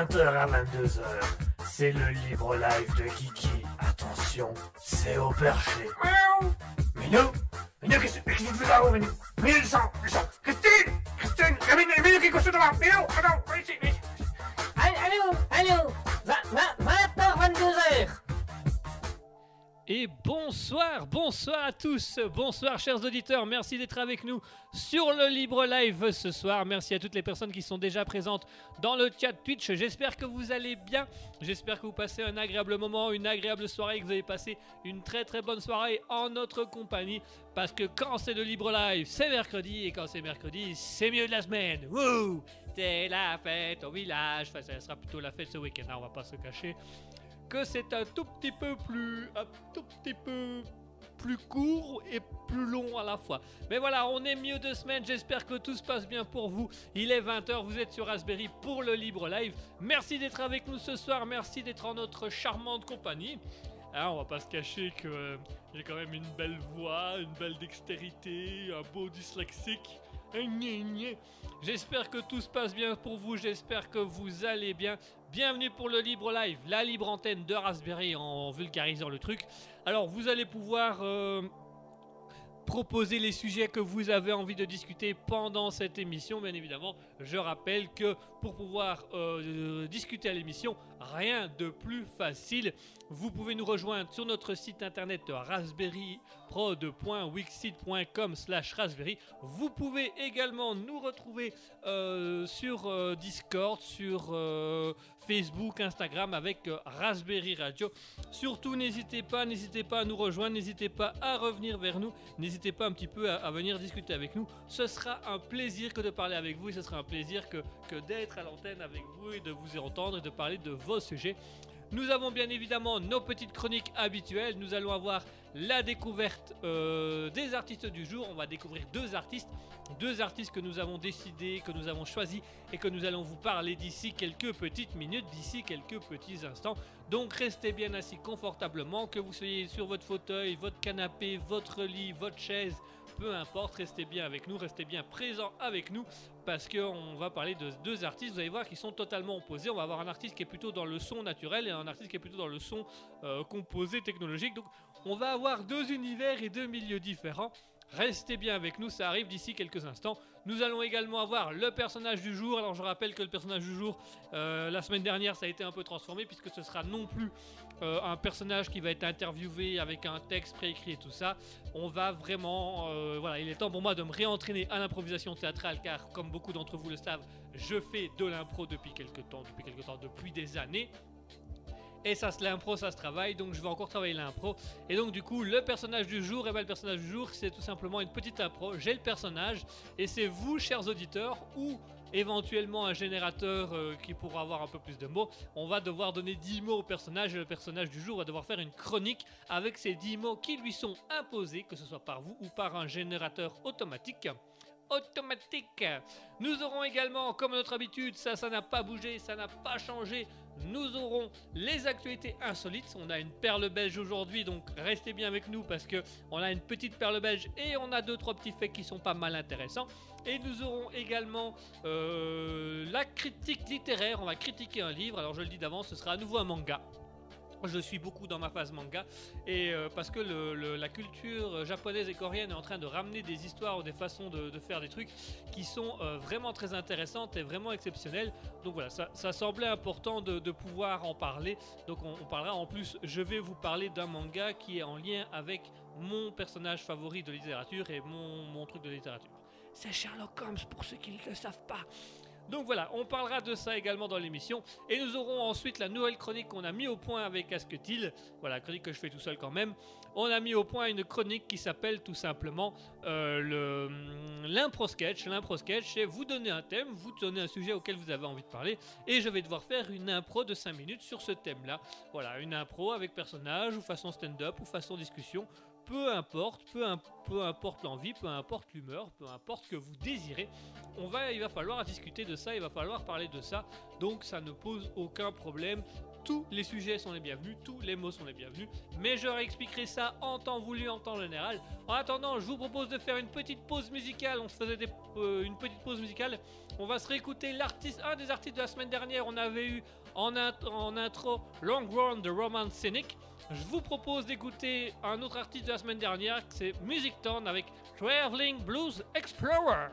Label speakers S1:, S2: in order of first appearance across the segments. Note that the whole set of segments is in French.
S1: le mercredi de 20h à 22h. C'est le libre live de Kiki. Attention, c'est au perché. Miaou. Minou Minou, qu'est-ce que tu fais là-haut, Minou? Minou, descends, descends Christine Christine Minou, Minou, qui est devant. Minou, attends, viens ici, viens ici.
S2: Allô, allô 20h, 22h
S3: Et bonsoir, bonsoir à tous, bonsoir chers auditeurs, merci d'être avec nous sur le Libre Live ce soir. Merci à toutes les personnes qui sont déjà présentes dans le chat Twitch. J'espère que vous allez bien, j'espère que vous passez un agréable moment, une agréable soirée, que vous avez passé une très très bonne soirée en notre compagnie. Parce que quand c'est le Libre Live, c'est mercredi, et quand c'est mercredi, c'est mieux de la semaine. Wouh C'est la fête au village, enfin ça sera plutôt la fête ce week-end, hein, on va pas se cacher que c'est un tout petit peu plus, un tout petit peu plus court et plus long à la fois. Mais voilà, on est mieux de semaine. J'espère que tout se passe bien pour vous. Il est 20h, vous êtes sur Raspberry pour le Libre Live. Merci d'être avec nous ce soir. Merci d'être en notre charmante compagnie. Ah, on va pas se cacher que euh, j'ai quand même une belle voix, une belle dextérité, un beau dyslexique. J'espère que tout se passe bien pour vous, j'espère que vous allez bien. Bienvenue pour le Libre Live, la libre antenne de Raspberry en vulgarisant le truc. Alors vous allez pouvoir euh, proposer les sujets que vous avez envie de discuter pendant cette émission, bien évidemment. Je rappelle que pour pouvoir euh, discuter à l'émission, rien de plus facile. Vous pouvez nous rejoindre sur notre site internet raspberryprod.wixsite.com slash raspberry. Vous pouvez également nous retrouver euh, sur euh, Discord, sur Facebook, Instagram avec Raspberry Radio. Surtout, n'hésitez pas, n'hésitez pas à nous rejoindre, n'hésitez pas à revenir vers nous, n'hésitez pas un petit peu à, venir discuter avec nous. Ce sera un plaisir que de parler avec vous et ce sera un plaisir que d'être à l'antenne avec vous et de vous entendre et de parler de vos sujets. Nous avons bien évidemment nos petites chroniques habituelles. Nous allons avoir la découverte euh, des artistes du jour. On va découvrir deux artistes, deux artistes que nous avons décidés, que nous avons choisis et que nous allons vous parler d'ici quelques petites minutes, d'ici quelques petits instants. Donc restez bien assis confortablement, que vous soyez sur votre fauteuil, votre canapé, votre lit, votre chaise, peu importe, restez bien avec nous, restez bien présents avec nous parce qu'on va parler de deux artistes, vous allez voir, qui sont totalement opposés. On va avoir un artiste qui est plutôt dans le son naturel et un artiste qui est plutôt dans le son euh, composé technologique. Donc on va avoir deux univers et deux milieux différents. Restez bien avec nous, ça arrive d'ici quelques instants. Nous allons également avoir le personnage du jour. Alors je rappelle que le personnage du jour, euh, la semaine dernière, ça a été un peu transformé puisque ce sera non plus euh, un personnage qui va être interviewé avec un texte préécrit et tout ça. On va vraiment, euh, voilà, il est temps pour moi de me réentraîner à l'improvisation théâtrale car comme beaucoup d'entre vous le savent, je fais de l'impro depuis quelques temps, depuis quelques temps, depuis des années. Et ça, l'impro, ça se travaille, donc je vais encore travailler l'impro. Et donc, du coup, le personnage du jour, et ben, le personnage du jour, c'est tout simplement une petite impro. J'ai le personnage, et c'est vous, chers auditeurs, ou éventuellement un générateur euh, qui pourra avoir un peu plus de mots. On va devoir donner 10 mots au personnage, et le personnage du jour va devoir faire une chronique avec ces 10 mots qui lui sont imposés, que ce soit par vous ou par un générateur automatique automatique. Nous aurons également, comme notre habitude, ça, ça n'a pas bougé, ça n'a pas changé. Nous aurons les actualités insolites. On a une perle belge aujourd'hui, donc restez bien avec nous parce que on a une petite perle belge et on a deux trois petits faits qui sont pas mal intéressants. Et nous aurons également euh, la critique littéraire. On va critiquer un livre. Alors je le dis d'avance, ce sera à nouveau un manga. Je suis beaucoup dans ma phase manga et euh, parce que la culture japonaise et coréenne est en train de ramener des histoires ou des façons de, faire des trucs qui sont euh, vraiment très intéressantes et vraiment exceptionnelles. Donc voilà, ça, semblait important de, pouvoir en parler. Donc on, parlera en plus, je vais vous parler d'un manga qui est en lien avec mon personnage favori de littérature et mon truc de littérature. C'est Sherlock Holmes pour ceux qui ne le savent pas. Donc voilà, on parlera de ça également dans l'émission. Et nous aurons ensuite la nouvelle chronique qu'on a mis au point avec Asketil. Voilà, chronique que je fais tout seul quand même. On a mis au point une chronique qui s'appelle tout simplement euh, le l'impro sketch. L'impro sketch, c'est vous donner un thème, vous donner un sujet auquel vous avez envie de parler. Et je vais devoir faire une impro de 5 minutes sur ce thème-là. Voilà, une impro avec personnage ou façon stand-up ou façon discussion. Peu importe, peu, peu importe l'envie, peu importe l'humeur, peu importe que vous désirez, on va, il va falloir discuter de ça, il va falloir parler de ça. Donc ça ne pose aucun problème. Tous les sujets sont les bienvenus, tous les mots sont les bienvenus, mais je réexpliquerai ça en temps voulu, en temps général. En attendant, je vous propose de faire une petite pause musicale. On se faisait euh, une petite pause musicale. On va se réécouter l'artiste, un des artistes de la semaine dernière. On avait eu en intro Long Run de Roman Scenic. Je vous propose d'écouter un autre artiste de la semaine dernière, c'est Music Town avec Traveling Blues Explorer.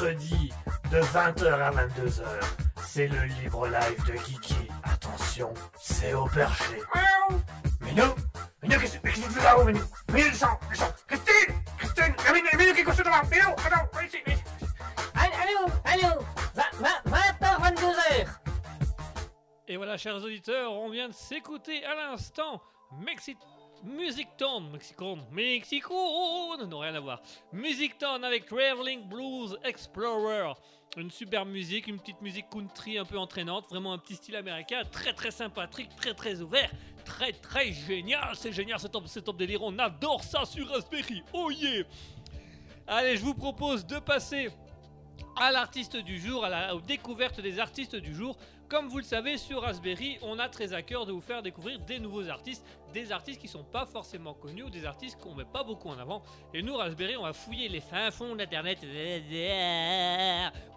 S1: Mercredi de 20h à 22h, c'est le libre live de Kiki. Attention, c'est au perché. Minou Minou, qu'est-ce que qu'est-ce que tu fais là-haut, Minou? Minou, descends, descends Christine Christine Minou, Minou, qui est couché devant Minou, attends, viens ici, viens ici.
S2: Allô, allô, 20h, 22h.
S3: Et voilà, chers auditeurs, on vient de s'écouter à l'instant Mexi Music Town, Mexico, Mexico, non, rien à voir. Music Town avec Traveling Blues Explorer. Une super musique, une petite musique country un peu entraînante, vraiment un petit style américain, très très sympathique, très très ouvert, très très génial, c'est génial, c'est top, c'est délire, on adore ça sur Raspberry, oh yeah Allez, je vous propose de passer à l'artiste du jour, à la aux découvertes des artistes du jour. Comme vous le savez, sur Raspberry, on a très à cœur de vous faire découvrir des nouveaux artistes, des artistes qui sont pas forcément connus ou des artistes qu'on met pas beaucoup en avant. Et nous, Raspberry, on va fouiller les fins fonds d'internet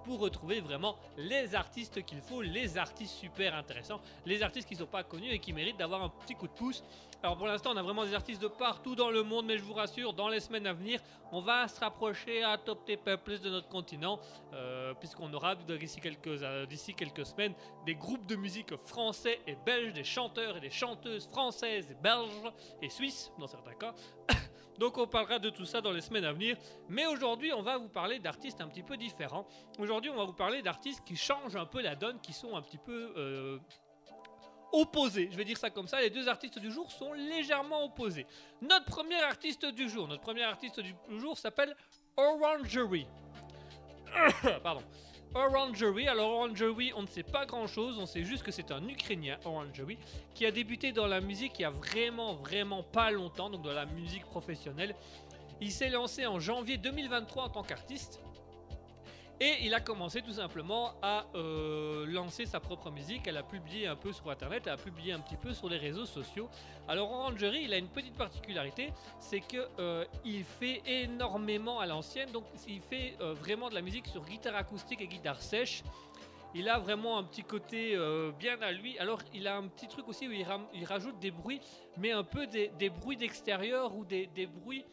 S3: pour retrouver vraiment les artistes qu'il faut, les artistes super intéressants, les artistes qui ne sont pas connus et qui méritent d'avoir un petit coup de pouce. Alors pour l'instant, on a vraiment des artistes de partout dans le monde, mais je vous rassure, dans les semaines à venir, on va se rapprocher à top des peuples de notre continent, euh, puisqu'on aura d'ici quelques, euh, quelques semaines des groupes de musique français et belges, des chanteurs et des chanteuses françaises et belges et suisses dans certains cas. Donc on parlera de tout ça dans les semaines à venir. Mais aujourd'hui, on va vous parler d'artistes un petit peu différents. Aujourd'hui, on va vous parler d'artistes qui changent un peu la donne, qui sont un petit peu euh, opposés. Je vais dire ça comme ça. Les deux artistes du jour sont légèrement opposés. Notre premier artiste du jour, notre premier artiste du jour s'appelle Orangery. Pardon. Orangery. Alors Orangery, on ne sait pas grand chose, on sait juste que c'est un Ukrainien, Orangery, qui a débuté dans la musique il y a vraiment, vraiment pas longtemps, donc dans la musique professionnelle. Il s'est lancé en janvier 2023 en tant qu'artiste. Et il a commencé tout simplement à euh, lancer sa propre musique. Elle a publié un peu sur internet, elle a publié un petit peu sur les réseaux sociaux. Alors Orangery, il a une petite particularité, c'est que euh, fait énormément à l'ancienne, donc il fait euh, vraiment de la musique sur guitare acoustique et guitare sèche. Il a vraiment un petit côté bien à lui. Alors il a un petit truc aussi où il, rajoute des bruits, mais un peu des, bruits d'extérieur ou des, bruits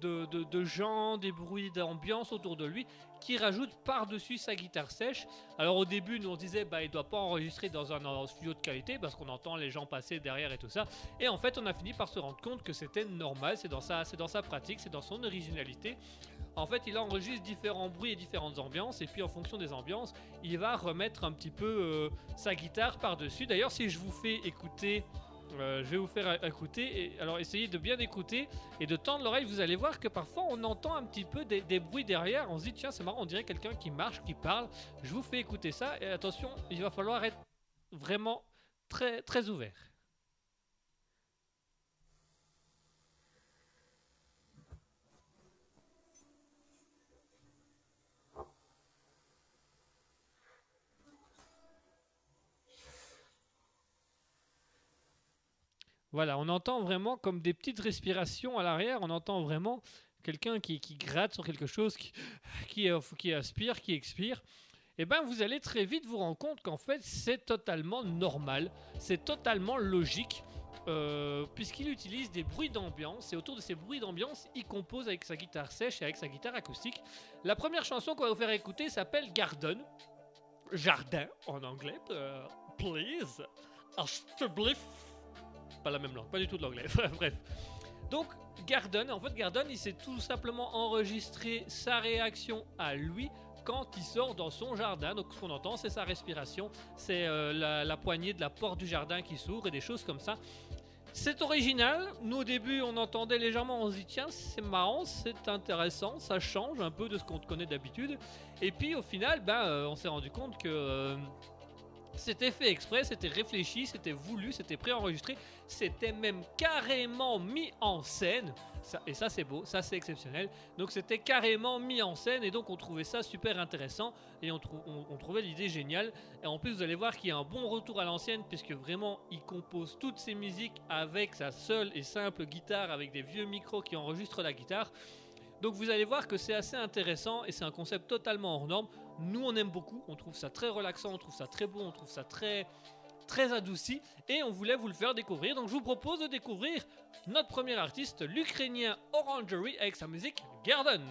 S3: de, gens, des bruits d'ambiance autour de lui qui rajoute par-dessus sa guitare sèche. Alors au début, nous on disait bah il doit pas enregistrer dans un, studio de qualité parce qu'on entend les gens passer derrière et tout ça. Et en fait, on a fini par se rendre compte que c'était normal, c'est dans sa, c'est dans sa pratique, c'est dans son originalité. En fait, il enregistre différents bruits et différentes ambiances, et puis en fonction des ambiances, il va remettre un petit peu euh, sa guitare par-dessus. D'ailleurs, si je vous fais écouter euh, je vais vous faire écouter. Et, alors essayez de bien écouter et de tendre l'oreille. Vous allez voir que parfois on entend un petit peu des, bruits derrière. On se dit tiens c'est marrant, on dirait quelqu'un qui marche, qui parle. Je vous fais écouter ça. Et attention, il va falloir être vraiment très très ouvert. Voilà, on entend vraiment comme des petites respirations à l'arrière, on entend vraiment quelqu'un qui, gratte sur quelque chose, qui, euh, qui aspire, qui expire. Et eh bien vous allez très vite vous rendre compte qu'en fait c'est totalement normal, c'est totalement logique, euh, puisqu'il utilise des bruits d'ambiance, et autour de ces bruits d'ambiance, il compose avec sa guitare sèche et avec sa guitare acoustique. La première chanson qu'on va vous faire écouter s'appelle Garden, Jardin en anglais, euh, please, Asterbliff pas la même langue, pas du tout de l'anglais. Bref. Donc, Garden, en fait, Garden, il s'est tout simplement enregistré sa réaction à lui quand il sort dans son jardin. Donc, ce qu'on entend, c'est sa respiration, c'est euh, la, poignée de la porte du jardin qui s'ouvre et des choses comme ça. C'est original. Nous, au début, on entendait légèrement, on se dit tiens, c'est marrant, c'est intéressant, ça change un peu de ce qu'on connaît d'habitude. Et puis, au final, ben, euh, on s'est rendu compte que. Euh, c'était fait exprès, c'était réfléchi, c'était voulu, c'était préenregistré, c'était même carrément mis en scène. et ça c'est beau, ça c'est exceptionnel. Donc c'était carrément mis en scène et donc on trouvait ça super intéressant et on, on trouvait l'idée géniale. Et en plus vous allez voir qu'il y a un bon retour à l'ancienne puisque vraiment il compose toutes ses musiques avec sa seule et simple guitare avec des vieux micros qui enregistrent la guitare. Donc vous allez voir que c'est assez intéressant et c'est un concept totalement hors norme. Nous on aime beaucoup, on trouve ça très relaxant, on trouve ça très beau, on trouve ça très très adouci et on voulait vous le faire découvrir. Donc je vous propose de découvrir notre premier artiste, l'Ukrainien Orangery avec sa musique Garden.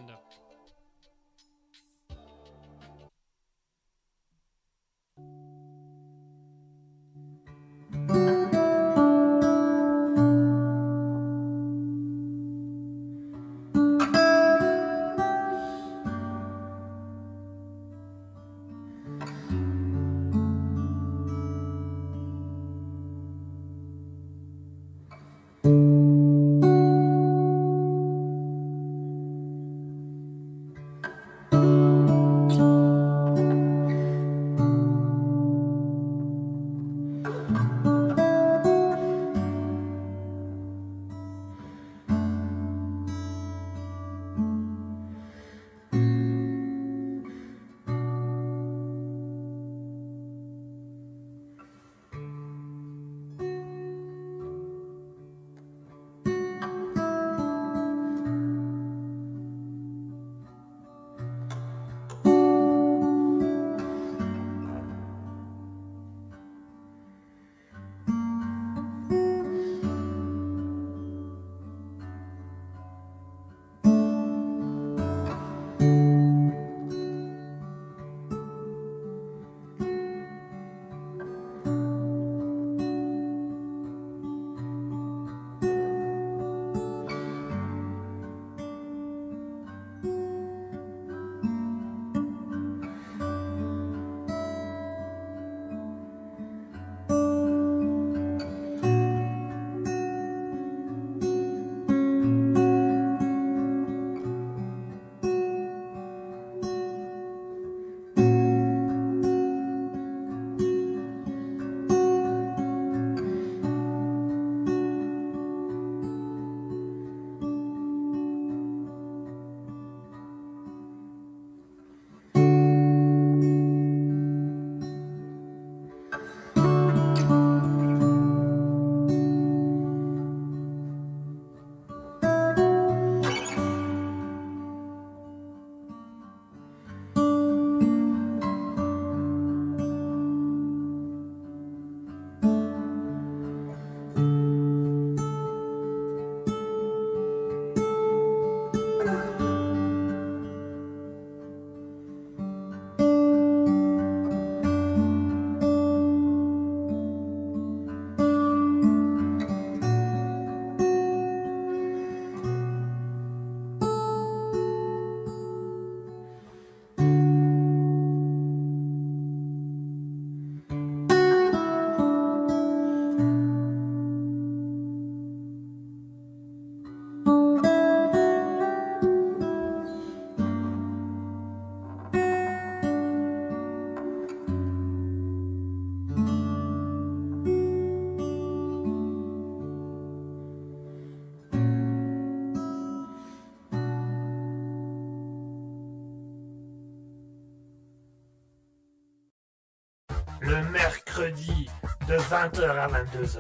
S1: De 20h à 22h.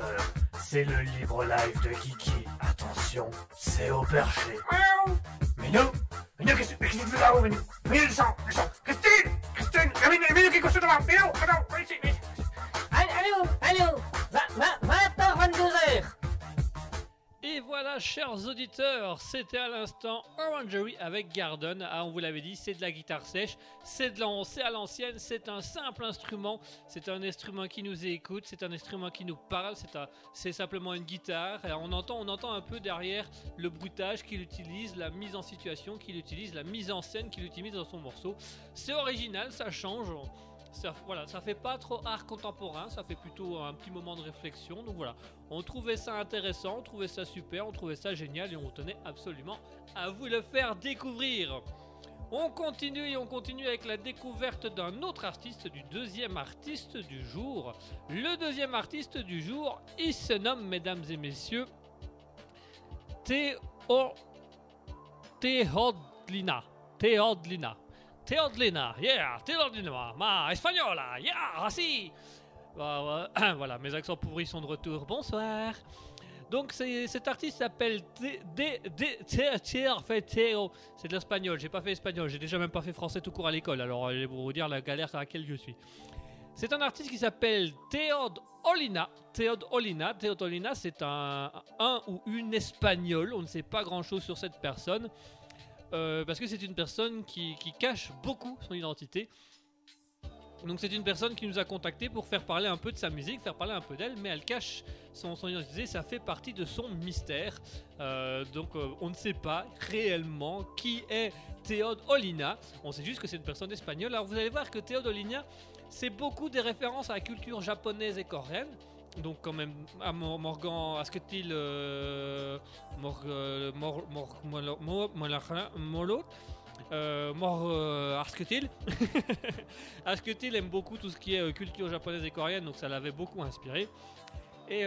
S1: C'est le libre live de Kiki. Attention, c'est au perché. Minou Minou, qu'est-ce que tu fais là-haut, Minou Minou, descends, descends Christine Christine Minou, Minou, qui est couché devant Minou, attends, viens ici, viens ici.
S2: Allô,
S3: chers auditeurs, c'était à l'instant Orangery avec Garden. Ah, on vous l'avait dit, c'est de la guitare sèche, c'est de à l'ancienne, c'est un simple instrument, c'est un instrument qui nous écoute, c'est un instrument qui nous parle, c'est simplement une guitare. Et on entend, on entend un peu derrière le bruitage qu'il utilise, la mise en situation qu'il utilise, la mise en scène qu'il utilise dans son morceau. C'est original, ça change. Ça, voilà, ça fait pas trop art contemporain, ça fait plutôt un petit moment de réflexion. Donc voilà, on trouvait ça intéressant, on trouvait ça super, on trouvait ça génial et on tenait absolument à vous le faire découvrir. On continue et on continue avec la découverte d'un autre artiste, du deuxième artiste du jour. Le deuxième artiste du jour, il se nomme, mesdames et messieurs, Théo... Théodlina. Théodlina. Théodlina, yeah, Théodlina, ma espagnola, yeah, así. Voilà, voilà, mes accents pourris sont de retour. Bonsoir. Donc cet artiste s'appelle Théo. C'est de l'espagnol. J'ai pas fait espagnol. J'ai déjà même pas fait français tout court à l'école. Alors euh, pour vous dire la galère à laquelle je suis. C'est un artiste qui s'appelle Théod Olina. Théod Olina. Théod Olina, c'est un, un ou une espagnole. On ne sait pas grand chose sur cette personne. Euh, parce que c'est une personne qui, cache beaucoup son identité. Donc c'est une personne qui nous a contacté pour faire parler un peu de sa musique, faire parler un peu d'elle, mais elle cache son, son identité, ça fait partie de son mystère. Euh, donc euh, on ne sait pas réellement qui est Théode Olina, on sait juste que c'est une personne espagnole. Alors vous allez voir que Théode Olina, c'est beaucoup des références à la culture japonaise et coréenne. Donc quand même à Mor- Morgan Asketil euh, Mor, euh, Molo euh, euh, Asketil Asketil aime beaucoup tout ce qui est culture japonaise et coréenne, donc ça l'avait beaucoup inspiré. Et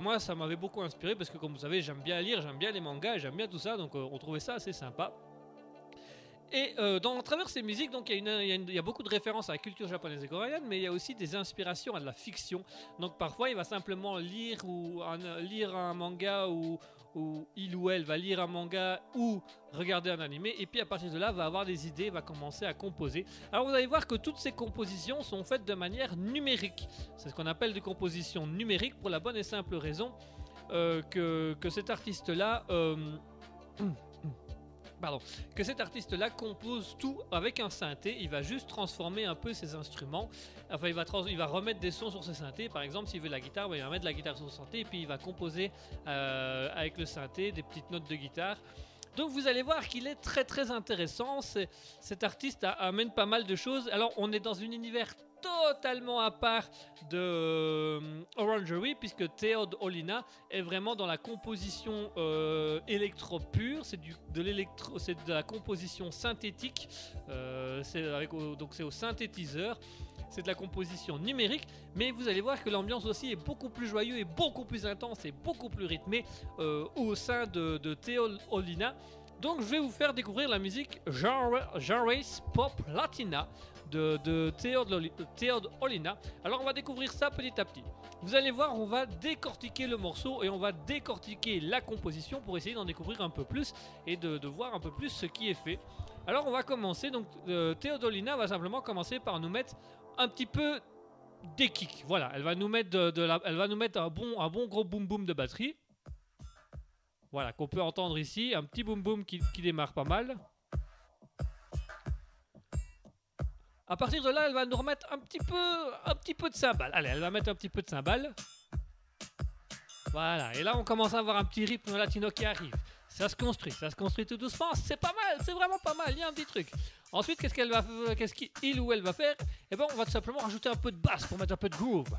S3: moi, ça m'avait beaucoup inspiré parce que, comme vous savez, j'aime bien lire, j'aime bien les mangas, j'aime bien tout ça, donc on trouvait ça assez sympa. Et euh, dans, à travers ces musiques, il y, a beaucoup de références à la culture japonaise et coréenne, mais il y a aussi des inspirations à de la fiction. Donc parfois, il va simplement lire ou un- lire un manga ou, il ou elle va lire un manga ou regarder un animé, et puis à partir de là, va avoir des idées, va commencer à composer. Alors vous allez voir que toutes ces compositions sont faites de manière numérique. C'est ce qu'on appelle des compositions numériques pour la bonne et simple raison euh, que, que cet artiste-là... euh, Pardon, que cet artiste-là compose tout avec un synthé. Il va juste transformer un peu ses instruments. Enfin, il va, il va remettre des sons sur ses synthés. Par exemple, s'il veut la guitare, ben, il va mettre la guitare sur son synthé et puis il va composer euh, avec le synthé des petites notes de guitare. Donc vous allez voir qu'il est très très intéressant. Cet artiste amène pas mal de choses. Alors on est dans un univers totalement à part de euh, Orangery puisque Théod Olina est vraiment dans la composition euh, électro pure. C'est de l'électro, c'est de la composition synthétique. Euh, donc c'est au synthétiseur. C'est de la composition numérique, mais vous allez voir que l'ambiance aussi est beaucoup plus joyeuse et beaucoup plus intense et beaucoup plus rythmée euh, au sein de, de Theo Olina. Donc je vais vous faire découvrir la musique genre, genres pop latina de, de Loli- Theo Olina. Alors on va découvrir ça petit à petit. Vous allez voir, on va décortiquer le morceau et on va décortiquer la composition pour essayer d'en découvrir un peu plus et de, de voir un peu plus ce qui est fait. Alors on va commencer, donc euh, Théodolina va simplement commencer par nous mettre un petit peu des kicks. Voilà, elle va nous mettre, de, de la, elle va nous mettre un, bon, un bon gros boom boom de batterie. Voilà, qu'on peut entendre ici, un petit boom boom qui démarre pas mal. À partir de là, elle va nous remettre un petit peu, un petit peu de cymbales. Allez, elle va mettre un petit peu de cymbales. Voilà, et là on commence à avoir un petit rythme latino qui arrive. Ça se construit, ça se construit tout doucement. C'est pas mal, c'est vraiment pas mal. Il y a un petit truc. Ensuite, qu'est-ce qu'elle va, f- qu'est-ce qu'il ou elle va faire? Eh ben, on va tout simplement rajouter un peu de basse pour mettre un peu de groove.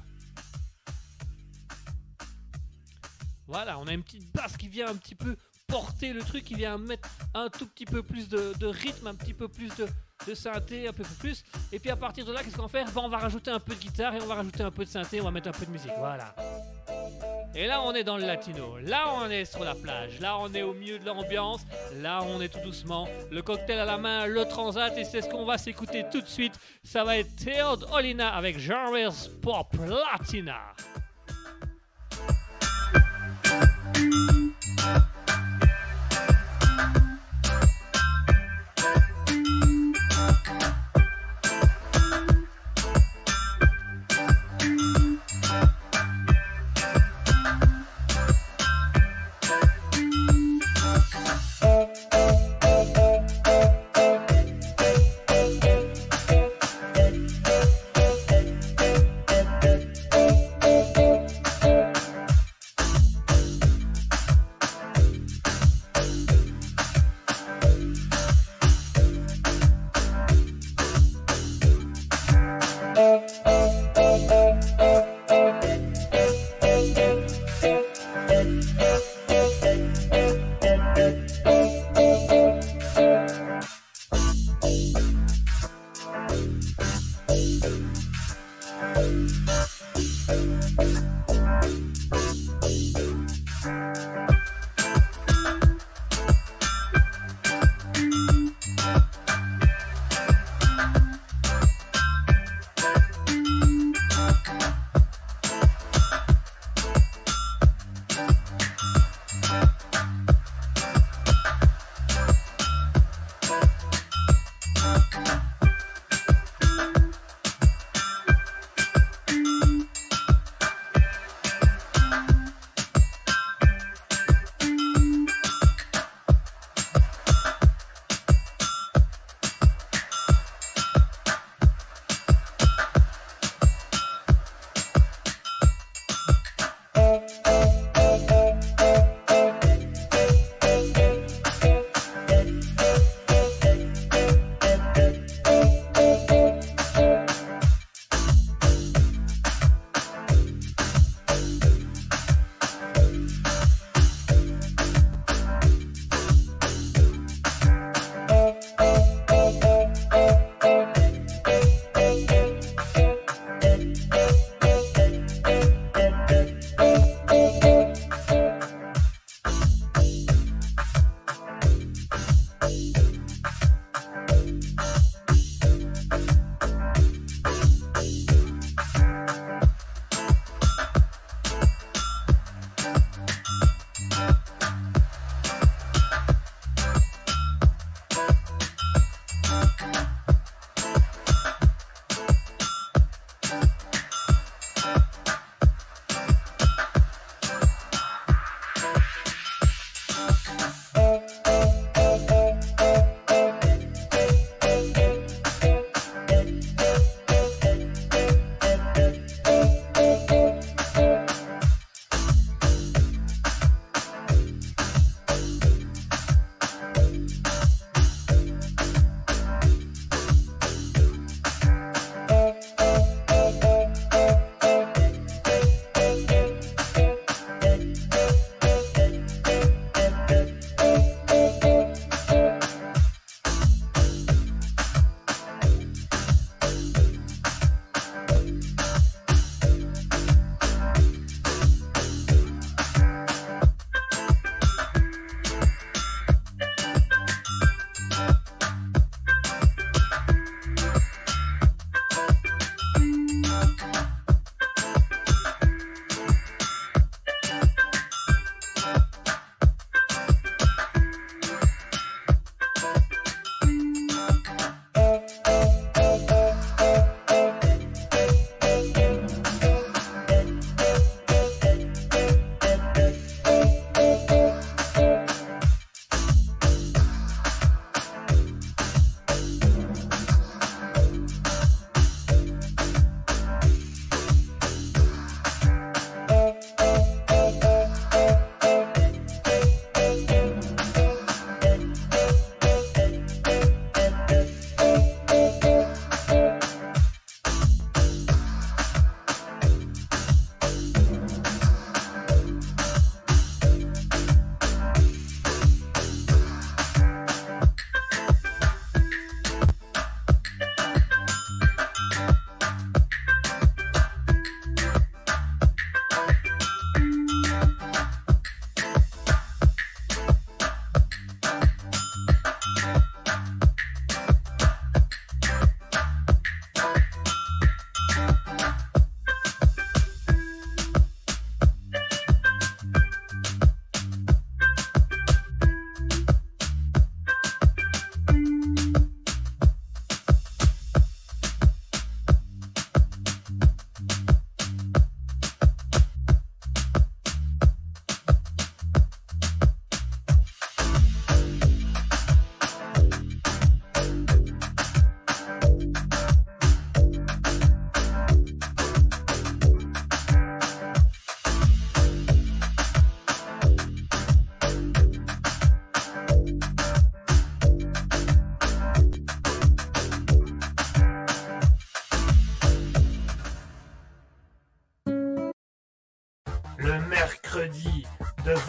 S3: Voilà, on a une petite basse qui vient un petit peu porter le truc, il vient mettre un tout petit peu plus de, rythme, un petit peu plus de, synthé, un peu plus. Et puis à partir de là, qu'est-ce qu'on va faire? On va rajouter un peu de guitare et on va rajouter un peu de synthé, on va mettre un peu de musique. Voilà. Et là, on est dans le latino. Là, on est sur la plage. Là, on est au milieu de l'ambiance. Là, on est tout doucement. Le cocktail à la main, le transat. Et c'est ce qu'on va s'écouter tout de suite. Ça va être Theod Olina avec Jarvis Pop Latina.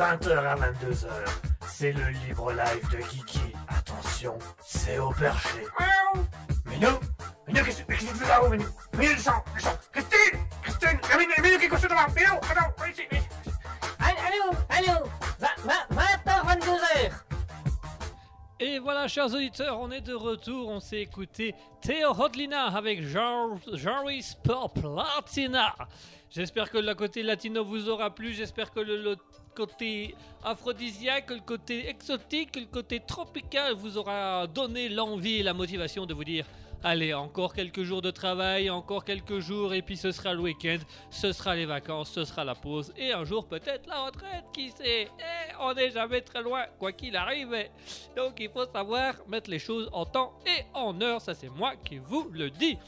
S1: 20h à 22h. C'est le libre live de Kiki. Attention, c'est au perché. Minou Minou, qu'est-ce que tu fais là-haut, Minou Minou, descends, descends Christine Christine Minou, Minou, qui est couché devant Minou, attends, viens ici, viens.
S2: Allô, allô 20h, 22h
S3: Et voilà, chers auditeurs, on est de retour. On s'est écouté Théo Rodlina avec Jarvis Platina. J'espère que le côté latino vous aura plu. J'espère que le, côté aphrodisiaque, le côté exotique, le côté tropical vous aura donné l'envie et la motivation de vous dire Allez, encore quelques jours de travail, encore quelques jours, et puis ce sera le week-end, ce sera les vacances, ce sera la pause, et un jour peut-être la retraite, qui sait? Eh, On n'est jamais très loin, quoi qu'il arrive. Donc il faut savoir mettre les choses en temps et en heure, ça c'est moi qui vous le dis.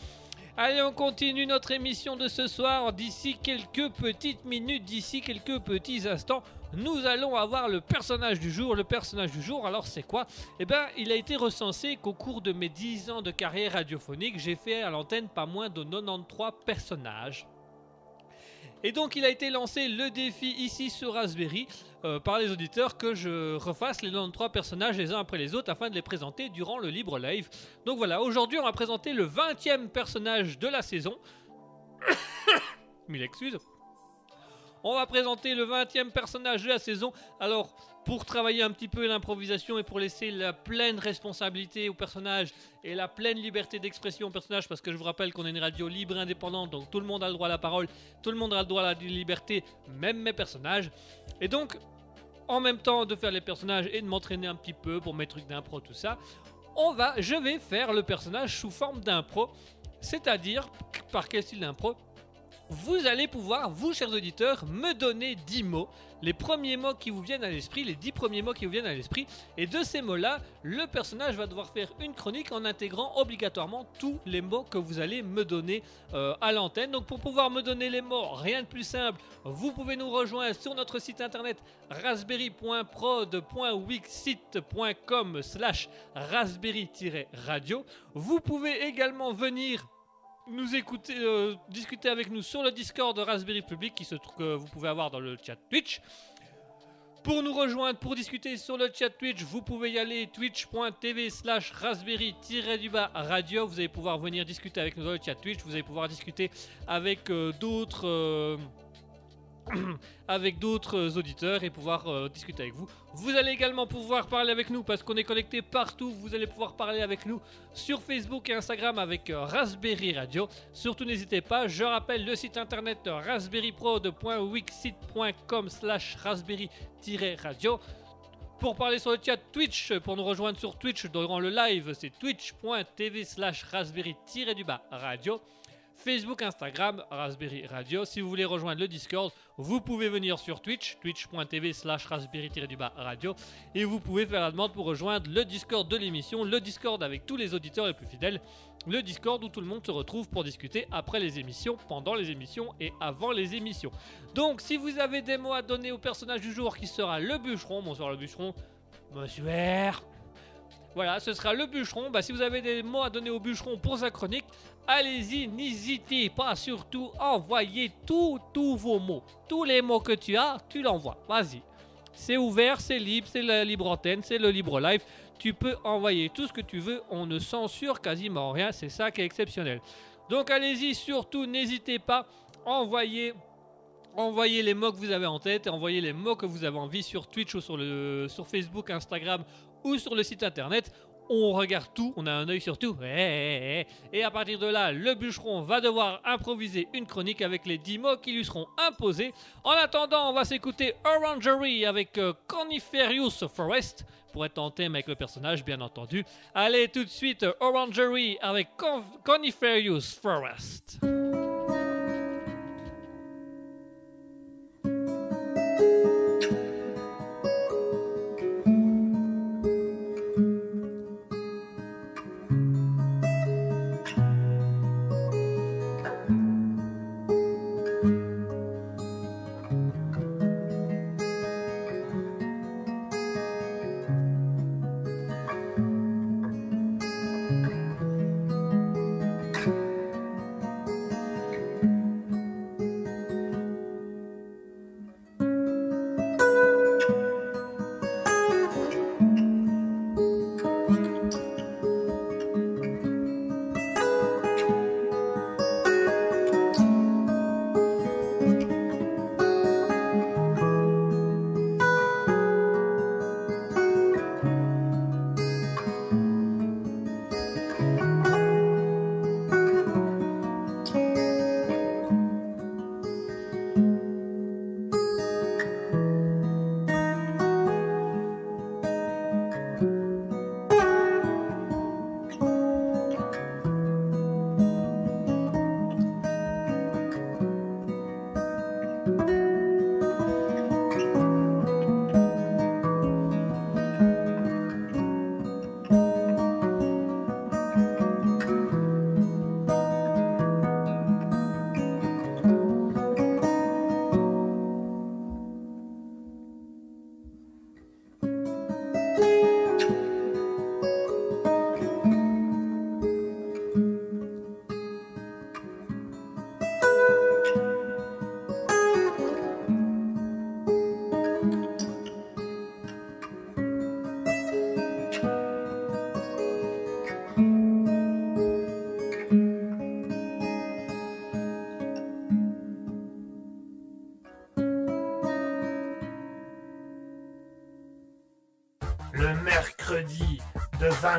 S3: Allez, on continue notre émission de ce soir. D'ici quelques petites minutes, d'ici quelques petits instants, nous allons avoir le personnage du jour. Le personnage du jour, alors c'est quoi? Eh bien, il a été recensé qu'au cours de mes 10 ans de carrière radiophonique, j'ai fait à l'antenne pas moins de 93 personnages. Et donc il a été lancé le défi ici sur Raspberry euh, par les auditeurs que je refasse les 93 personnages les uns après les autres afin de les présenter durant le libre live. Donc voilà, aujourd'hui on va présenter le 20e personnage de la saison. Mille excuses. On va présenter le 20e personnage de la saison. Alors, pour travailler un petit peu l'improvisation et pour laisser la pleine responsabilité au personnage et la pleine liberté d'expression au personnage, parce que je vous rappelle qu'on est une radio libre indépendante, donc tout le monde a le droit à la parole, tout le monde a le droit à la liberté, même mes personnages. Et donc, en même temps de faire les personnages et de m'entraîner un petit peu pour mes trucs d'impro, tout ça, on va, je vais faire le personnage sous forme d'impro, c'est-à-dire par quel style d'impro? Vous allez pouvoir, vous chers auditeurs, me donner 10 mots, les premiers mots qui vous viennent à l'esprit, les 10 premiers mots qui vous viennent à l'esprit, et de ces mots-là, le personnage va devoir faire une chronique en intégrant obligatoirement tous les mots que vous allez me donner euh, à l'antenne. Donc pour pouvoir me donner les mots, rien de plus simple, vous pouvez nous rejoindre sur notre site internet raspberry.prod.wixsite.com slash raspberry-radio. Vous pouvez également venir nous écouter, euh, discuter avec nous sur le Discord de Raspberry Public qui se trouve que vous pouvez avoir dans le chat Twitch. Pour nous rejoindre, pour discuter sur le chat Twitch, vous pouvez y aller twitch.tv slash raspberry-radio. Vous allez pouvoir venir discuter avec nous dans le chat Twitch. Vous allez pouvoir discuter avec euh, d'autres... euh, avec d'autres auditeurs et pouvoir euh, discuter avec vous. Vous allez également pouvoir parler avec nous parce qu'on est connecté partout. Vous allez pouvoir parler avec nous sur Facebook et Instagram avec euh, Raspberry Radio. Surtout n'hésitez pas, je rappelle le site internet euh, raspberryprod.wixsite.com slash raspberry-radio. Pour parler sur le chat Twitch, pour nous rejoindre sur Twitch durant le live, c'est twitch.tv slash raspberry-radio. Facebook, Instagram, Raspberry Radio. Si vous voulez rejoindre le Discord, vous pouvez venir sur Twitch, twitch.tv slash raspberry-radio. Et vous pouvez faire la demande pour rejoindre le Discord de l'émission, le Discord avec tous les auditeurs les plus fidèles. Le Discord où tout le monde se retrouve pour discuter après les émissions, pendant les émissions et avant les émissions. Donc si vous avez des mots à donner au personnage du jour qui sera le bûcheron, bonsoir le bûcheron, monsieur. Voilà, ce sera le bûcheron. Bah, si vous avez des mots à donner au bûcheron pour sa chronique, allez-y, n'hésitez pas. Surtout, envoyez tous, vos mots. Tous les mots que tu as, tu l'envoies. Vas-y. C'est ouvert, c'est libre, c'est la libre antenne, c'est le libre live. Tu peux envoyer tout ce que tu veux. On ne censure quasiment rien. C'est ça qui est exceptionnel. Donc, allez-y, surtout, n'hésitez pas. Envoyez. Envoyez les mots que vous avez en tête, envoyez les mots que vous avez envie sur Twitch ou sur, sur Facebook, Instagram ou sur le site internet. On regarde tout, on a un œil sur tout. Eh, eh, eh. Et à partir de là, le bûcheron va devoir improviser une chronique avec les 10 mots qui lui seront imposés. En attendant, on va s'écouter Orangery avec euh, Coniferius Forest pour être en thème avec le personnage, bien entendu. Allez, tout de suite, Orangery avec Con- Forest.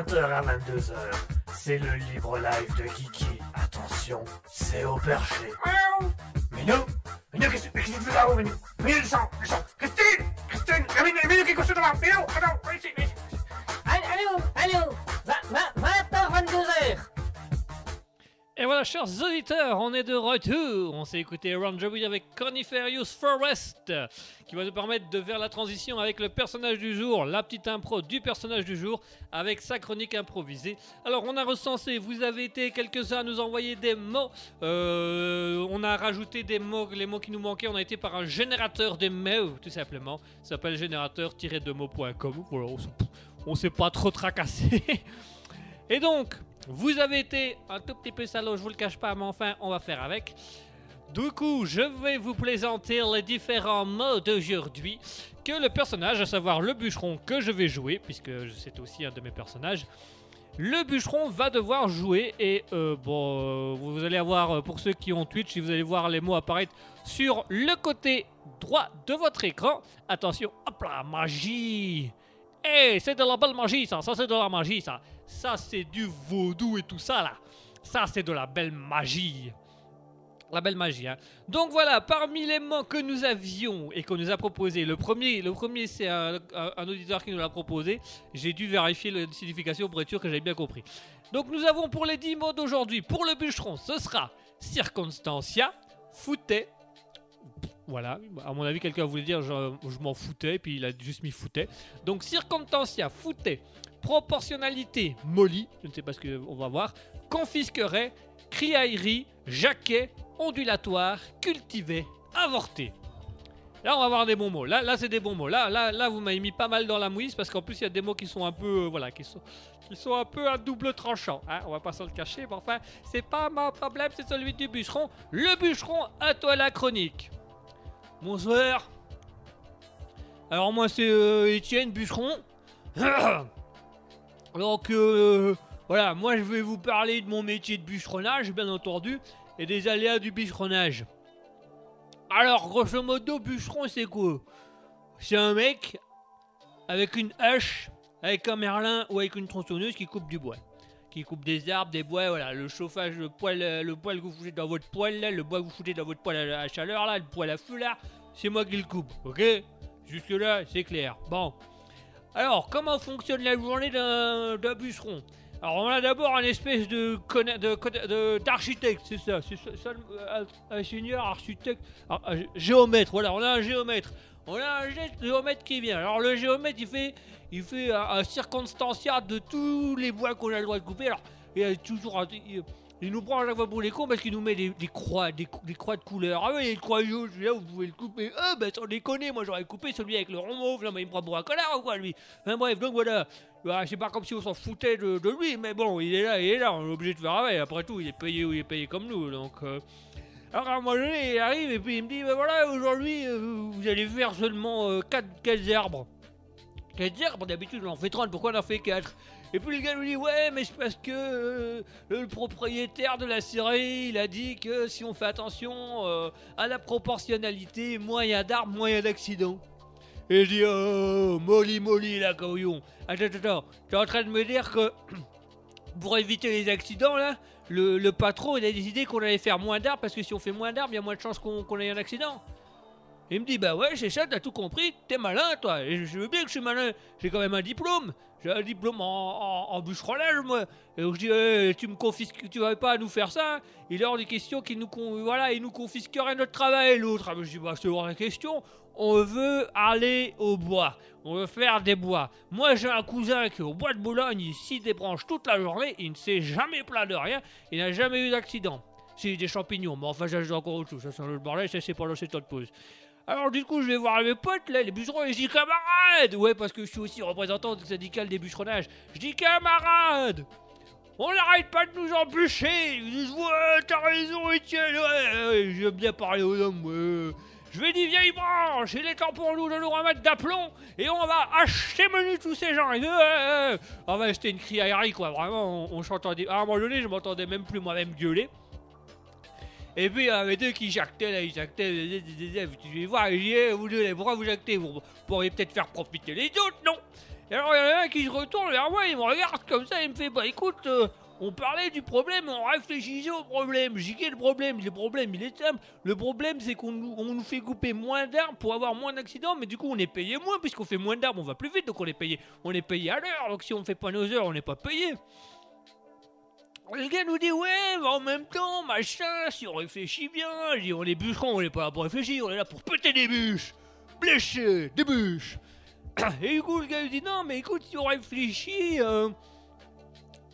S1: 20h à 22h, c'est le libre live de Kiki. Attention, c'est au perché. Miaou Minou Minou, qu'est-ce que tu fais là-haut, Minou? Minou, descends, descends Christine Christine Minou, Minou, qui est couché devant Minou, attends, viens ici, viens ici
S2: Allô, allô 20h, 22h
S3: Et voilà, chers auditeurs, on est de retour. On s'est écouté Ron avec Coniferius Forest, qui va nous permettre de faire la transition avec le personnage du jour, la petite impro du personnage du jour, avec sa chronique improvisée. Alors, on a recensé, vous avez été quelques-uns à nous envoyer des mots. Euh, on a rajouté des mots, les mots qui nous manquaient. On a été par un générateur de mots, tout simplement. Ça s'appelle générateur-de-mots.com. Voilà, on s'est pas trop tracassé. Et donc, vous avez été un tout petit peu salaud, je vous le cache pas, mais enfin, on va faire avec. Du coup, je vais vous présenter les différents mots d'aujourd'hui que le personnage, à savoir le bûcheron que je vais jouer, puisque c'est aussi un de mes personnages, le bûcheron va devoir jouer et euh, bon, euh, vous allez avoir, euh, pour ceux qui ont Twitch, vous allez voir les mots apparaître sur le côté droit de votre écran. Attention, hop là, magie Eh, c'est de la belle magie ça, ça c'est de la magie ça. Ça c'est du vaudou et tout ça là. Ça c'est de la belle magie. La belle magie. Hein. Donc voilà, parmi les mots que nous avions et qu'on nous a proposé, le premier, le premier c'est un, auditeur qui nous l'a proposé. J'ai dû vérifier la signification pour être sûr que j'avais bien compris. Donc nous avons pour les 10 mots d'aujourd'hui, pour le bûcheron, ce sera circonstancia, foutait. Voilà, à mon avis, quelqu'un voulait dire je, je m'en foutais, puis il a juste mis foutait. Donc circonstancia, foutait, proportionnalité, molly, je ne sais pas ce qu'on va voir, confisquerait, criaillerie, jaquet, ondulatoire, cultivé, avorté. Là, on va avoir des bons mots. Là, là c'est des bons mots. Là, là, là vous m'avez mis pas mal dans la mouise parce qu'en plus, il y a des mots qui sont un peu, euh, voilà, qui sont, qui sont un peu à double tranchant. Hein on va pas se le cacher, mais enfin, c'est pas mon problème, c'est celui du bûcheron. Le bûcheron, à toi la chronique. Bonsoir. Alors moi, c'est euh, Étienne Bûcheron. Donc euh, voilà, moi je vais vous parler de mon métier de bûcheronnage, bien entendu, et des aléas du bûcheronnage. Alors, grosso modo, bûcheron, c'est quoi? C'est un mec avec une hache, avec un merlin ou avec une tronçonneuse qui coupe du bois. Qui coupe des arbres, des bois, voilà, le chauffage, le euh, le poêle que vous foutez dans votre poêle, le bois que vous foutez dans votre poêle à chaleur, là, le poêle à feu, là, c'est moi qui le coupe, ok? Jusque-là, c'est clair. Bon. Alors, comment fonctionne la journée d'un bûcheron? Alors, on a d'abord un espèce de d'architecte, c'est ça, c'est ça, ça, euh, ingénieur, architecte, gé- géomètre, voilà, on a un géomètre. On a un gé- géomètre qui vient. Alors, le géomètre, il fait, il fait un, un circonstanciat de tous les bois qu'on a le droit de couper. Alors, il y a toujours il, nous prend à chaque fois pour les cons parce qu'il nous met des, croix, des, croix de couleur. Ah oui, il y a une croix jaune, celui-là, vous pouvez le couper. Ah, bah sans déconner, moi j'aurais coupé celui avec le rond mauve, là, mais il me prend pour un connard ou quoi, lui Enfin bref, donc voilà. Voilà, c'est pas comme si on s'en foutait de, lui, mais bon, il est là, il est là, on est obligé de faire avec. Après tout, il est payé ou il est payé comme nous, donc. euh. Alors à un moment donné, il arrive et puis il me dit, bah voilà, aujourd'hui, euh, vous allez faire seulement 4 arbres. 4 arbres, d'habitude on en fait 30, pourquoi on en fait 4 Et puis le gars lui dit, ouais, mais c'est parce que euh, le propriétaire de la série, il a dit que si on fait attention euh, à la proportionnalité, a d'arbres, a d'accidents. Et je dis, oh, molly molly là, couillon. Attends, attends, attends, tu es en train de me dire que pour éviter les accidents là, le, patron il a décidé qu'on allait faire moins d'arbres parce que si on fait moins d'arbres, il y a moins de chances qu'on ait un accident. Il me dit, bah ouais, c'est ça, t'as tout compris, t'es malin toi. Et je, veux bien que je suis malin, j'ai quand même un diplôme. J'ai un diplôme en, en, en moi. Et donc je dis, Eh, tu me confisques, tu vas pas nous faire ça. Il est hors des questions qu'il nous, voilà, il nous confisquerait notre travail, l'autre. Ah, je dis, bah c'est hors des questions. On veut aller au bois. On veut faire des bois. Moi, j'ai un cousin qui est au bois de Boulogne, il scie des branches toute la journée, il ne s'est jamais plaint de rien, il n'a jamais eu d'accident. C'est des champignons, mais enfin, c'est encore autre chose, ça c'est un autre bordel, ça c'est ces temps de pause. Alors du coup, je vais voir mes potes, là, les bûcherons, et je dis camarades Ouais, parce que je suis aussi représentant syndical des bûcheronnages. Je dis camarades On n'arrête pas de nous embûcher Ils disent Ouais, t'as raison, Etienne, ouais, ouais, j'aime bien parler aux hommes, ouais. Je vais dire vieille branche, il est temps pour nous de nous remettre d'aplomb et on va acheter menu tous ces gens. Et, ouais, ouais. On va acheter une criaillerie quoi, vraiment, on, s'entendait. À un moment donné, je m'entendais même plus moi-même gueuler. Et puis il y avait deux qui jactaient là, ils jactaient, euh, euh, euh, tu dis, Eh, vous deux, pourquoi vous jactez Vous pourriez peut-être faire profiter les autres, non Et alors il y en a un qui se retourne vers moi, il me regarde comme ça, il me fait Bah écoute, euh, on parlait du problème, on réfléchissait au problème. J'ai dit le problème? Le problème, il est simple. Le problème, c'est qu'on nous, fait couper moins d'arbres pour avoir moins d'accidents, mais du coup, on est payé moins, puisqu'on fait moins d'arbres, on va plus vite, donc on est payé. On est payé à l'heure, donc si on fait pas nos heures, on n'est pas payé. Le gars nous dit ouais, mais en même temps, machin, si on réfléchit bien, dis on est bûcherons, on est pas là pour réfléchir, on est là pour péter des bûches, blécher des bûches. Et du coup, le gars lui dit non, mais écoute, si on réfléchit, euh,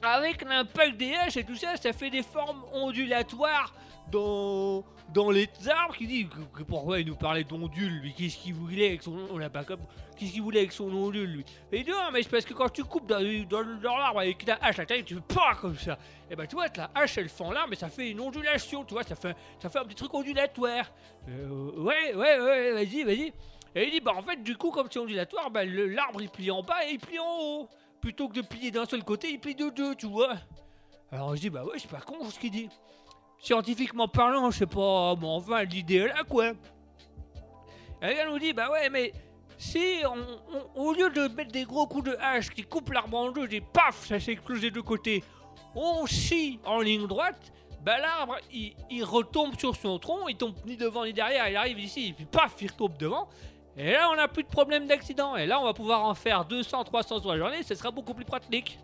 S3: avec l'impact des haches et tout ça, ça fait des formes ondulatoires dans, dans les arbres. Qui dit pourquoi il nous parlait d'ondules, lui Qu'est-ce qu'il voulait avec son on l'a pas comme Qu'est-ce qu'il voulait avec son ondule, lui Et non, mais c'est parce que quand tu coupes dans, dans, dans l'arbre avec ta hache, la taille, tu fais pas comme ça. Et ben tu vois, la hache elle fend l'arbre, mais ça fait une ondulation, tu vois, ça fait, ça fait un petit truc ondulatoire. Euh, ouais, ouais, ouais, vas-y, vas-y. Et il dit bah en fait, du coup, comme c'est ondulatoire, bah, l'arbre il plie en bas et il plie en haut plutôt que de plier d'un seul côté, il plie de deux, tu vois. Alors je dis, bah ouais, c'est pas con ce qu'il dit. Scientifiquement parlant, je sais pas, mais enfin, l'idée est là, quoi. Et elle nous dit, bah ouais, mais si, au lieu de mettre des gros coups de hache qui coupent l'arbre en deux, et paf, ça s'explose des deux côtés, on scie en ligne droite, bah l'arbre, il, il retombe sur son tronc, il tombe ni devant ni derrière, il arrive ici, et puis paf, il retombe devant. Et là, on n'a plus de problème d'accident. Et là, on va pouvoir en faire 200, 300 sur la journée. Ce sera beaucoup plus pratique.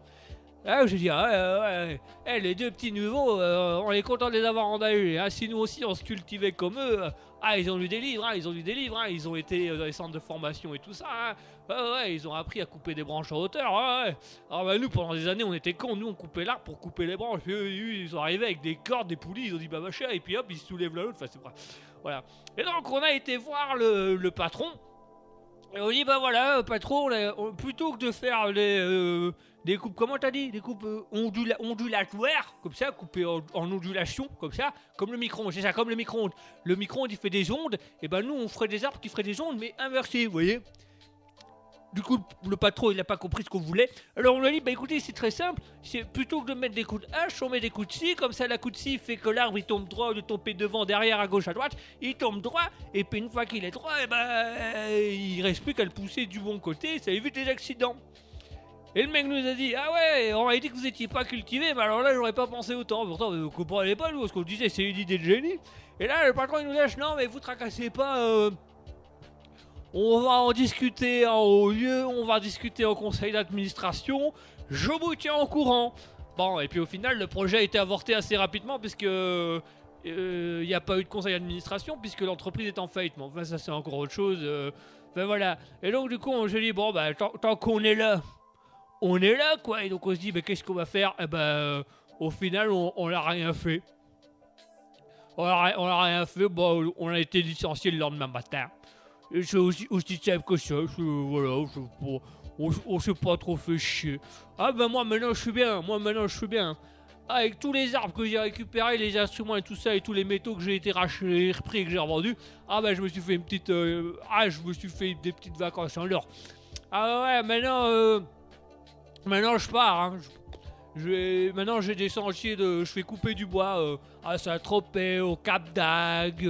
S3: Là, j'ai dit, ah, ouais, ouais, ouais. Eh, les deux petits nouveaux, euh, on est content de les avoir en AU. Hein. Si nous aussi, on se cultivait comme eux, ah, ils ont eu des livres, hein, ils ont eu des livres, hein, ils ont été dans les centres de formation et tout ça. hein. Ouais, ils ont appris à couper des branches en hauteur. Ouais. Alors, bah, nous, pendant des années, on était cons. Nous, on coupait l'arbre pour couper les branches. Puis eux, ils sont arrivés avec des cordes, des poulies. Ils ont dit, bah, machin. Et puis hop, ils soulèvent l'un l'autre. Enfin, c'est. Et donc, on a été voir le, patron. Et on dit, bah voilà, euh, patron, plutôt que de faire les, euh, des coupes, comment t'as dit? Des coupes euh, ondula- ondulatoires, comme ça, coupées en, ondulation, comme ça, comme le micro-ondes, ça, comme le micro-ondes. Le micro-ondes, il fait des ondes, et ben nous, on ferait des arbres qui feraient des ondes, mais inversées, vous voyez? Du coup, le patron, il n'a pas compris ce qu'on voulait. Alors on lui a dit, bah écoutez, c'est très simple. C'est plutôt que de mettre des coups de hache, on met des coups de scie. Comme ça, la coup de scie fait que l'arbre il tombe droit au lieu de tomber devant, derrière, à gauche, à droite. Il tombe droit. Et puis une fois qu'il est droit, et ben euh, il reste plus qu'à le pousser du bon côté. Ça évite les accidents. Et le mec nous a dit, ah ouais, on m'a dit que vous étiez pas cultivé, mais alors là, j'aurais pas pensé autant. Pourtant, vous comprenez pas, nous, ce qu'on disait, c'est une idée de génie. Et là, le patron, il nous lâche, non, mais vous tracassez pas. euh, on va en discuter en haut lieu, on va discuter au conseil d'administration. Je vous tiens au courant. Bon, et puis au final, le projet a été avorté assez rapidement puisque euh, il n'y a pas eu de conseil d'administration puisque l'entreprise est en faillite. Mais enfin, ça c'est encore autre chose. euh. Voilà. Et donc du coup, on se dit bon bah tant, qu'on est là, on est là quoi. Et donc on se dit bah qu'est-ce qu'on va faire? Et ben euh, au final, on, n'a rien fait. On a, ri- on a rien fait. Bon, on a été licencié le lendemain matin. C'est aussi, simple que ça. on, s'est pas trop fait chier. Ah ben moi maintenant je suis bien. Moi maintenant je suis bien. Avec tous les arbres que j'ai récupérés, les instruments et tout ça, et tous les métaux que j'ai été rachetés, repris et que j'ai revendus, ah ben je me suis fait une petite... euh, ah je me suis fait des petites vacances en l'or. Ah ouais, maintenant... euh, maintenant je pars. Hein. Maintenant j'ai des sentiers de... Je fais couper du bois euh, à Saint-Tropez, au Cap d'Agde,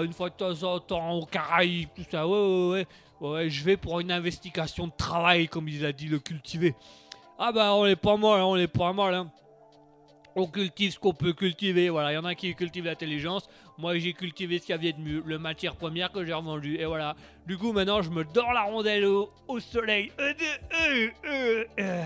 S3: une fois de temps en temps aux Caraïbes, tout ça. Ouais, ouais, ouais. Ouais, je vais pour une investigation de travail, comme il a dit, le cultiver. Ah bah on est pas mal, hein, on est pas mal. Hein. On cultive ce qu'on peut cultiver. Voilà, il y en a qui cultivent l'intelligence. Moi, j'ai cultivé ce qu'il y avait de mieux, le matière première que j'ai revendu. Et voilà. Du coup, maintenant, je me dors la rondelle au, au soleil. Euh, euh, euh, euh.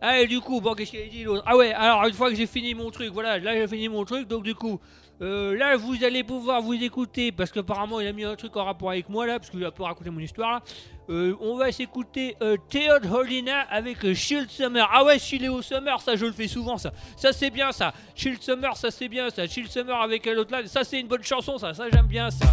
S3: Allez, du coup, bon, qu'est-ce qu'il a dit l'autre? Ah ouais, alors une fois que j'ai fini mon truc, voilà, là j'ai fini mon truc, donc du coup, euh, là vous allez pouvoir vous écouter, parce qu'apparemment il a mis un truc en rapport avec moi là, parce que je vais pas raconter mon histoire. Euh, on va s'écouter euh, Theod Holina avec euh, Shield Summer. Ah ouais, Shield Summer, ça je le fais souvent ça. Ça c'est bien ça. Shield Summer, ça c'est bien ça. Shield Summer avec l'autre là, ça c'est une bonne chanson ça, ça j'aime bien ça.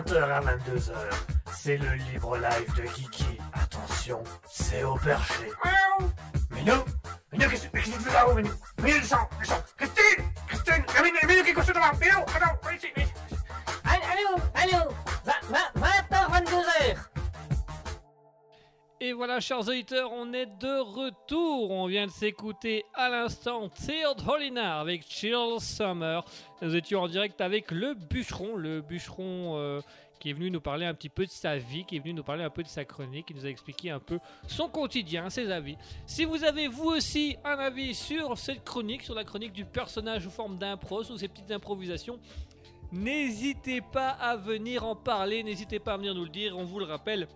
S1: 20h à 22h, c'est le libre live de Kiki. Attention, c'est au perché. Minou Minou, qu'est-ce que tu fais là-haut, Minou Minou, descends, descends Christine Christine Minou, Minou, qui est couché devant Minou, attends, viens ici, viens ici
S2: Allô, allô 20h, 22h
S3: Et voilà, chers auditeurs, on est de retour. Vient de s'écouter à l'instant Third Holina avec Chill Summer. Nous étions en direct avec le bûcheron, le bûcheron euh, qui est venu nous parler un petit peu de sa vie, qui est venu nous parler un peu de sa chronique, qui nous a expliqué un peu son quotidien, ses avis. Si vous avez vous aussi un avis sur cette chronique, sur la chronique du personnage sous forme d'impro, ou ces petites improvisations, n'hésitez pas à venir en parler, n'hésitez pas à venir nous le dire, on vous le rappelle.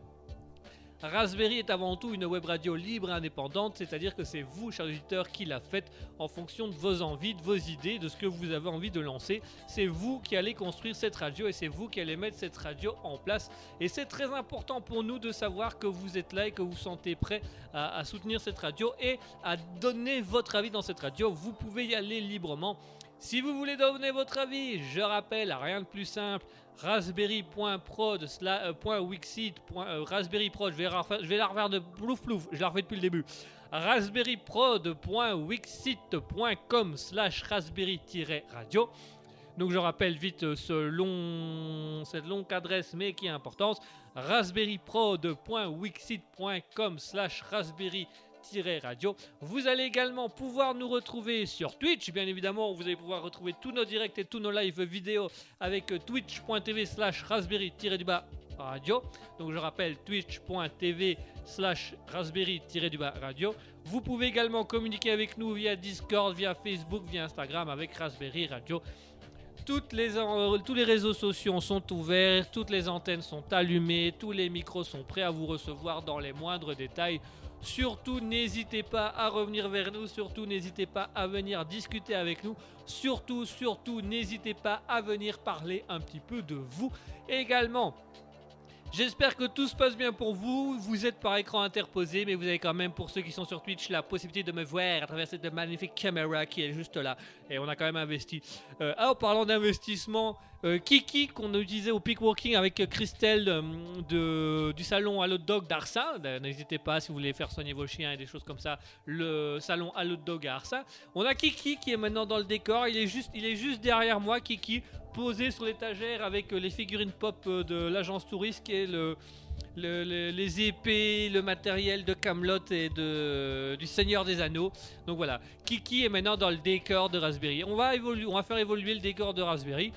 S3: Raspberry est avant tout une web radio libre et indépendante, c'est-à-dire que c'est vous, chers auditeurs, qui la faites en fonction de vos envies, de vos idées, de ce que vous avez envie de lancer. C'est vous qui allez construire cette radio et c'est vous qui allez mettre cette radio en place. Et c'est très important pour nous de savoir que vous êtes là et que vous vous sentez prêt à, à soutenir cette radio et à donner votre avis dans cette radio. Vous pouvez y aller librement. Si vous voulez donner votre avis, je rappelle, rien de plus simple, raspberry.prod, euh, euh, raspberryprod, je vais, je vais la refaire de plouf plouf, je la refais depuis le début. raspberryprod.wixit.com slash raspberry-radio. Donc je rappelle vite euh, cette longue adresse mais qui a importance. raspberryprod.wixit.com slash raspberry radio. Vous allez également pouvoir nous retrouver sur Twitch, bien évidemment. Vous allez pouvoir retrouver tous nos directs et tous nos lives vidéo avec euh, twitch.tv slash raspberry-du-bas radio. Donc je rappelle twitch.tv slash raspberry-du-bas radio. Vous pouvez également communiquer avec nous via Discord, via Facebook, via Instagram avec Raspberry Radio. Toutes les, en- tous les réseaux sociaux sont ouverts, toutes les antennes sont allumées, tous les micros sont prêts à vous recevoir dans les moindres détails. Surtout, n'hésitez pas à revenir vers nous. Surtout, n'hésitez pas à venir discuter avec nous. Surtout, surtout, n'hésitez pas à venir parler un petit peu de vous également. J'espère que tout se passe bien pour vous. Vous êtes par écran interposé, mais vous avez quand même, pour ceux qui sont sur Twitch, la possibilité de me voir à travers cette magnifique caméra qui est juste là. Et on a quand même investi. Euh, ah, en parlant d'investissement, euh, Kiki, qu'on a utilisé au Peakwalking avec euh, Christelle euh, du salon Hot Dog d'Arsa. N'hésitez pas si vous voulez faire soigner vos chiens et des choses comme ça. Le salon Hot Dog à Arsa. On a Kiki qui est maintenant dans le décor. Il est juste, il est juste derrière moi, Kiki, posé sur l'étagère avec les figurines pop de l'agence touriste qui est le, le- le- les épées, le matériel de Camelot et de, du Seigneur des Anneaux. Donc voilà, Kiki est maintenant dans le décor de Raspberry. On va, évoluer, on va faire évoluer le décor de Raspberry.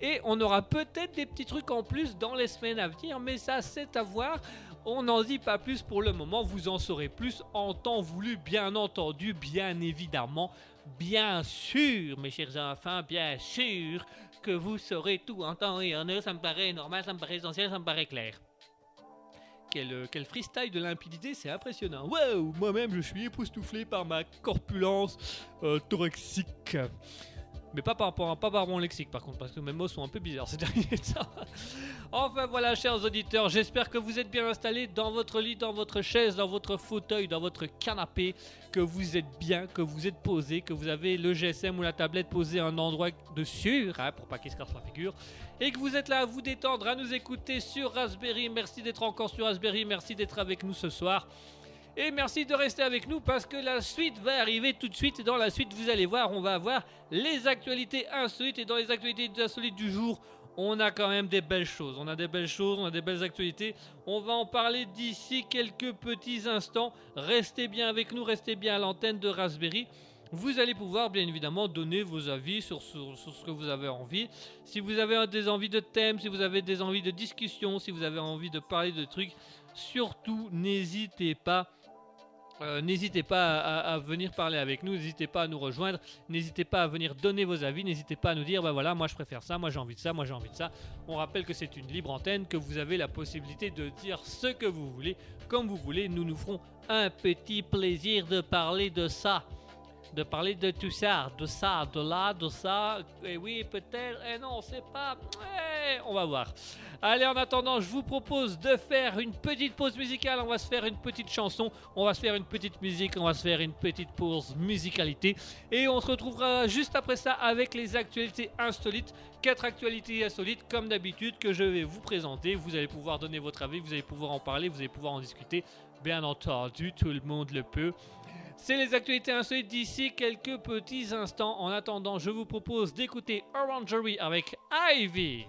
S3: Et on aura peut-être des petits trucs en plus dans les semaines à venir, mais ça c'est à voir. On n'en dit pas plus pour le moment, vous en saurez plus en temps voulu, bien entendu, bien évidemment, bien sûr, mes chers enfants, bien sûr que vous saurez tout en temps et en heure, ça me paraît normal, ça me paraît essentiel, ça me paraît clair. Quel, euh, quel freestyle de limpidité, c'est impressionnant. Waouh, moi-même je suis époustouflé par ma corpulence euh. Mais pas par, pas par mon lexique par contre, parce que mes mots sont un peu bizarres ces derniers temps. Enfin voilà, chers auditeurs, j'espère que vous êtes bien installés dans votre lit, dans votre chaise, dans votre fauteuil, dans votre canapé, que vous êtes bien, que vous êtes posé, que vous avez le GSM ou la tablette posé à un endroit de sûr, hein, pour pas qu'il se casse la figure, et que vous êtes là à vous détendre, à nous écouter sur Raspberry. Merci d'être encore sur Raspberry, merci d'être avec nous ce soir. Et merci de rester avec nous parce que la suite va arriver tout de suite. Dans la suite, vous allez voir, on va avoir les actualités insolites. Et dans les actualités insolites du jour, on a quand même des belles choses. On a des belles choses, on a des belles actualités. On va en parler d'ici quelques petits instants. Restez bien avec nous, restez bien à l'antenne de Raspberry. Vous allez pouvoir bien évidemment donner vos avis sur, sur- sur ce que vous avez envie. Si vous avez des envies de thèmes, si vous avez des envies de discussion, si vous avez envie de parler de trucs, surtout n'hésitez pas. Euh, n'hésitez pas à, venir parler avec nous, n'hésitez pas à nous rejoindre, n'hésitez pas à venir donner vos avis, n'hésitez pas à nous dire bah voilà, moi je préfère ça, moi j'ai envie de ça, moi j'ai envie de ça. On rappelle que c'est une libre antenne, que vous avez la possibilité de dire ce que vous voulez, comme vous voulez. Nous nous ferons un petit plaisir de parler de ça de parler de tout ça, de ça, de là, de ça. Et oui, peut-être, et non, c'est pas. Mais on va voir. Allez, en attendant, je vous propose de faire une petite pause musicale. On va se faire une petite chanson, on va se faire une petite musique, on va se faire une petite pause musicalité. Et on se retrouvera juste après ça avec les actualités insolites. Quatre actualités insolites, comme d'habitude, que je vais vous présenter. Vous allez pouvoir donner votre avis, vous allez pouvoir en parler, vous allez pouvoir en discuter. Bien entendu, tout le monde le peut. C'est les actualités insolites d'ici quelques petits instants. En attendant, je vous propose d'écouter Orangery avec Ivy.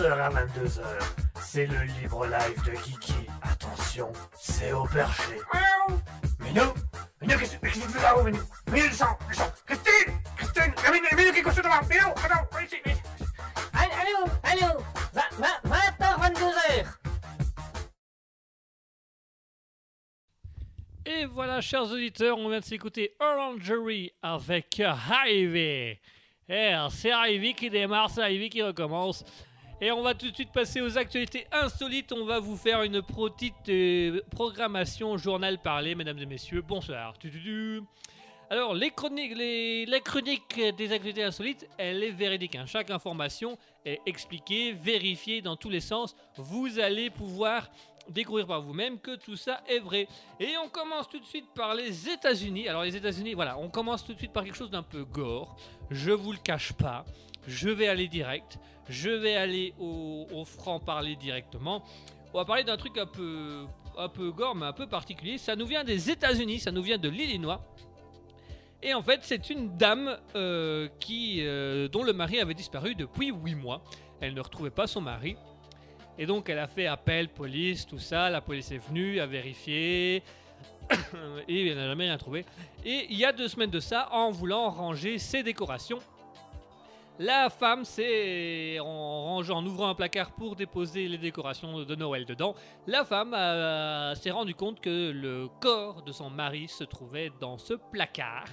S1: 20h à 22h, c'est le libre live de Kiki. Attention, c'est au perché. Minou Minou, qu'est-ce que tu fais là-haut, Minou Minou, descends, descends Christine Christine Minou, Minou, qu'est-ce que tu fais là Minou, attends, viens ici, viens ici.
S2: Allô, allô, 20h, 22h.
S3: Et voilà, chers auditeurs, on vient de s'écouter Orangery avec Ivy. Eh, c'est Ivy qui démarre, c'est Ivy qui recommence. Et on va tout de suite passer aux actualités insolites. On va vous faire une petite euh, programmation journal parlé, mesdames et messieurs. Bonsoir. Alors, les chroniques, les, la chronique des actualités insolites, elle est véridique. hein. Chaque information est expliquée, vérifiée dans tous les sens. Vous allez pouvoir découvrir par vous-même que tout ça est vrai. Et on commence tout de suite par les États-Unis. Alors les États-Unis, voilà, on commence tout de suite par quelque chose d'un peu gore. Je vous le cache pas. Je vais aller direct. Je vais aller au, au franc parler directement. On va parler d'un truc un peu, un peu gore, mais un peu particulier. Ça nous vient des États-Unis, ça nous vient de l'Illinois. Et en fait, c'est une dame euh, qui, euh, dont le mari avait disparu depuis 8 mois. Elle ne retrouvait pas son mari. Et donc, elle a fait appel, police, tout ça. La police est venue, a vérifié. et elle n'a jamais rien trouvé. Et il y a deux semaines de ça, en voulant ranger ses décorations, la femme s'est, en rangeant, en ouvrant un placard pour déposer les décorations de Noël dedans, la femme euh, s'est rendu compte que le corps de son mari se trouvait dans ce placard.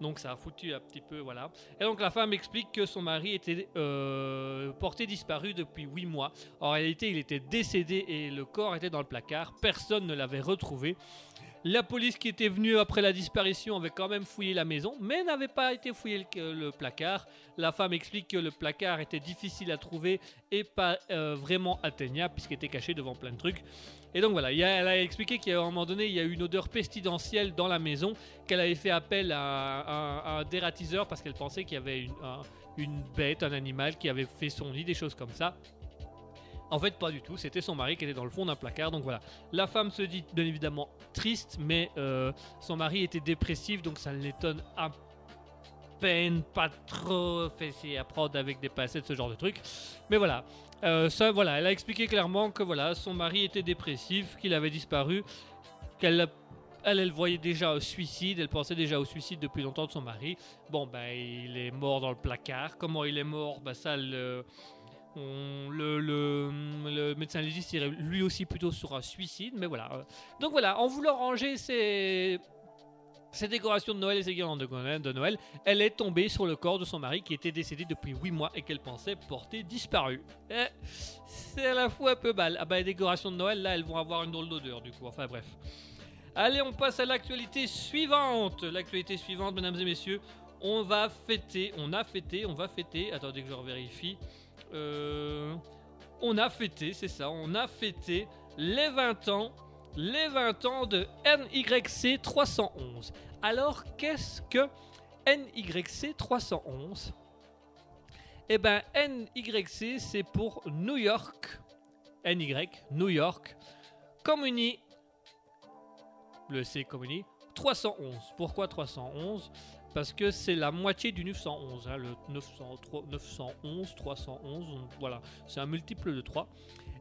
S3: Donc ça a foutu un petit peu, voilà. Et donc la femme explique que son mari était euh, porté disparu depuis 8 mois. En réalité, il était décédé et le corps était dans le placard. Personne ne l'avait retrouvé. La police qui était venue après la disparition avait quand même fouillé la maison, mais n'avait pas été fouillé le, le placard. La femme explique que le placard était difficile à trouver et pas euh, vraiment atteignable puisqu'il était caché devant plein de trucs. Et donc voilà, elle a expliqué qu'à un moment donné, il y a eu une odeur pestilentielle dans la maison, qu'elle avait fait appel à, un- dératiseur parce qu'elle pensait qu'il y avait une, un- une bête, un animal qui avait fait son nid, des choses comme ça. En fait, pas du tout. C'était son mari qui était dans le fond d'un placard. Donc voilà. La femme se dit bien évidemment triste, mais euh, son mari était dépressif, donc ça l'étonne un peine, pas trop fait à prendre avec des passettes, ce genre de truc. Mais voilà. Euh, ça, voilà, elle a expliqué clairement que voilà, son mari était dépressif, qu'il avait disparu, qu'elle elle, elle voyait déjà au suicide, elle pensait déjà au suicide depuis longtemps de son mari. Bon, ben, il est mort dans le placard. Comment il est mort? Ben, ça, le, le, médecin légiste lui aussi plutôt sur un suicide, mais voilà. Donc voilà, en voulant ranger ses, décorations de Noël et ses guirlandes de Noël, elle est tombée sur le corps de son mari qui était décédé depuis 8 mois et qu'elle pensait porter disparu. Eh, c'est à la fois un peu mal. Ah bah les décorations de Noël, là, elles vont avoir une drôle d'odeur du coup. Enfin bref. Allez, on passe à l'actualité suivante. L'actualité suivante, mesdames et messieurs, on va fêter, on a fêté, on va fêter. Attendez que je revérifie. Euh, on a fêté, c'est ça, on a fêté les 20 ans, les 20 ans de NYC 311. Alors, qu'est-ce que NYC 311 Eh ben, NYC, c'est pour New York, NY, New York, Community, le C Community, 311. Pourquoi 311 Parce que c'est la moitié du 911, hein, le 903 911, 311, on- voilà, c'est un multiple de 3.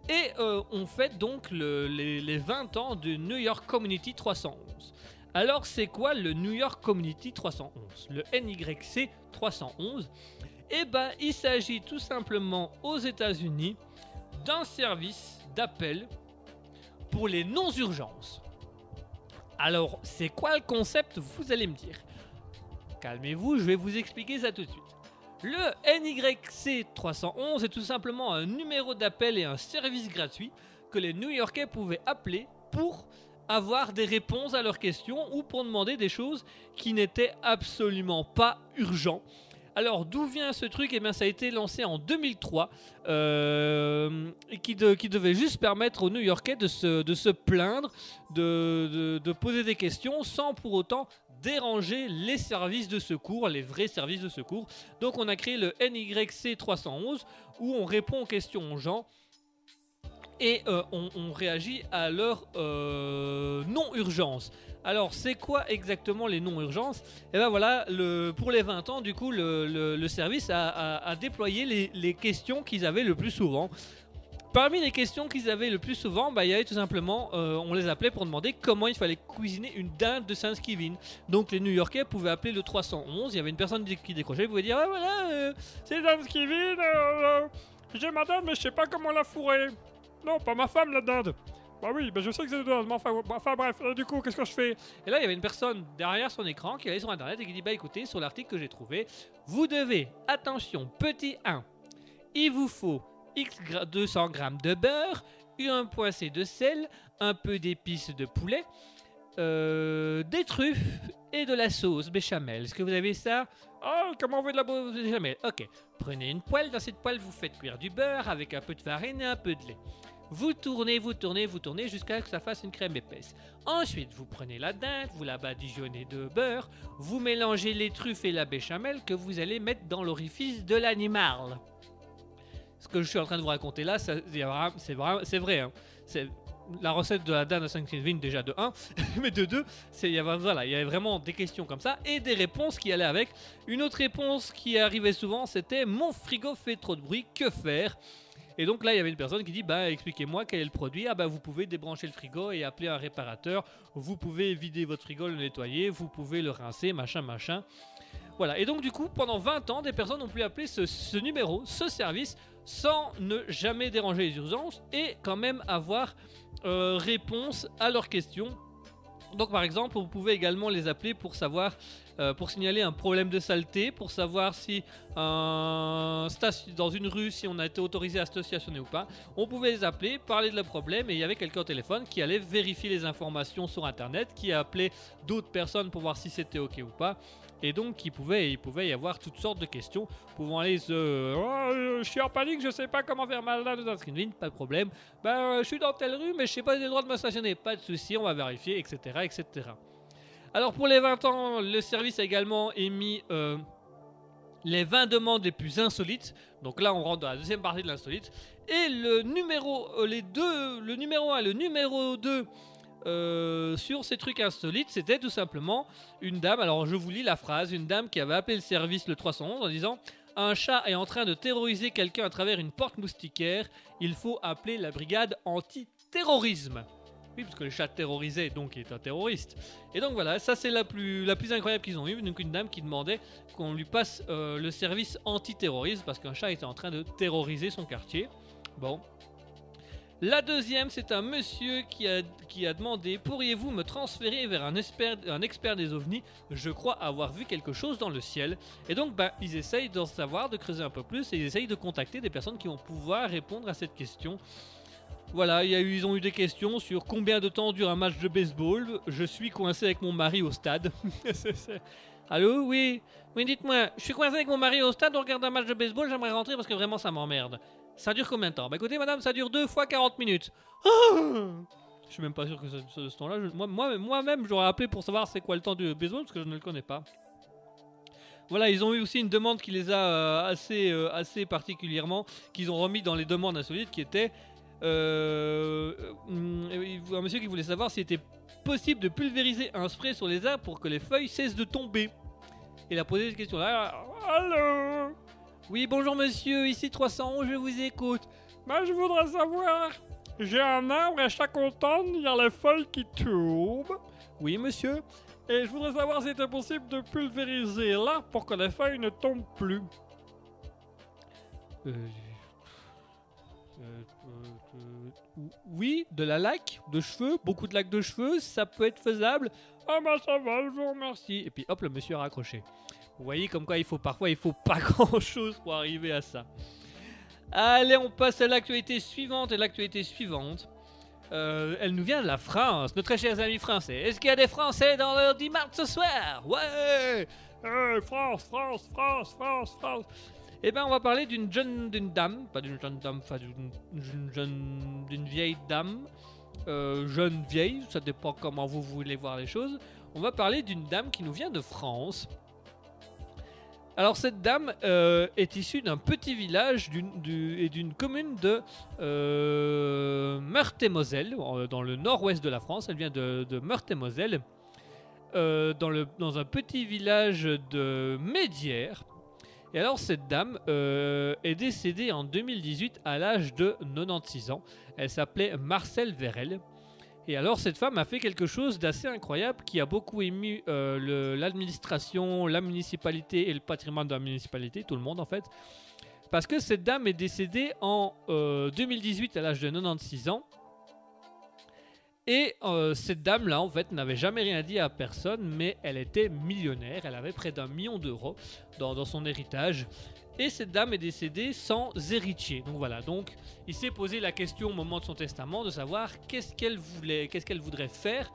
S3: Et euh, on fête donc le- les, les 20 ans de New York Community 311. Alors c'est quoi le New York Community 311 Le NYC 311 Eh ben il s'agit tout simplement aux États-Unis d'un service d'appel pour les non-urgences. Alors c'est quoi le concept? Vous allez me dire. Calmez-vous, je vais vous expliquer ça tout de suite. Le NYC 311 est tout simplement un numéro d'appel et un service gratuit que les New-Yorkais pouvaient appeler pour avoir des réponses à leurs questions ou pour demander des choses qui n'étaient absolument pas urgents. Alors d'où vient ce truc? Eh bien ça a été lancé en 2003 euh, et qui, de- qui devait juste permettre aux New-Yorkais de se, de se plaindre, de poser des questions sans pour autant déranger les services de secours, les vrais services de secours. Donc on a créé le NYC 311 où on répond aux questions aux gens et euh, on, réagit à leur euh, non-urgence. Alors c'est quoi exactement les non-urgences? Et ben voilà, pour les 20 ans, du coup, le, service a, déployé les questions qu'ils avaient le plus souvent. Parmi les questions qu'ils avaient le plus souvent, bah, il y avait tout simplement, euh, on les appelait pour demander comment il fallait cuisiner une dinde de Thanksgiving. Donc les New-Yorkais pouvaient appeler le 311, il y avait une personne qui décrochait, ils pouvaient dire ah voilà, euh, c'est Thanksgiving, euh, euh, j'ai ma dinde mais je sais pas comment la fourrer. Non, pas ma femme la dinde. Bah oui, bah je sais que c'est une dinde, mais enfin, enfin bref, euh, du coup qu'est-ce que je fais? Et là il y avait une personne derrière son écran qui allait sur internet et qui dit bah écoutez, sur l'article que j'ai trouvé, vous devez, attention, petit 1, il vous faut X gra- 200 grammes de beurre, un poincé de sel, un peu d'épices de poulet, euh, des truffes et de la sauce béchamel. Est-ce que vous avez ça? Oh, comment on veut de la béchamel? Ok. Prenez une poêle, dans cette poêle vous faites cuire du beurre avec un peu de farine et un peu de lait. Vous tournez, vous tournez, vous tournez jusqu'à ce que ça fasse une crème épaisse. Ensuite, vous prenez la dinde, vous la badigeonnez de beurre, vous mélangez les truffes et la béchamel que vous allez mettre dans l'orifice de l'animal. Ce que je suis en train de vous raconter là, c'est vrai, hein. C'est la recette de la dinde à Thanksgiving déjà de 1, mais de 2, c'est il y avait y avait vraiment des questions comme ça et des réponses qui allaient avec. Une autre réponse qui arrivait souvent, c'était mon frigo fait trop de bruit, que faire? Et donc là, il y avait une personne qui dit bah expliquez-moi quel est le produit. Ah bah vous pouvez débrancher le frigo et appeler un réparateur. Vous pouvez vider votre frigo, le nettoyer, vous pouvez le rincer, machin machin. Voilà. Et donc du coup, pendant 20 ans, des personnes ont pu appeler ce, numéro, ce service, sans ne jamais déranger les urgences et quand même avoir euh, réponse à leurs questions. Donc par exemple, vous pouvez également les appeler pour savoir, euh, pour signaler un problème de saleté, pour savoir si station- dans une rue, si on a été autorisé à stationner ou pas. On pouvait les appeler, parler de le problème et il y avait quelqu'un au téléphone qui allait vérifier les informations sur internet, qui appelait d'autres personnes pour voir si c'était ok ou pas. Et donc, il pouvait, y avoir toutes sortes de questions pouvant aller se. Oh, je suis en panique, je sais pas comment faire mal là dans Thanksgiving, pas de problème. Ben, je suis dans telle rue, mais je sais pas si j'ai le droit de me stationner. Pas de souci, on va vérifier, etc., etc. Alors, pour les 20 ans, le service a également émis euh, les 20 demandes les plus insolites. Donc là, on rentre dans la deuxième partie de l'insolite. Et le numéro, euh, les deux, le numéro 1 et le numéro 2 euh, sur ces trucs insolites, c'était tout simplement une dame, alors je vous lis la phrase, une dame qui avait appelé le service le 311 en disant un chat est en train de terroriser quelqu'un à travers une porte moustiquaire, il faut appeler la brigade anti-terrorisme. Oui, parce que le chat terrorisé, donc il est un terroriste. Et donc voilà, ça c'est la plus, la plus incroyable qu'ils ont eue. Donc une dame qui demandait qu'on lui passe euh, le service anti-terrorisme parce qu'un chat était en train de terroriser son quartier. Bon. La deuxième, c'est un monsieur qui a, demandé Pourriez-vous me transférer vers un expert, des ovnis? Je crois avoir vu quelque chose dans le ciel. Et donc, bah, ils essayent d'en savoir, de creuser un peu plus et ils essayent de contacter des personnes qui vont pouvoir répondre à cette question. Voilà, ils ont eu des questions sur combien de temps dure un match de baseball. Je suis coincé avec mon mari au stade. Allô, oui, oui, dites-moi, je suis coincé avec mon mari au stade, on regarde un match de baseball, j'aimerais rentrer parce que vraiment ça m'emmerde. Ça dure combien de temps? Bah écoutez, madame, ça dure deux fois 40 minutes. Ah je suis même pas sûr que ce, ce- ce temps-là, je- moi, moi, moi-même, j'aurais appelé pour savoir c'est quoi le temps du baseball parce que je ne le connais pas. Voilà, ils ont eu aussi une demande qui les a euh, assez, euh, assez particulièrement, qu'ils ont remis dans les demandes insolites, qui était euh, euh, un monsieur qui voulait savoir s'il était possible de pulvériser un spray sur les arbres pour que les feuilles cessent de tomber. Il a posé cette question-là. Allô Oui, bonjour monsieur, ici 311, je vous écoute.
S4: Bah, je voudrais savoir. J'ai un arbre et à chaque automne, il y a les feuilles qui tombent.
S3: Oui, monsieur
S4: Et je voudrais savoir si c'était possible de pulvériser l'arbre pour que les feuilles ne tombent plus.
S3: Euh, euh, euh, euh, Oui, de la laque de cheveux, beaucoup de laque de cheveux, ça peut être faisable.
S4: Ah bah ça va, je vous remercie.
S3: Et puis hop, le monsieur a raccroché. Vous voyez comme quoi il faut parfois il faut pas grand chose pour arriver à ça. Allez, on passe à l'actualité suivante et l'actualité suivante. euh, elle nous vient de la France, nos très chers amis français. Est-ce qu'il y a des Français dans le 10 mars ce soir? Ouais
S4: France, France, France, France, France.
S3: Eh ben, on va parler d'une jeune, d'une dame, pas d'une jeune dame, enfin d'une jeune, d'une vieille dame, euh, jeune vieille, ça dépend comment vous voulez voir les choses. On va parler d'une dame qui nous vient de France. Alors cette dame euh, est issue d'un petit village et d'une commune de euh, Meurthe-et-Moselle, dans le nord-ouest de la France. Elle vient de, Meurthe-et-Moselle, euh, dans, un petit village de Médières. Et alors cette dame est décédée en 2018 à l'âge de 96 ans. Elle s'appelait Marcel Vérel. Et alors cette femme a fait quelque chose d'assez incroyable qui a beaucoup ému euh, l'administration, la municipalité et le patrimoine de la municipalité, tout le monde en fait. Parce que cette dame est décédée en euh, 2018 à l'âge de 96 ans. Et euh, cette dame-là, en fait, n'avait jamais rien dit à personne, mais elle était millionnaire. Elle avait près d'un million d'euros dans son héritage. Et cette dame est décédée sans héritier. Donc voilà, donc il s'est posé la question au moment de son testament de savoir qu'est-ce qu'elle voulait, voudrait faire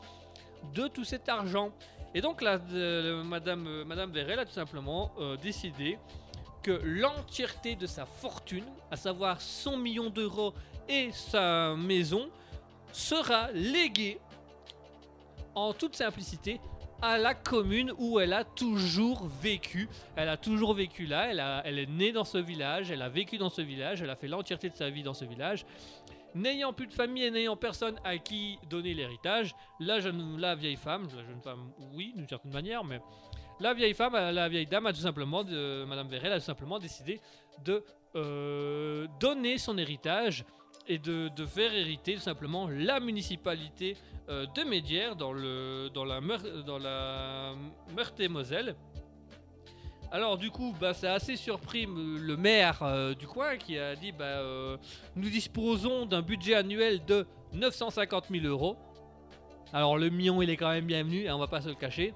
S3: de tout cet argent. Et donc là, euh, Madame, euh, a tout simplement euh, décidé que l'entièreté de sa fortune, à savoir son million d'euros et sa maison, sera léguée en toute simplicité à la commune où elle a toujours vécu. Elle a toujours vécu là, elle, est née dans ce village, elle a vécu dans ce village, elle a fait l'entièreté de sa vie dans ce village. N'ayant plus de famille et n'ayant personne à qui donner l'héritage, la, la vieille femme, la jeune femme, oui, d'une certaine manière, mais la vieille femme, euh, la vieille dame a tout simplement, Madame Vérel a tout simplement décidé de euh, donner son héritage et de, faire hériter tout simplement la municipalité euh, de Médières dans, la, Meurthe-et-Moselle. Alors du coup, bah, ça a assez surpris m- le maire euh, du coin qui a dit bah, euh, nous disposons d'un budget annuel de 950 000 euros. Alors le million il est quand même bienvenu, hein, on va pas se le cacher.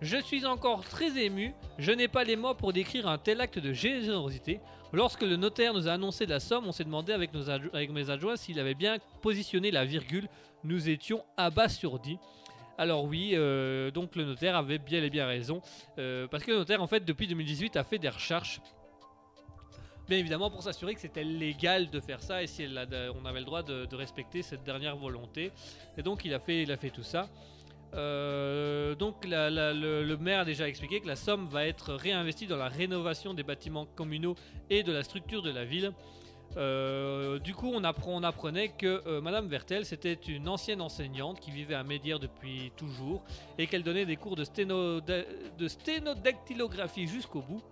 S3: Je suis encore très ému, je n'ai pas les mots pour décrire un tel acte de générosité. Lorsque le notaire nous a annoncé la somme, on s'est demandé avec, mes adjoints s'il avait bien positionné la virgule. Nous étions abasourdis. Alors oui, euh, donc le notaire avait bien et bien raison, euh, parce que le notaire en fait depuis 2018 a fait des recherches, bien évidemment pour s'assurer que c'était légal de faire ça et si on avait le droit de, de respecter cette dernière volonté. Et donc il a fait, il a fait tout ça. Euh, donc le, maire a déjà expliqué que la somme va être réinvestie dans la rénovation des bâtiments communaux et de la structure de la ville. Euh, du coup, on, apprenait que euh, Madame Vertel, c'était une ancienne enseignante qui vivait à Médière depuis toujours et qu'elle donnait des cours de, sténo, sténodactylographie jusqu'au bout.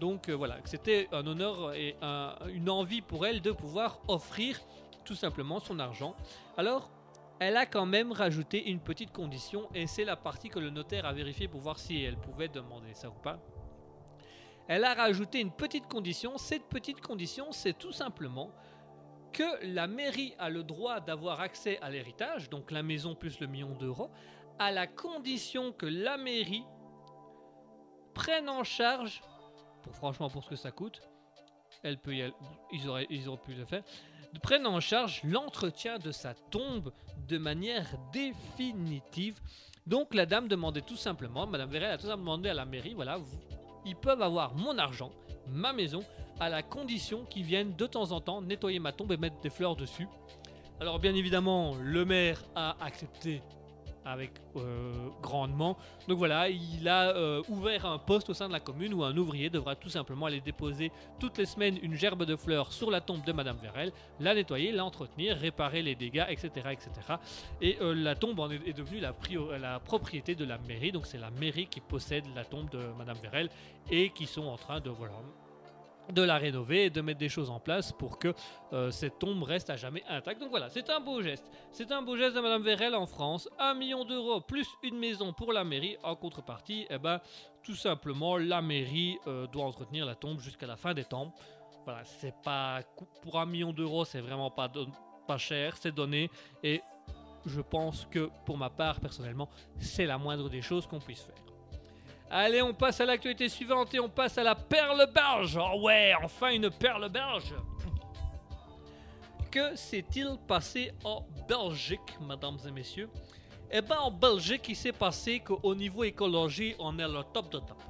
S3: Donc euh, voilà, c'était un honneur et un- une envie pour elle de pouvoir offrir tout simplement son argent. Alors, elle a quand même rajouté une petite condition et c'est la partie que le notaire a vérifié pour voir si elle pouvait demander ça ou pas. Elle a rajouté une petite condition. Cette petite condition, c'est tout simplement que la mairie a le droit d'avoir accès à l'héritage, donc la maison plus le million d'euros, à la condition que la mairie prenne en charge, pour franchement pour ce que ça coûte, elle peut y aller- ils, auraient, ils pu le faire, prenne en charge l'entretien de sa tombe de manière définitive. Donc la dame demandait tout simplement, Madame Vérel a tout simplement demandé à la mairie, voilà, ils peuvent avoir mon argent, ma maison, à la condition qu'ils viennent de temps en temps nettoyer ma tombe et mettre des fleurs dessus. Alors bien évidemment, le maire a accepté avec euh, grandement. Donc voilà, il a euh, ouvert un poste au sein de la commune où un ouvrier devra tout simplement aller déposer toutes les semaines une gerbe de fleurs sur la tombe de Madame Vérel, la nettoyer, l'entretenir, réparer les dégâts, etc. etc. Et euh, la tombe en est, devenue la, la propriété de la mairie, donc c'est la mairie qui possède la tombe de Madame Vérel et qui sont en train de voilà de la rénover et de mettre des choses en place pour que euh, cette tombe reste à jamais intacte. Donc voilà, c'est un beau geste. C'est un beau geste de Madame Vérel en France. Un million d'euros plus une maison pour la mairie. En contrepartie, eh ben, tout simplement, la mairie euh, doit entretenir la tombe jusqu'à la fin des temps. Voilà, c'est pas pour un million d'euros, c'est vraiment pas pas cher, c'est donné et je pense que pour ma part personnellement, c'est la moindre des choses qu'on puisse faire. Allez, on passe à l'actualité suivante et on passe à la perle belge. Oh ouais, enfin une perle belge. Que s'est-il passé en Belgique, mesdames et messieurs? Eh ben, en Belgique, il s'est passé qu'au niveau écologie, on est le top de top.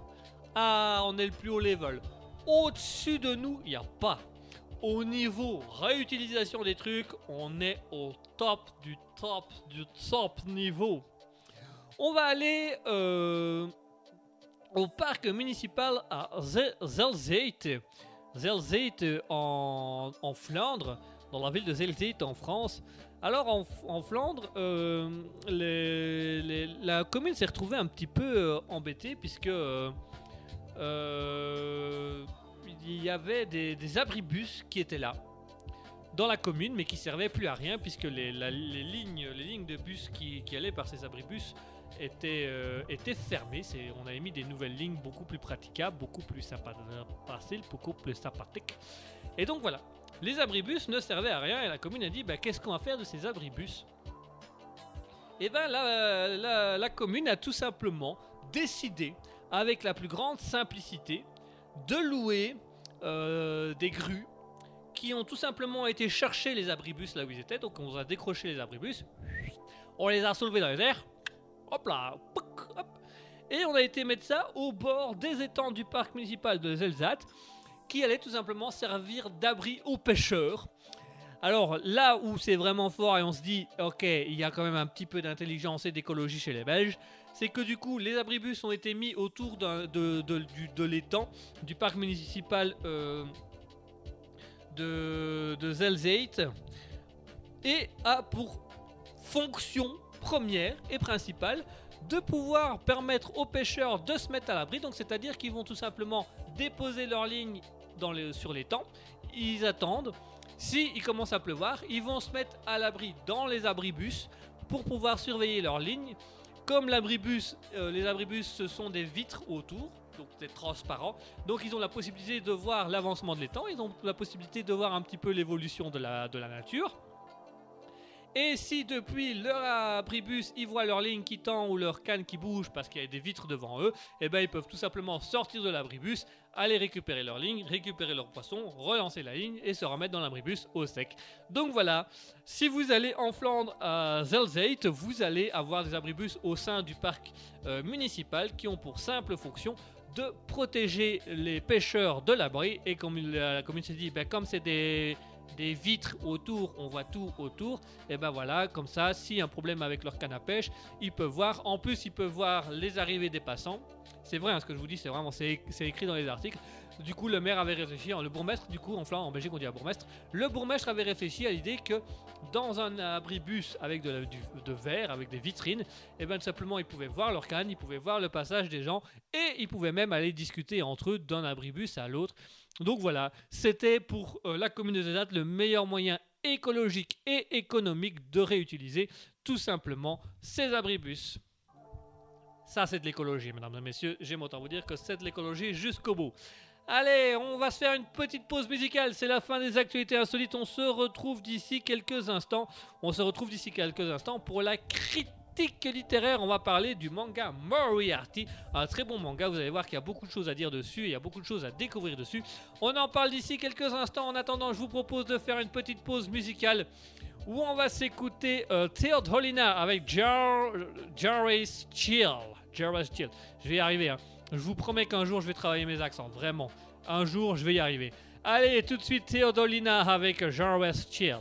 S3: Ah, on est le plus haut level. Au-dessus de nous, il n'y a pas. Au niveau réutilisation des trucs, on est au top du top du top niveau. On va aller euh, au parc municipal à Ze- Zelzate. Zelzate en, Flandre, dans la ville de Zelzate en France. Alors en, Flandre, euh, la commune s'est retrouvée un petit peu euh, embêtée puisque euh, il y avait des, des abribus qui étaient là dans la commune mais qui servaient plus à rien puisque les lignes de bus qui, qui allaient par ces abribus étaient, euh, On avait mis des nouvelles lignes beaucoup plus praticables, beaucoup plus beaucoup plus sympathiques. Et donc voilà, les abribus ne servaient à rien et la commune a dit bah, qu'est-ce qu'on va faire de ces abribus? Et bien la, la- la commune a tout simplement décidé, avec la plus grande simplicité, de louer euh, des grues qui ont tout simplement été chercher les abribus là où ils étaient. Donc on a décroché les abribus, on les a soulevés dans les airs, hop là, et on a été mettre ça au bord des étangs du parc municipal de Zelzat, qui allait tout simplement servir d'abri aux pêcheurs. Alors là où c'est vraiment fort et on se dit, ok, il y a quand même un petit peu d'intelligence et d'écologie chez les Belges, c'est que du coup les abribus ont été mis autour de l'étang du parc municipal euh, de, de Zelzate et a pour fonction première et principale de pouvoir permettre aux pêcheurs de se mettre à l'abri. Donc c'est-à-dire qu'ils vont tout simplement déposer leur ligne dans les, sur l'étang, ils attendent. Si il commence à pleuvoir, ils vont se mettre à l'abri dans les abribus pour pouvoir surveiller leur ligne. Comme l'abribus, euh, les abribus, ce sont des vitres autour, donc c'est transparent. Donc ils ont la possibilité de voir l'avancement de l'étang, ils ont la possibilité de voir un petit peu l'évolution de la nature. Et si depuis leur abribus, ils voient leur ligne qui tend ou leur canne qui bouge parce qu'il y a des vitres devant eux, et ben ils peuvent tout simplement sortir de l'abribus, aller récupérer leur ligne, récupérer leur poisson, relancer la ligne et se remettre dans l'abribus au sec. Donc voilà, si vous allez en Flandre à Zelzate, vous allez avoir des abribus au sein du parc euh, municipal qui ont pour simple fonction de protéger les pêcheurs de l'abri. Et comme la commune s'est dit, ben, comme c'est des des vitres autour, on voit tout autour. Et ben voilà, comme ça, a un problème avec leur canne à pêche, ils peuvent voir. En plus, ils peuvent voir les arrivées des passants. C'est vrai, hein, ce que je vous dis, c'est vraiment, c'est écrit dans les articles. Du coup, le maire avait réfléchi, hein, le bourgmestre, du coup, en en Belgique, on dit à bourgmestre. Le bourgmestre avait réfléchi à l'idée que dans un abribus avec de, verre, avec des vitrines, et ben tout simplement, ils pouvaient voir leur canne, ils pouvaient voir le passage des gens, et ils pouvaient même aller discuter entre eux d'un abribus à l'autre. Donc voilà, c'était pour euh, la commune de Zedat le meilleur moyen écologique et économique de réutiliser tout simplement ces abribus. Ça, c'est de l'écologie, mesdames et messieurs. J'aime autant vous dire que c'est de l'écologie jusqu'au bout. Allez, on va se faire une petite pause musicale. C'est la fin des actualités insolites. On se retrouve d'ici quelques instants. On se retrouve d'ici quelques instants pour la critique littéraire. On va parler du manga Moriarty. Un très bon manga. Vous allez voir qu'il y a beaucoup de choses à dire dessus. Il y a beaucoup de choses à découvrir dessus. On en parle d'ici quelques instants. En attendant, je vous propose de faire une petite pause musicale où on va s'écouter euh, Theodolina avec Jar Jarvis Chill. Jarvis Chill. Je vais y arriver. hein. Je vous promets qu'un jour je vais travailler mes accents. Vraiment. Un jour je vais y arriver. Allez, tout de suite Theodolina avec Jarvis Chill.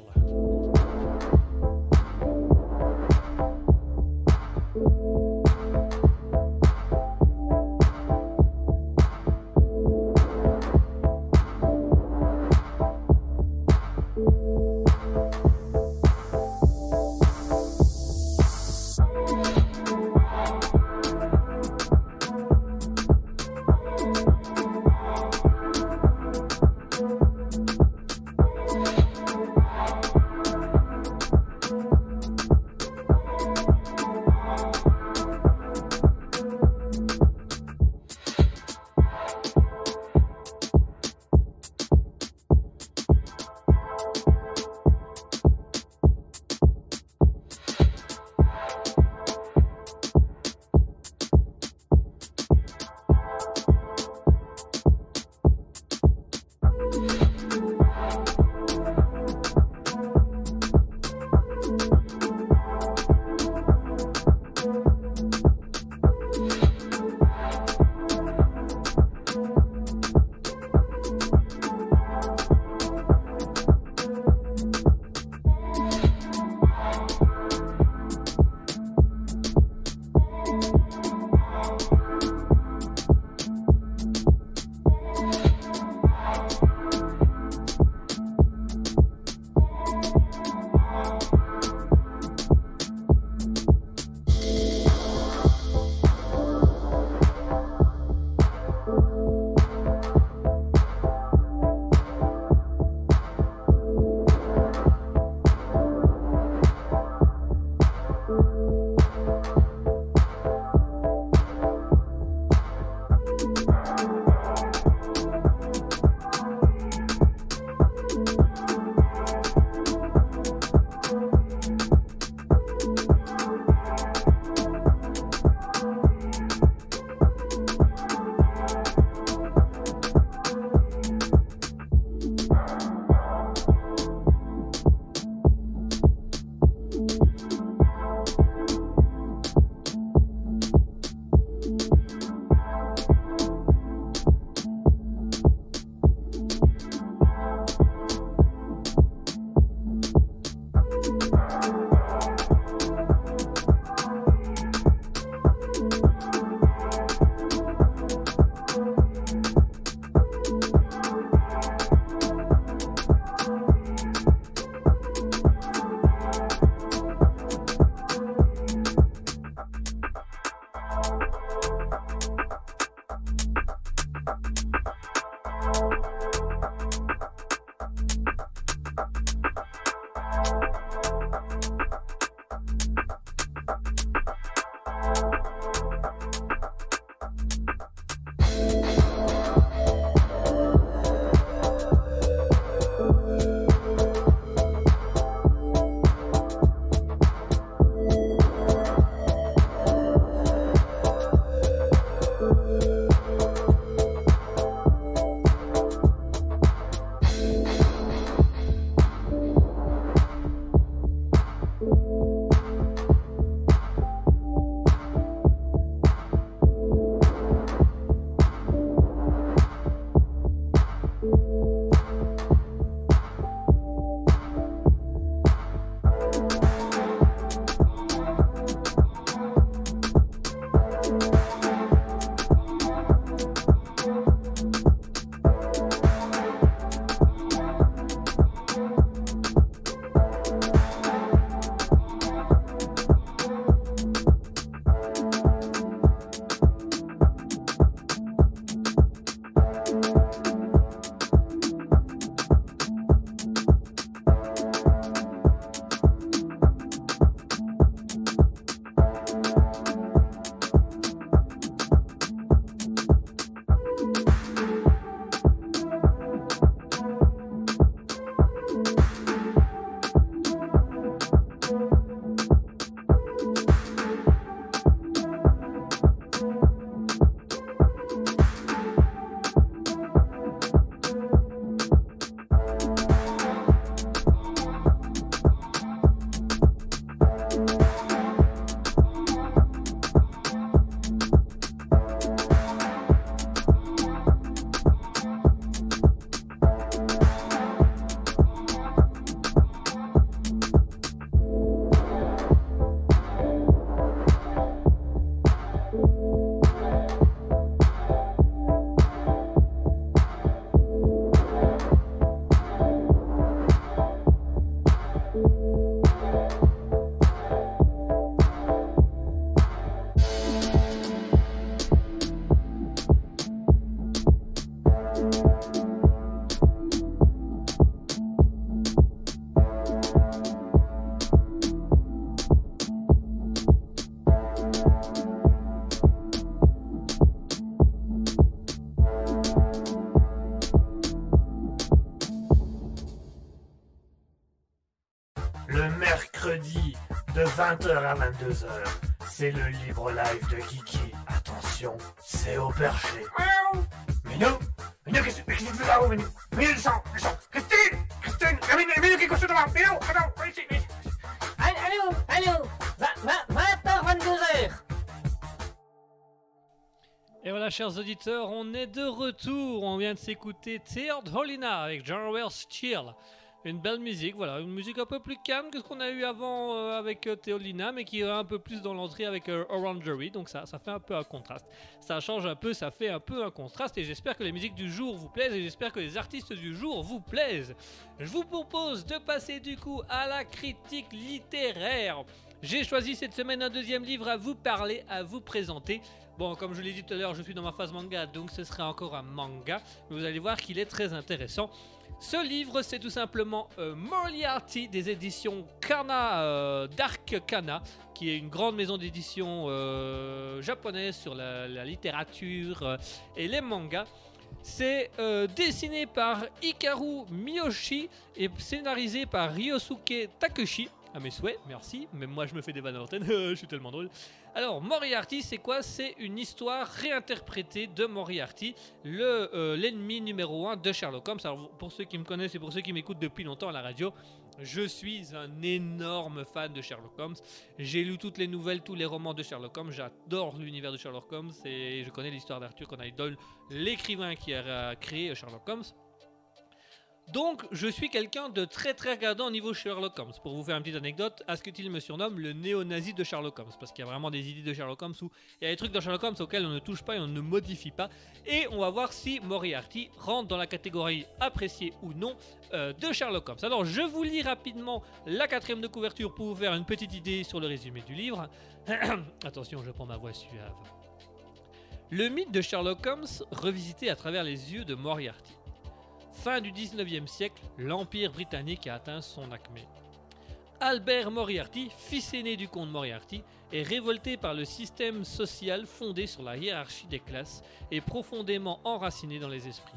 S1: 20h à 22h. C'est le libre live de Kiki. Attention, c'est au perché. Minou Minou, qu'est-ce que tu fais là-haut, Minou? Minou, descends, descends Christine Christine Minou, Minou, qui est devant Minou, attends, viens ici, viens ici.
S2: Allô, allô, 20h, 22h.
S3: Et voilà, chers auditeurs, on est de retour. On vient de s'écouter Teared Holina avec John Wells Chill. Une belle musique, voilà, une musique un peu plus calme que ce qu'on a eu avant euh, avec euh, Théolina, mais qui est un peu plus dans l'entrée avec euh, Orangery, donc ça, ça fait un peu un contraste. Ça change un peu, ça fait un peu un contraste, et j'espère que les musiques du jour vous plaisent, et j'espère que les artistes du jour vous plaisent. Je vous propose de passer du coup à la critique littéraire. J'ai choisi cette semaine un deuxième livre à vous parler, à vous présenter. Bon, comme je l'ai dit tout à l'heure, je suis dans ma phase manga, donc ce sera encore un manga, mais vous allez voir qu'il est très intéressant. Ce livre, c'est tout simplement euh, Moriarty des éditions Kana, euh, Dark Kana, qui est une grande maison d'édition euh, japonaise sur la, littérature euh, et les mangas. C'est dessiné par Hikaru Miyoshi et scénarisé par Ryosuke Takeshi. À mes souhaits, merci. Même moi, je me fais des vannes à l'antenne. je suis tellement drôle. Alors, Moriarty, c'est quoi? C'est une histoire réinterprétée de Moriarty, euh, l'ennemi numéro 1 de Sherlock Holmes. Alors, pour ceux qui me connaissent et pour ceux qui m'écoutent depuis longtemps à la radio, je suis un énorme fan de Sherlock Holmes. J'ai lu toutes les nouvelles, tous les romans de Sherlock Holmes. J'adore l'univers de Sherlock Holmes et je connais l'histoire d'Arthur Conan Doyle, l'écrivain qui a créé Sherlock Holmes. Donc, je suis quelqu'un de très très regardant au niveau Sherlock Holmes. Pour vous faire une petite anecdote, Asketil me surnomme le néo-nazi de Sherlock Holmes. Parce qu'il y a vraiment des idées de Sherlock Holmes où il y a des trucs dans Sherlock Holmes auxquels on ne touche pas et on ne modifie pas. Et on va voir si Moriarty rentre dans la catégorie appréciée ou non euh, de Sherlock Holmes. Alors, je vous lis rapidement la quatrième de couverture pour vous faire une petite idée sur le résumé du livre. Attention, je prends ma voix suave. Le mythe de Sherlock Holmes revisité à travers les yeux de Moriarty. Fin du 19e siècle, l'Empire britannique a atteint son acmé. Albert Moriarty, fils aîné du comte Moriarty, est révolté par le système social fondé sur la hiérarchie des classes et profondément enraciné dans les esprits.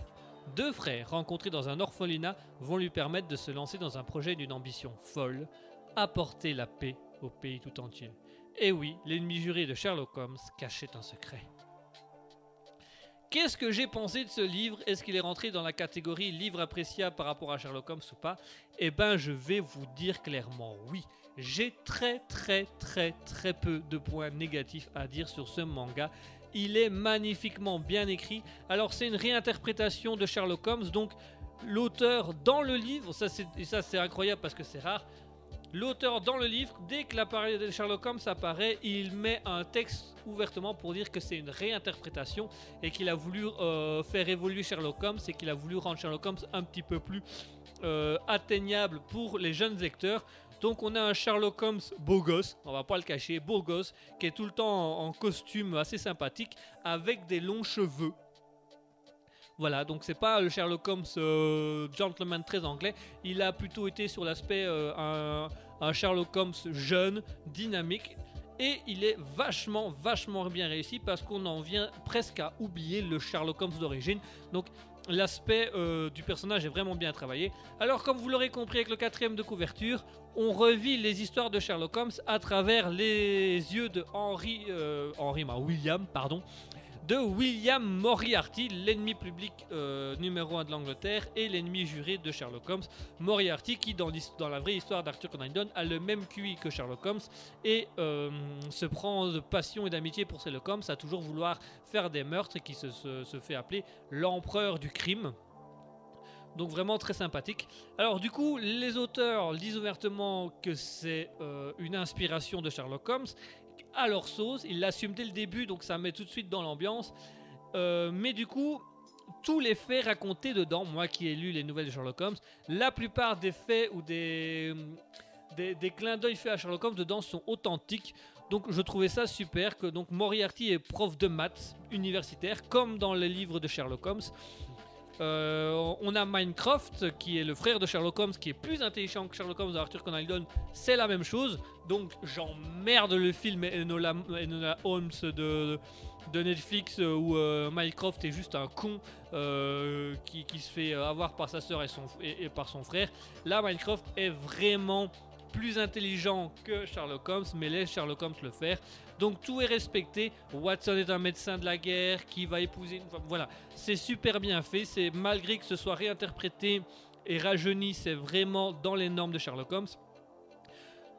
S3: Deux frères rencontrés dans un orphelinat vont lui permettre de se lancer dans un projet d'une ambition folle, apporter la paix au pays tout entier. Et oui, l'ennemi juré de Sherlock Holmes cachait un secret. Qu'est-ce que j'ai pensé de ce livre? Est-ce qu'il est rentré dans la catégorie livre appréciable par rapport à Sherlock Holmes ou pas? Eh ben, je vais vous dire clairement oui. J'ai très très très très peu de points négatifs à dire sur ce manga. Il est magnifiquement bien écrit. Alors, c'est une réinterprétation de Sherlock Holmes, donc l'auteur dans le livre, ça c'est incroyable parce que c'est rare. L'auteur dans le livre, dès que l'appareil de Sherlock Holmes apparaît, il met un texte ouvertement pour dire que c'est une réinterprétation et qu'il a voulu euh, faire évoluer Sherlock Holmes et qu'il a voulu rendre Sherlock Holmes un petit peu plus euh, atteignable pour les jeunes lecteurs. Donc on a un Sherlock Holmes beau gosse, on va pas le cacher, beau gosse, qui est tout le temps en, en costume assez sympathique avec des longs cheveux. Voilà, donc c'est pas le Sherlock Holmes euh, gentleman très anglais. Il a plutôt été sur l'aspect euh, un, Sherlock Holmes jeune, dynamique. Et il est vachement, vachement bien réussi parce qu'on en vient presque à oublier le Sherlock Holmes d'origine. Donc l'aspect euh, du personnage est vraiment bien travaillé. Alors comme vous l'aurez compris avec le quatrième de couverture, on revit les histoires de Sherlock Holmes à travers les yeux de Henry, euh, Henry, William, pardon, de William Moriarty, l'ennemi public euh, numéro 1 de l'Angleterre et l'ennemi juré de Sherlock Holmes. Moriarty qui, dans, la vraie histoire d'Arthur Conan Doyle, a le même QI que Sherlock Holmes et euh, se prend de passion et d'amitié pour Sherlock Holmes, à toujours vouloir faire des meurtres et qui se fait appeler l'empereur du crime. Donc vraiment très sympathique. Alors du coup, les auteurs disent ouvertement que c'est euh, une inspiration de Sherlock Holmes à leur sauce. Ils l'assument dès le début, donc ça met tout de suite dans l'ambiance. Euh, mais du coup, tous les faits racontés dedans, moi qui ai lu les nouvelles de Sherlock Holmes, la plupart des faits ou des, des, clins d'œil faits à Sherlock Holmes dedans sont authentiques. Donc je trouvais ça super que donc Moriarty est prof de maths universitaire comme dans les livres de Sherlock Holmes. Euh, on a Minecraft qui est le frère de Sherlock Holmes qui est plus intelligent que Sherlock Holmes Arthur Conan Doyle. C'est la même chose. Donc j'emmerde le film Enola, Holmes de, Netflix euh, où euh, Minecraft est juste un con qui, se fait avoir par sa sœur et, et par son frère. Là Minecraft est vraiment plus intelligent que Sherlock Holmes, mais laisse Sherlock Holmes le faire. Donc tout est respecté. Watson est un médecin de la guerre qui va épouser une femme. Voilà, c'est super bien fait. C'est malgré que ce soit réinterprété et rajeuni, c'est vraiment dans les normes de Sherlock Holmes.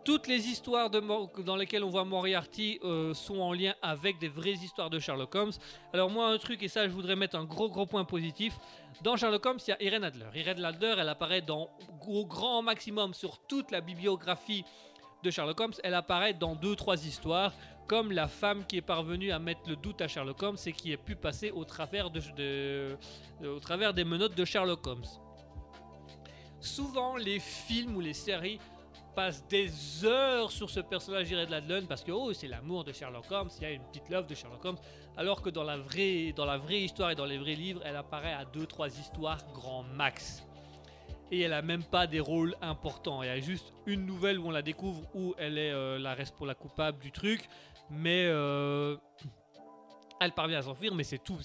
S3: Toutes les histoires de dans lesquelles on voit Moriarty euh, sont en lien avec des vraies histoires de Sherlock Holmes. Alors moi un truc, et ça je voudrais mettre un gros gros point positif, dans Sherlock Holmes il y a Irene Adler. Irene Adler elle apparaît dans au grand maximum sur toute la bibliographie de Sherlock Holmes, elle apparaît dans deux trois histoires comme la femme qui est parvenue à mettre le doute à Sherlock Holmes et qui a pu passer au travers, de, au travers des menottes de Sherlock Holmes. Souvent, les films ou les séries passe des heures sur ce personnage de Ladlun parce que oh, c'est l'amour de Sherlock Holmes, il y a une petite love de Sherlock Holmes, alors que dans la vraie, dans la vraie histoire et dans les vrais livres, elle apparaît à 2-3 histoires grand max. Et elle a même pas des rôles importants. Il y a juste une nouvelle où on la découvre où elle est euh, la la coupable du truc, mais euh, elle parvient à s'enfuir, mais c'est tout.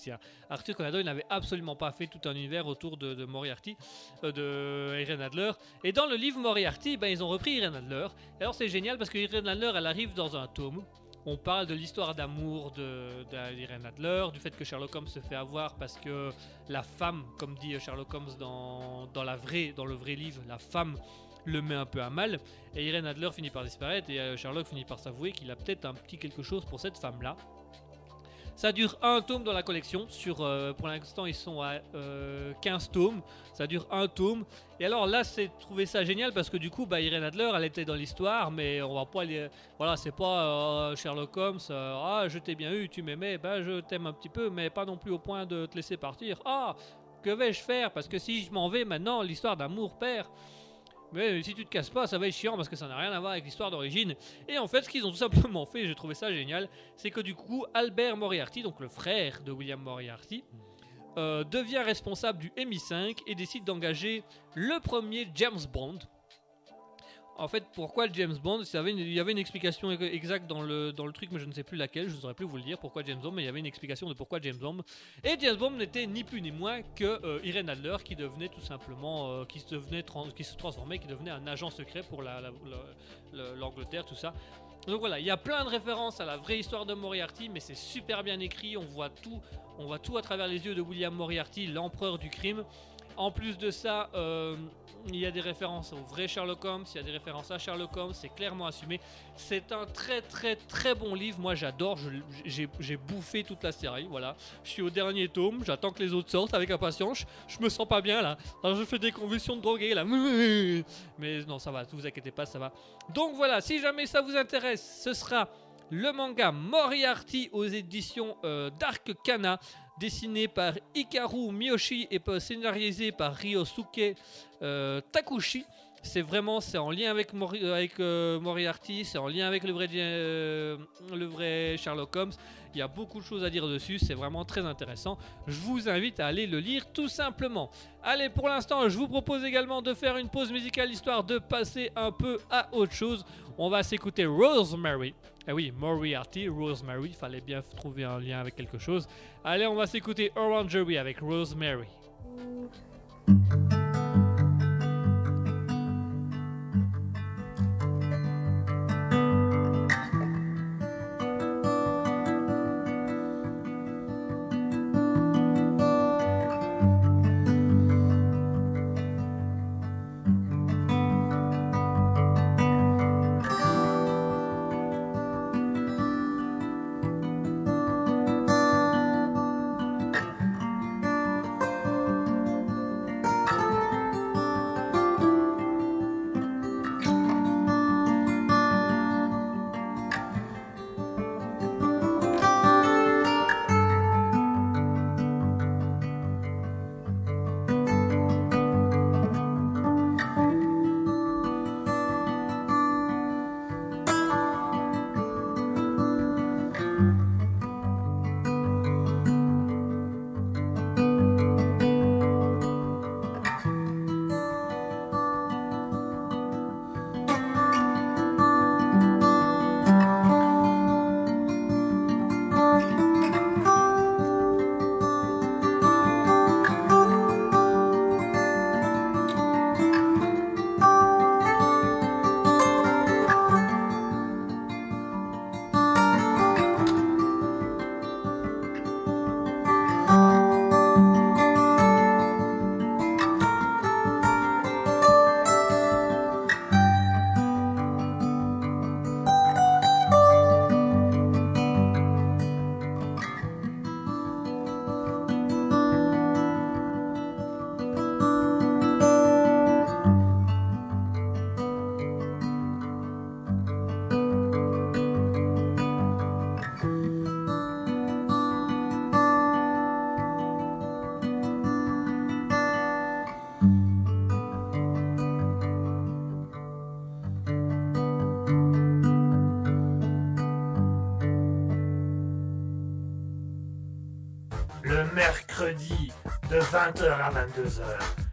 S3: Arthur Conan Doyle n'avait absolument pas fait tout un univers autour de, Moriarty, euh, de Irene Adler. Et dans le livre Moriarty, ben, ils ont repris Irene Adler. Et alors c'est génial parce que Irene Adler, elle arrive dans un tome. On parle de l'histoire d'amour d'Irene Adler, du fait que Sherlock Holmes se fait avoir parce que la femme, comme dit Sherlock Holmes dans, dans, la vraie, dans le vrai livre, la femme le met un peu à mal. Et Irene Adler finit par disparaître et euh, Sherlock finit par s'avouer qu'il a peut-être un petit quelque chose pour cette femme-là. Ça dure un tome dans la collection. Sur, euh, pour l'instant, ils sont à 15 euh, tomes. Ça dure un tome. Et alors là, c'est trouvé ça génial parce que du coup, bah, Irene Adler, elle était dans l'histoire, mais on va pas aller. Voilà, c'est pas euh, Sherlock Holmes. ah, je t'ai bien eu, tu m'aimais, bah, je t'aime un petit peu, mais pas non plus au point de te laisser partir. Ah, que vais-je faire? Parce que si je m'en vais maintenant, l'histoire d'amour perd. Mais si tu te casses pas, ça va être chiant parce que ça n'a rien à voir avec l'histoire d'origine. Et en fait, ce qu'ils ont tout simplement fait, j'ai trouvé ça génial, c'est que du coup, Albert Moriarty, donc le frère de William Moriarty, euh, devient responsable du MI5 et décide d'engager le premier James Bond, en fait, pourquoi James Bond Il y avait une explication exacte dans le, dans le truc, mais je ne sais plus laquelle. Je ne saurais plus vous le dire pourquoi James Bond, mais il y avait une explication de pourquoi James Bond. Et James Bond n'était ni plus ni moins que euh, Irene Adler, qui devenait tout simplement, euh, qui, se devenait qui se transformait, qui devenait un agent secret pour l'Angleterre, tout ça. Donc voilà, il y a plein de références à la vraie histoire de Moriarty, mais c'est super bien écrit. On voit tout, on voit tout à travers les yeux de William Moriarty, l'empereur du crime. En plus de ça, euh, il y a des références au vrai Sherlock Holmes, il y a des références à Sherlock Holmes, c'est clairement assumé. C'est un très très très bon livre, moi j'adore, j'ai bouffé toute la série, voilà. Je suis au dernier tome, j'attends que les autres sortent avec impatience, je me sens pas bien là. Je fais des convulsions de drogué là. Mais non, ça va, ne vous inquiétez pas, ça va. Donc voilà, si jamais ça vous intéresse, ce sera le manga Moriarty aux éditions euh, Dark Kana dessiné par Hikaru Miyoshi et scénarisé par Ryosuke euh, Takushi. C'est vraiment, c'est en lien avec, euh, Moriarty, c'est en lien avec le vrai, euh, le vrai Sherlock Holmes. Il y a beaucoup de choses à dire dessus, c'est vraiment très intéressant. Je vous invite à aller le lire tout simplement. Allez, pour l'instant, je vous propose également de faire une pause musicale histoire de passer un peu à autre chose. On va s'écouter Rosemary. Ah oui, Moriarty, Rosemary, fallait bien trouver un lien avec quelque chose. Allez, on va s'écouter Orangery avec Rosemary.
S1: 20h à 22h.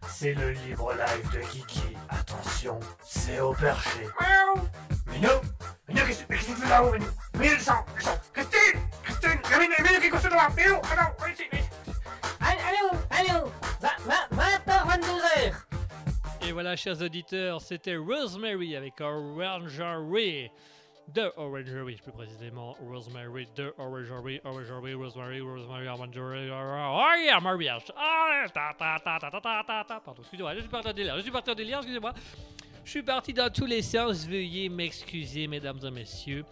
S1: C'est le libre live de Kiki. Attention, c'est au perché. Minou Minou, qu'est-ce que tu fais là-haut, Minou? Minou, descends, descends Christine Christine Minou, Minou, qu'est-ce que tu fais là viens ici, viens ici.
S2: Allô, allô 20h, 22h
S3: Et voilà, chers auditeurs, c'était Rosemary avec Orangery. The Orangery, plus précisément Rosemary, The Orangery, Orangery, Rosemary, Rosemary, Orangery, Orangery, mariage. Pardon, excusez-moi, je suis parti en délire, je suis parti en délire, excusez-moi. Je suis parti dans tous les sens, veuillez m'excuser, mesdames et messieurs.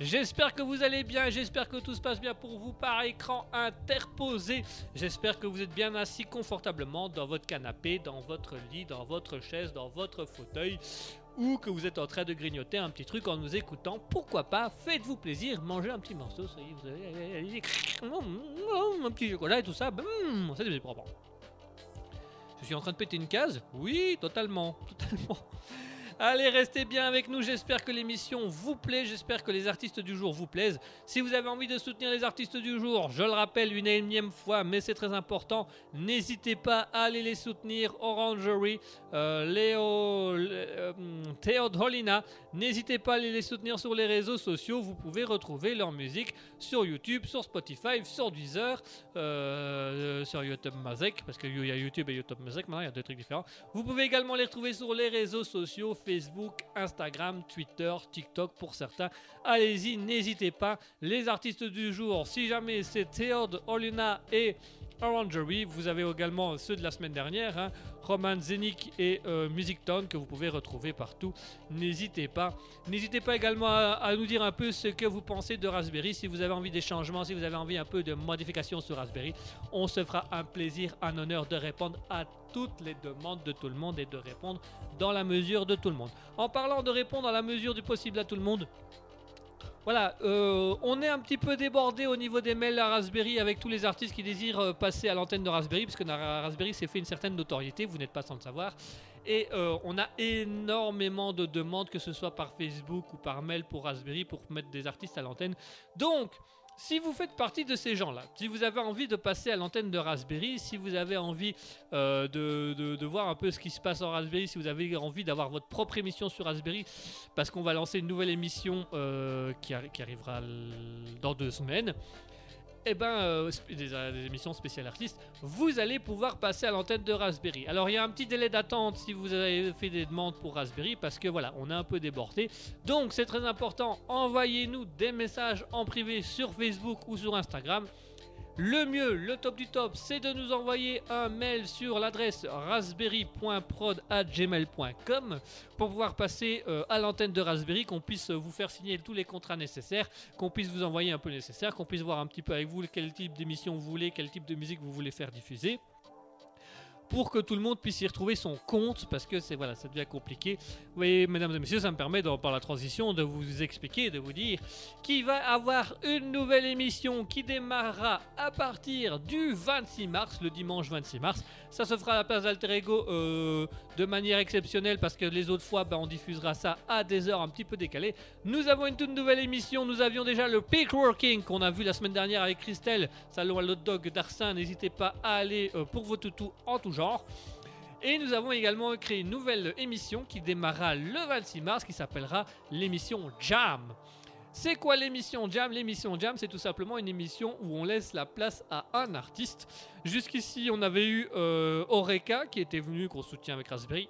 S3: J'espère que vous allez bien, j'espère que tout se passe bien pour vous par écran interposé. J'espère que vous êtes bien assis confortablement dans votre canapé, dans votre lit, dans votre chaise, dans votre fauteuil ou que vous êtes en train de grignoter un petit truc en nous écoutant. Pourquoi pas Faites-vous plaisir, mangez un petit morceau, est, vous avez allez-y. un petit chocolat et tout ça. C'est propre. Je suis en train de péter une case? Oui, totalement, totalement. Allez, restez bien avec nous. J'espère que l'émission vous plaît. J'espère que les artistes du jour vous plaisent. Si vous avez envie de soutenir les artistes du jour, je le rappelle une énième fois, mais c'est très important. N'hésitez pas à aller les soutenir. Orangery, euh, Léo, euh, Théodolina. N'hésitez pas à aller les soutenir sur les réseaux sociaux. Vous pouvez retrouver leur musique sur YouTube, sur Spotify, sur Deezer, euh, sur YouTube Music, parce qu'il y a YouTube et YouTube Music. Maintenant, il y a deux trucs différents. Vous pouvez également les retrouver sur les réseaux sociaux Facebook, Instagram, Twitter, TikTok pour certains. Allez-y, n'hésitez pas. Les artistes du jour, si jamais c'est Theod, Oluna et Orangery, vous avez également ceux de la semaine dernière, hein, Roman Zenik et euh, Music Tone que vous pouvez retrouver partout. N'hésitez pas. N'hésitez pas également à, nous dire un peu ce que vous pensez de Raspberry. Si vous avez envie des changements, si vous avez envie un peu de modifications sur Raspberry, on se fera un plaisir, un honneur de répondre à toutes les demandes de tout le monde et de répondre dans la mesure de tout le monde. En parlant de répondre à la mesure du possible à tout le monde, voilà, euh, on est un petit peu débordé au niveau des mails à Raspberry avec tous les artistes qui désirent euh, passer à l'antenne de Raspberry, parce que Raspberry s'est fait une certaine notoriété, vous n'êtes pas sans le savoir. Et euh, on a énormément de demandes, que ce soit par Facebook ou par mail pour Raspberry, pour mettre des artistes à l'antenne. Donc, si vous faites partie de ces gens-là, si vous avez envie de passer à l'antenne de Raspberry, si vous avez envie euh, de, voir un peu ce qui se passe en Raspberry, si vous avez envie d'avoir votre propre émission sur Raspberry, parce qu'on va lancer une nouvelle émission euh, qui, arri- qui arrivera dans deux semaines, eh ben, euh, euh, des émissions spéciales artistes, vous allez pouvoir passer à l'antenne de Raspberry. Alors il y a un petit délai d'attente si vous avez fait des demandes pour Raspberry, parce que voilà, on est un peu débordé. Donc c'est très important, envoyez-nous des messages en privé sur Facebook ou sur Instagram. Le mieux, le top du top, c'est de nous envoyer un mail sur l'adresse raspberry.prod@gmail.com pour pouvoir passer euh, à l'antenne de Raspberry, qu'on puisse vous faire signer tous les contrats nécessaires, qu'on puisse vous envoyer un peu nécessaire, qu'on puisse voir un petit peu avec vous quel type d'émission vous voulez, quel type de musique vous voulez faire diffuser pour que tout le monde puisse y retrouver son compte parce que c'est voilà ça devient compliqué. Oui mesdames et messieurs ça me permet par la transition de vous expliquer de vous dire qu'il va avoir une nouvelle émission qui démarrera à partir du 26 mars le dimanche 26 mars. Ça se fera à la place d'Alter Ego euh, de manière exceptionnelle parce que les autres fois ben, on diffusera ça à des heures un petit peu décalées. Nous avons une toute nouvelle émission. Nous avions déjà le Peak Working qu'on a vu la semaine dernière avec Christelle salon à l'hot dog d'Arsin n'hésitez pas à aller euh, pour vos toutous en tout genre et nous avons également créé une nouvelle émission qui démarrera le 26 mars qui s'appellera l'émission Jam. C'est quoi l'émission Jam? L'émission Jam, c'est tout simplement une émission où on laisse la place à un artiste. Jusqu'ici, on avait eu euh, Oreka qui était venu, qu'on soutient avec Raspberry.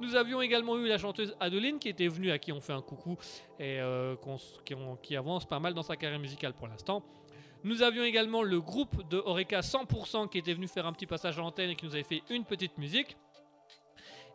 S3: Nous avions également eu la chanteuse Adeline qui était venue, à qui on fait un coucou et euh, qui avance pas mal dans sa carrière musicale pour l'instant. Nous avions également le groupe de Oreka 100% qui était venu faire un petit passage à l'antenne et qui nous avait fait une petite musique.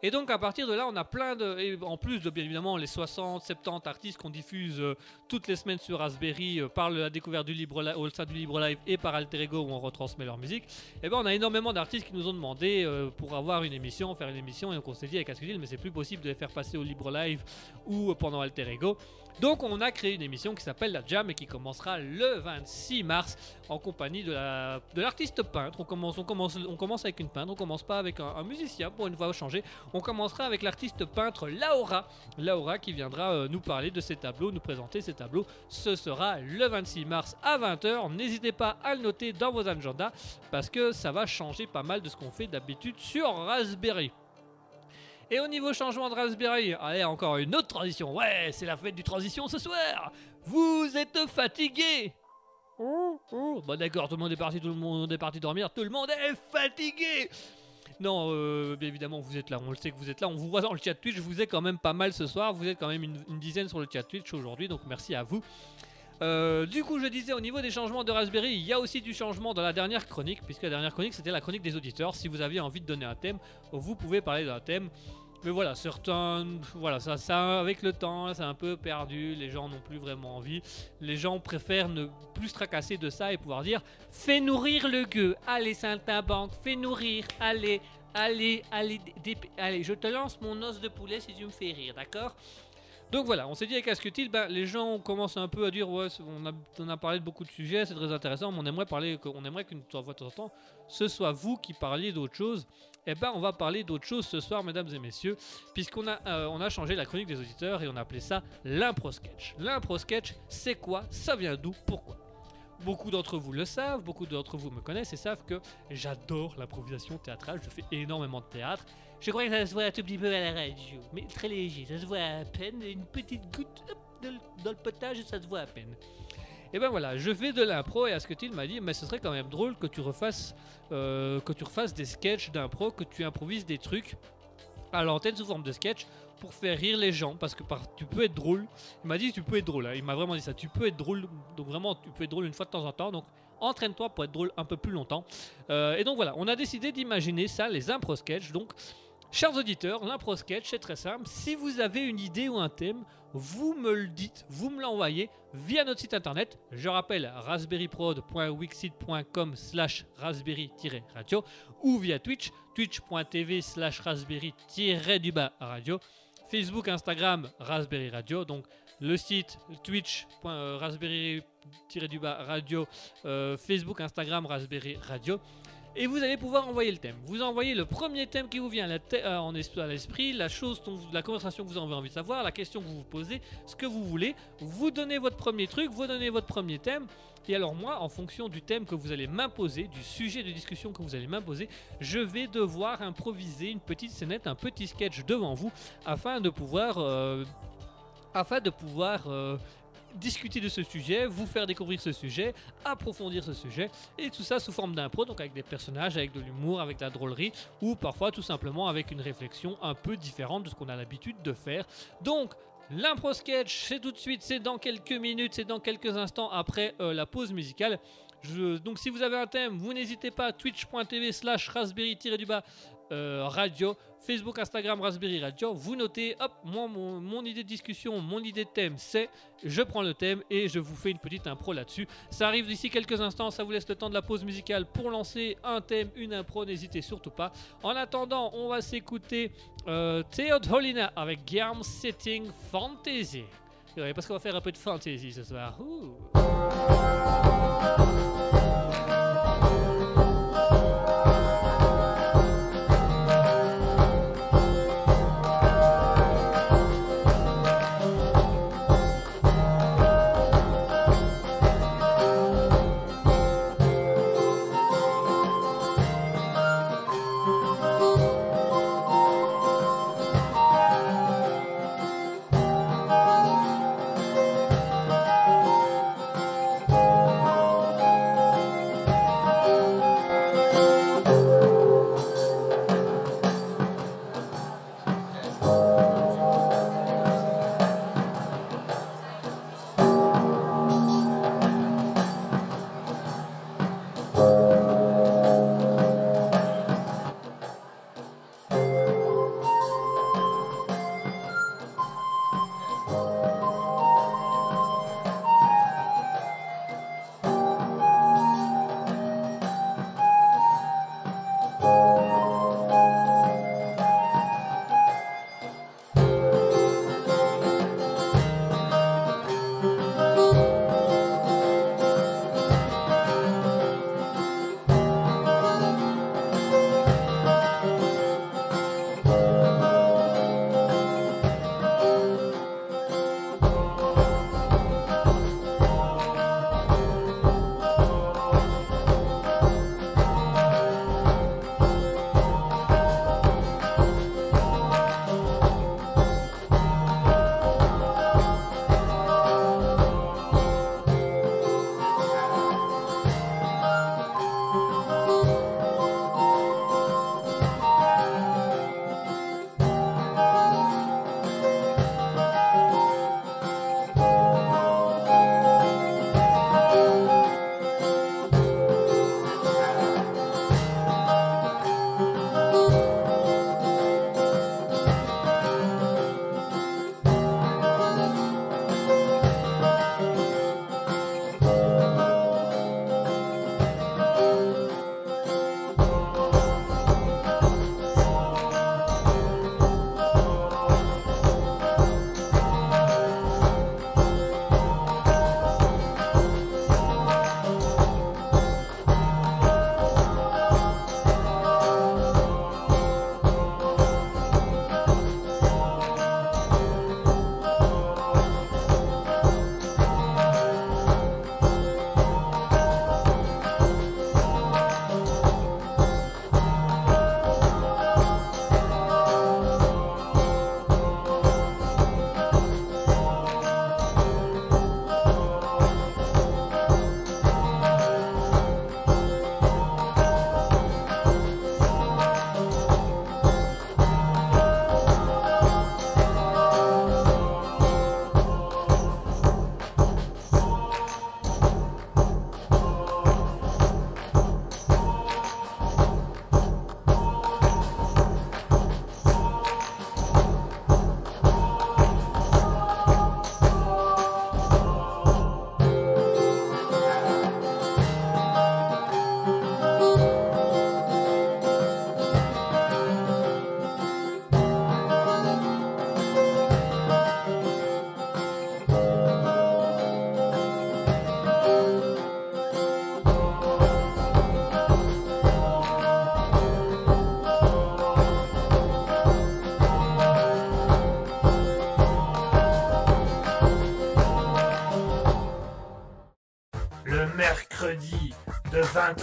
S3: Et donc à partir de là, on a plein de, en plus de bien évidemment les 60, 70 artistes qu'on diffuse euh, toutes les semaines sur Raspberry euh, par la découverte du libre Li- au sein du libre live et par Alter Ego où on retransmet leur musique. Et ben on a énormément d'artistes qui nous ont demandé euh, pour avoir une émission, faire une émission et donc on s'est dit avec Askedil mais c'est plus possible de les faire passer au libre live ou pendant Alter Ego. Donc on a créé une émission qui s'appelle La Jam et qui commencera le 26 mars en compagnie de la de l'artiste peintre. On commence, avec une peintre, on commence pas avec un, un musicien pour une fois changer. On commencera avec l'artiste peintre Laura. Laura qui viendra euh, nous parler de ses tableaux, nous présenter ses tableaux. Ce sera le 26 mars à 20h. N'hésitez pas à le noter dans vos agendas parce que ça va changer pas mal de ce qu'on fait d'habitude sur Raspberry. Et au niveau changement de Raspberry, allez, encore une autre transition. Ouais, c'est la fête du transition ce soir. Vous êtes fatigué Oh, oh. Bon d'accord, tout le monde est parti, tout le monde est parti dormir, tout le monde est fatigué non, euh, bien évidemment, vous êtes là, on le sait que vous êtes là, on vous voit dans le chat Twitch, je vous ai quand même pas mal ce soir, vous êtes quand même une dizaine sur le chat Twitch aujourd'hui, donc merci à vous. Euh, du coup, je disais au niveau des changements de Raspberry, il y a aussi du changement dans la dernière chronique, puisque la dernière chronique c'était la chronique des auditeurs. Si vous aviez envie de donner un thème, vous pouvez parler d'un thème. Mais voilà, certains, voilà, ça, ça, avec le temps, c'est un peu perdu. Les gens n'ont plus vraiment envie. Les gens préfèrent ne plus se tracasser de ça et pouvoir dire Fais nourrir le gueux. Allez, Saint-Banque, fais nourrir. Allez, allez, allez, allez, je te lance mon os de poulet si tu me fais rire, d'accord? Donc voilà, on s'est dit avec Asketil, ben, les gens commencent un peu à dire ouais, on a, on a parlé de beaucoup de sujets, c'est très intéressant, mais on aimerait parler, on aimerait qu'une fois de temps en temps, ce soit vous qui parliez d'autre chose. Eh ben, on va parler d'autre chose ce soir, mesdames et messieurs, puisqu'on a, euh, on a changé la chronique des auditeurs et on a appelé ça l'impro sketch. L'impro sketch, c'est quoi? Ça vient d'où? Pourquoi? Beaucoup d'entre vous le savent, beaucoup d'entre vous me connaissent et savent que j'adore l'improvisation théâtrale, je fais énormément de théâtre. Je crois que ça se voit un tout petit peu à la radio, mais très léger, ça se voit à peine, une petite goutte dans le potage ça se voit à peine. Et ben voilà, je fais de l'impro et Asketil m'a dit, mais ce serait quand même drôle que tu refasses, euh, que tu refasses des sketchs d'impro, que tu improvises des trucs à l'antenne sous forme de sketch pour faire rire les gens parce que par- tu peux être drôle. Il m'a dit tu peux être drôle, hein. il m'a vraiment dit ça, tu peux être drôle, donc vraiment tu peux être drôle une fois de temps en temps, donc entraîne-toi pour être drôle un peu plus longtemps. Euh, et donc voilà, on a décidé d'imaginer ça, les impro sketch. Donc, chers auditeurs, l'impro sketch c'est très simple. Si vous avez une idée ou un thème, vous me le dites, vous me l'envoyez via notre site internet. Je rappelle raspberryprod.wixit.com slash raspberry-radio ou via Twitch, twitch.tv slash raspberry-du-bas radio. Facebook, Instagram, Raspberry Radio. Donc le site Twitch, euh, euh, Facebook, Instagram, Raspberry Radio. Et vous allez pouvoir envoyer le thème. Vous envoyez le premier thème qui vous vient euh, en à l'esprit, la chose, la conversation que vous avez envie de savoir, la question que vous vous posez, ce que vous voulez. Vous donnez votre premier truc, vous donnez votre premier thème. Et alors moi, en fonction du thème que vous allez m'imposer, du sujet de discussion que vous allez m'imposer, je vais devoir improviser une petite scénette, un petit sketch devant vous, afin de pouvoir, euh, afin de pouvoir euh, discuter de ce sujet, vous faire découvrir ce sujet, approfondir ce sujet, et tout ça sous forme d'impro, donc avec des personnages, avec de l'humour, avec de la drôlerie, ou parfois tout simplement avec une réflexion un peu différente de ce qu'on a l'habitude de faire. Donc L'impro sketch, c'est tout de suite, c'est dans quelques minutes, c'est dans quelques instants après euh, la pause musicale. Donc si vous avez un thème, vous n'hésitez pas, twitch.tv slash raspberry-du-bas euh, radio, Facebook, Instagram, Raspberry Radio, vous notez, hop, moi, mon, idée de discussion, mon idée de thème, c'est, je prends le thème et je vous fais une petite impro là-dessus. Ça arrive d'ici quelques instants, ça vous laisse le temps de la pause musicale pour lancer un thème, une impro, n'hésitez surtout pas. En attendant, on va s'écouter euh, Theo Holina avec Game Setting Fantasy. Parce qu'on va faire un peu de fantasy ce soir.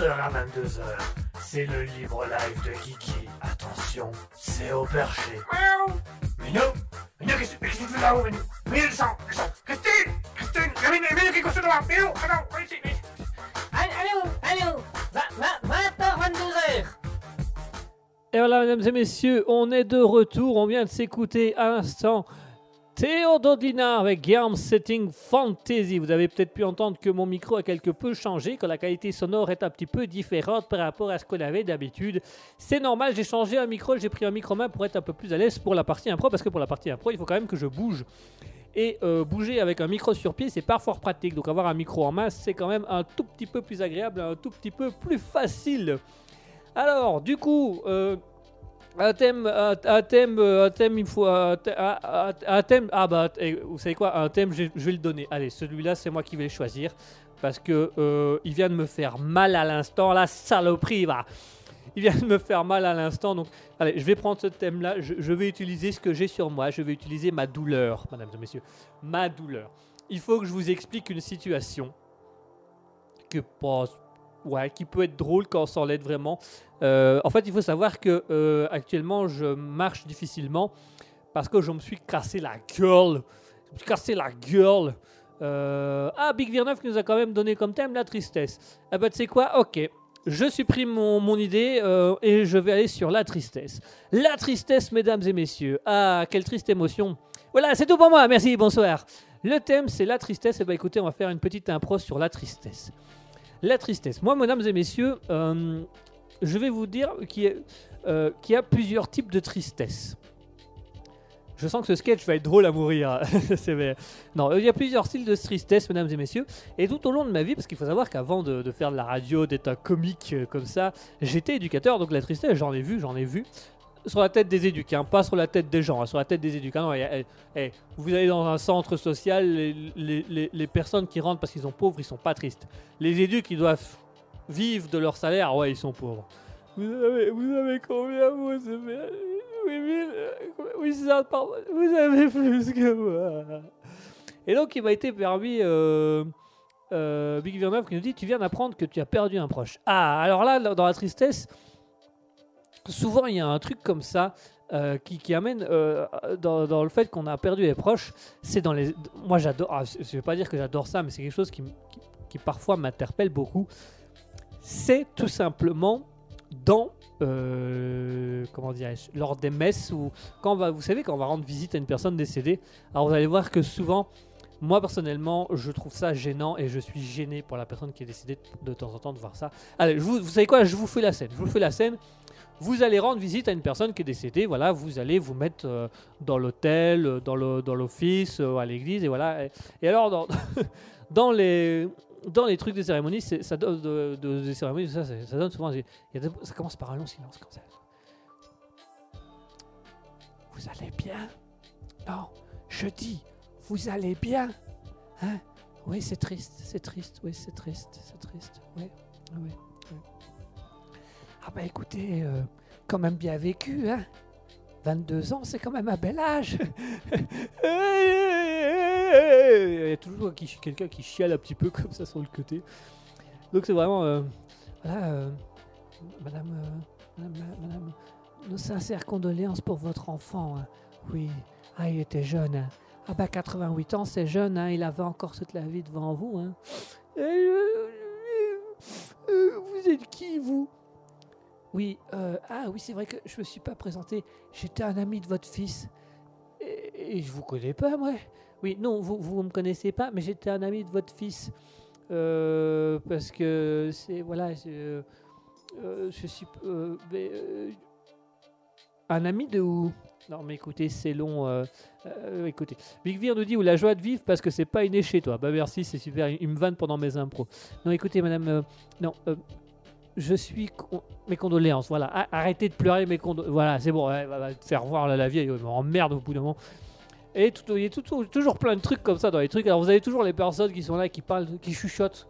S1: 20h à 22h. C'est le libre live de Kiki. Attention, c'est au perché.
S2: Miaou.
S1: Minou Minou, qu'est-ce qu'est-ce que tu fais là-haut, Minou Minou, descends, descends Christine Christine Minou, Minou, Minou, ici, ici.
S2: Allô, allô, va- 20h, 22h.
S3: Et voilà, mesdames et messieurs, on est de retour. On vient de s'écouter à l'instant Théododina avec Guillaume Setting Fantasy. Vous avez peut-être pu entendre que mon micro a quelque peu changé, que la qualité sonore est un petit peu différente par rapport à ce qu'on avait d'habitude. C'est normal, j'ai changé un micro, j'ai pris un micro main pour être un peu plus à l'aise pour la partie impro, parce que pour la partie impro, il faut quand même que je bouge. Et euh, bouger avec un micro sur pied, c'est pas fort pratique. Donc avoir un micro en main, c'est quand même un tout petit peu plus agréable, un tout petit peu plus facile. Alors, du coup, euh, un thème, un, thème, un thème, il faut un, thè- un- un- un thème. Ah bah, vous savez quoi, un thème, je, vais le donner. Allez, celui-là, c'est moi qui vais le choisir parce que euh, il vient de me faire mal à l'instant, la saloperie, va. Il vient de me faire mal à l'instant, donc allez, je vais prendre ce thème-là. Je, vais utiliser ce que j'ai sur moi. Je vais utiliser ma douleur, mesdames et messieurs, ma douleur. Il faut que je vous explique une situation que pas, ouais, qui peut être drôle quand on s'en l'aide vraiment. Euh, en fait, il faut savoir que euh, actuellement, je marche difficilement parce que je me suis cassé la gueule. Je me suis cassé la gueule. Euh, ah, Big Virneuf nous a quand même donné comme thème la tristesse. Eh ben, tu sais quoi? Ok. Je supprime mon, idée et je vais aller sur la tristesse. La tristesse, mesdames et messieurs. Ah, quelle triste émotion. Voilà, c'est tout pour moi. Merci, bonsoir. Le thème, c'est la tristesse. Et ben écoutez, on va faire une petite impro sur la tristesse. La tristesse. Moi, mesdames et messieurs, je vais vous dire qu'il y, a- euh, qu'il y a plusieurs types de tristesse. Je sens que ce sketch va être drôle à mourir. Vrai. Non, il y a plusieurs styles de tristesse, mesdames et messieurs. Et tout au long de ma vie, parce qu'il faut savoir qu'avant de, faire de la radio, d'être un comique euh, comme ça, j'étais éducateur, donc la tristesse, j'en ai vu, j'en ai vu. Sur la tête des éduques, hein, pas sur la tête des gens, hein, sur la tête des éduques. Ah vous allez dans un centre social, les personnes qui rentrent parce qu'ils sont pauvres, ils sont pas tristes. Les éduques, ils doivent vivent de leur salaire, ouais, ils sont pauvres. Vous avez, vous avez combien, vous ça fait 8000 Oui, ça, pardon. Vous avez plus que moi. Et donc, il m'a été permis, euh, euh, Big Villeneuve qui nous dit Tu viens d'apprendre que tu as perdu un proche. Ah, alors là, dans la tristesse, souvent, il y a un truc comme ça. euh, qui, amène euh, dans, le fait qu'on a perdu les proches, c'est dans les. Moi, j'adore. ah, je vais pas dire que j'adore ça, mais c'est quelque chose qui, qui parfois m'interpelle beaucoup c'est tout simplement dans euh, comment dirais-je lors des messes ou quand va vous savez quand on va rendre visite à une personne décédée. Alors vous allez voir que souvent moi personnellement je trouve ça gênant et je suis gêné pour la personne qui est décédée de, temps en temps de voir ça. Allez vous, savez quoi? Je vous fais la scène. Je vous fais la scène. Vous allez rendre visite à une personne qui est décédée, voilà, vous allez vous mettre euh, dans l'hôtel, euh, dans l'office, à l'église, et voilà. Et, et alors, dans, dans les dans les trucs des cérémonies, ça donne de, de- des cérémonies, donne souvent. ça commence par un long silence. Vous allez bien? Non, je dis, vous allez bien? Hein? Oui, c'est triste, c'est triste, oui, c'est triste, c'est triste, oui, oui, oui. Ah bah écoutez, euh, quand même bien vécu, hein? 22 ans, c'est quand même un bel âge. Il y a toujours quelqu'un qui chiale un petit peu comme ça sur le côté. Donc c'est vraiment... euh, voilà, euh, madame, euh, madame, madame, nos sincères condoléances pour votre enfant. hein. Oui, ah, il était jeune. hein. Ah bah 88 ans, c'est jeune, hein, il avait encore toute la vie devant vous. Vous êtes qui, vous? Oui, ah oui, c'est vrai que je me suis pas présenté. J'étais un ami de votre fils. Et, et je vous connais pas, moi. Oui, non, vous vous me connaissez pas, mais j'étais un ami de votre fils. Euh, parce que c'est voilà, c'est, euh, je suis euh, un ami de où? Non, mais écoutez, c'est long. écoutez, Big Vir nous dit où la joie de vivre parce que c'est pas inné chez toi. Bah merci, c'est super. Il me vanne pendant mes impros. Non, écoutez, madame, non. je suis mes condoléances. Voilà, arrêtez de pleurer mes condoléances. Voilà, c'est bon. ouais, te faire voir là, la vieille. Elle m'emmerde au bout d'un moment. Et il y a toujours plein de trucs comme ça dans les trucs. Alors vous avez toujours les personnes qui sont là, qui parlent, qui chuchotent,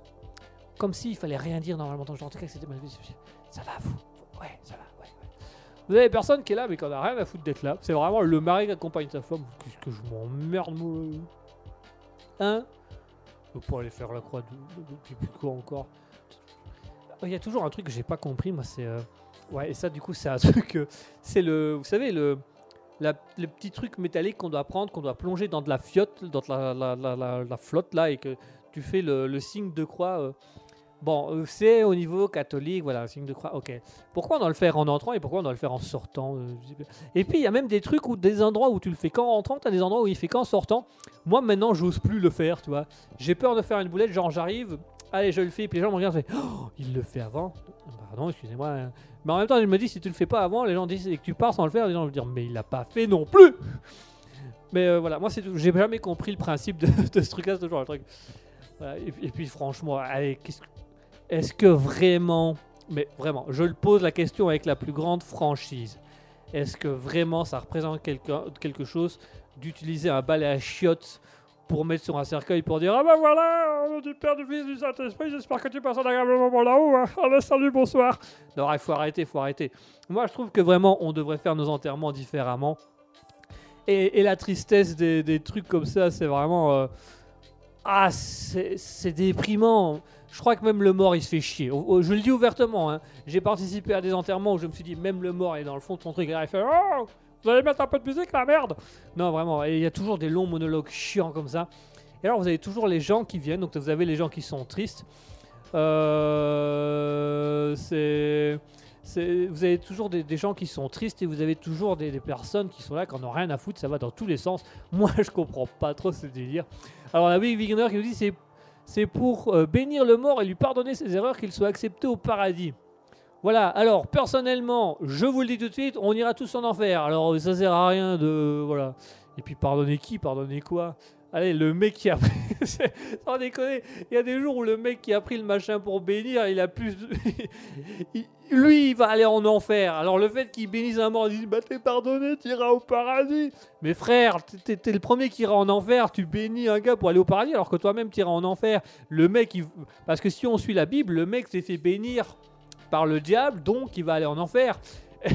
S3: comme s'il fallait rien dire normalement. En tout cas, c'était mal. Ça va vous Ouais, ça va. Ouais, ouais. Vous avez personne qui est là, mais qui en a rien à foutre d'être là. C'est vraiment le mari qui accompagne sa femme. Qu'est-ce que je m'emmerde, moi Hein? Pour aller faire la croix de, de, de- puis plus quoi encore il y a toujours un truc que j'ai pas compris, moi, c'est. euh, Ouais, et ça, du coup, c'est un truc. euh, c'est le. Vous savez, le. Le petit truc métallique qu'on doit prendre, qu'on doit plonger dans de la fiotte, dans la, flotte, là, et que tu fais le, signe de croix. euh. Bon, euh, c'est au niveau catholique, voilà, signe de croix, ok. Pourquoi on doit le faire en entrant et pourquoi on doit le faire en sortant euh. Et puis, il y a même des trucs ou des endroits où tu le fais qu'en rentrant, tu as des endroits où il fait qu'en sortant. Moi, maintenant, j'ose plus le faire, tu vois. J'ai peur de faire une boulette, genre j'arrive, allez, je le fais, puis les gens me regardent, fais, oh, il le fait avant. Pardon, excusez-moi. Mais en même temps, je me dis, si tu le fais pas avant, les gens disent et que tu pars sans le faire, les gens vont dire, mais il l'a pas fait non plus. Mais euh, voilà, moi. J'ai jamais compris le principe de, ce truc-là, toujours un truc. Et, puis- et franchement, allez, que- est-ce que vraiment, mais vraiment, je le pose la question avec la plus grande franchise. Est-ce que vraiment ça représente quelque, quelque chose d'utiliser un balai à chiottes pour mettre sur un cercueil pour dire
S5: Ah ben voilà, nom du Père, du Fils, du Saint-Esprit, j'espère que tu passes un agréable moment là-haut. hein. Allez, salut, bonsoir.
S3: Non, il faut arrêter, il faut arrêter. Moi, je trouve que vraiment, on devrait faire nos enterrements différemment. Et, la tristesse des, trucs comme ça, c'est vraiment. euh, Ah, c'est déprimant. Je crois que même le mort, il se fait chier. Je le dis ouvertement. hein. J'ai participé à des enterrements où je me suis dit, même le mort est dans le fond de son truc. Et là, fait Oh
S5: Vous allez mettre un peu de musique, la merde.
S3: Non, vraiment. Il y a toujours des longs monologues chiants comme ça. Et alors, vous avez toujours les gens qui viennent. Donc, vous avez les gens qui sont tristes. Euh, c'est. Vous avez toujours des, gens qui sont tristes et vous avez toujours des, personnes qui sont là, qui en ont rien à foutre, ça va dans tous les sens. Moi, je comprends pas trop ce délire. Alors, on a Big Wigner qui nous dit c'est, c'est pour euh, bénir le mort et lui pardonner ses erreurs qu'il soit accepté au paradis. Voilà, alors personnellement, je vous le dis tout de suite, on ira tous en enfer. Alors ça sert à rien de. Voilà. Et puis pardonner qui Pardonner quoi? Allez, le mec qui a pris. Sans déconner, il y a des jours où le mec qui a pris le machin pour bénir, il a plus. Lui, il va aller en enfer. Alors le fait qu'il bénisse un mort, il dit Bah t'es pardonné, tu iras au paradis. Mais frère, t'es- le premier qui ira en enfer. Tu bénis un gars pour aller au paradis alors que toi-même tu iras en enfer. Le mec, parce que si on suit la Bible, le mec s'est fait bénir par le diable, donc il va aller en enfer.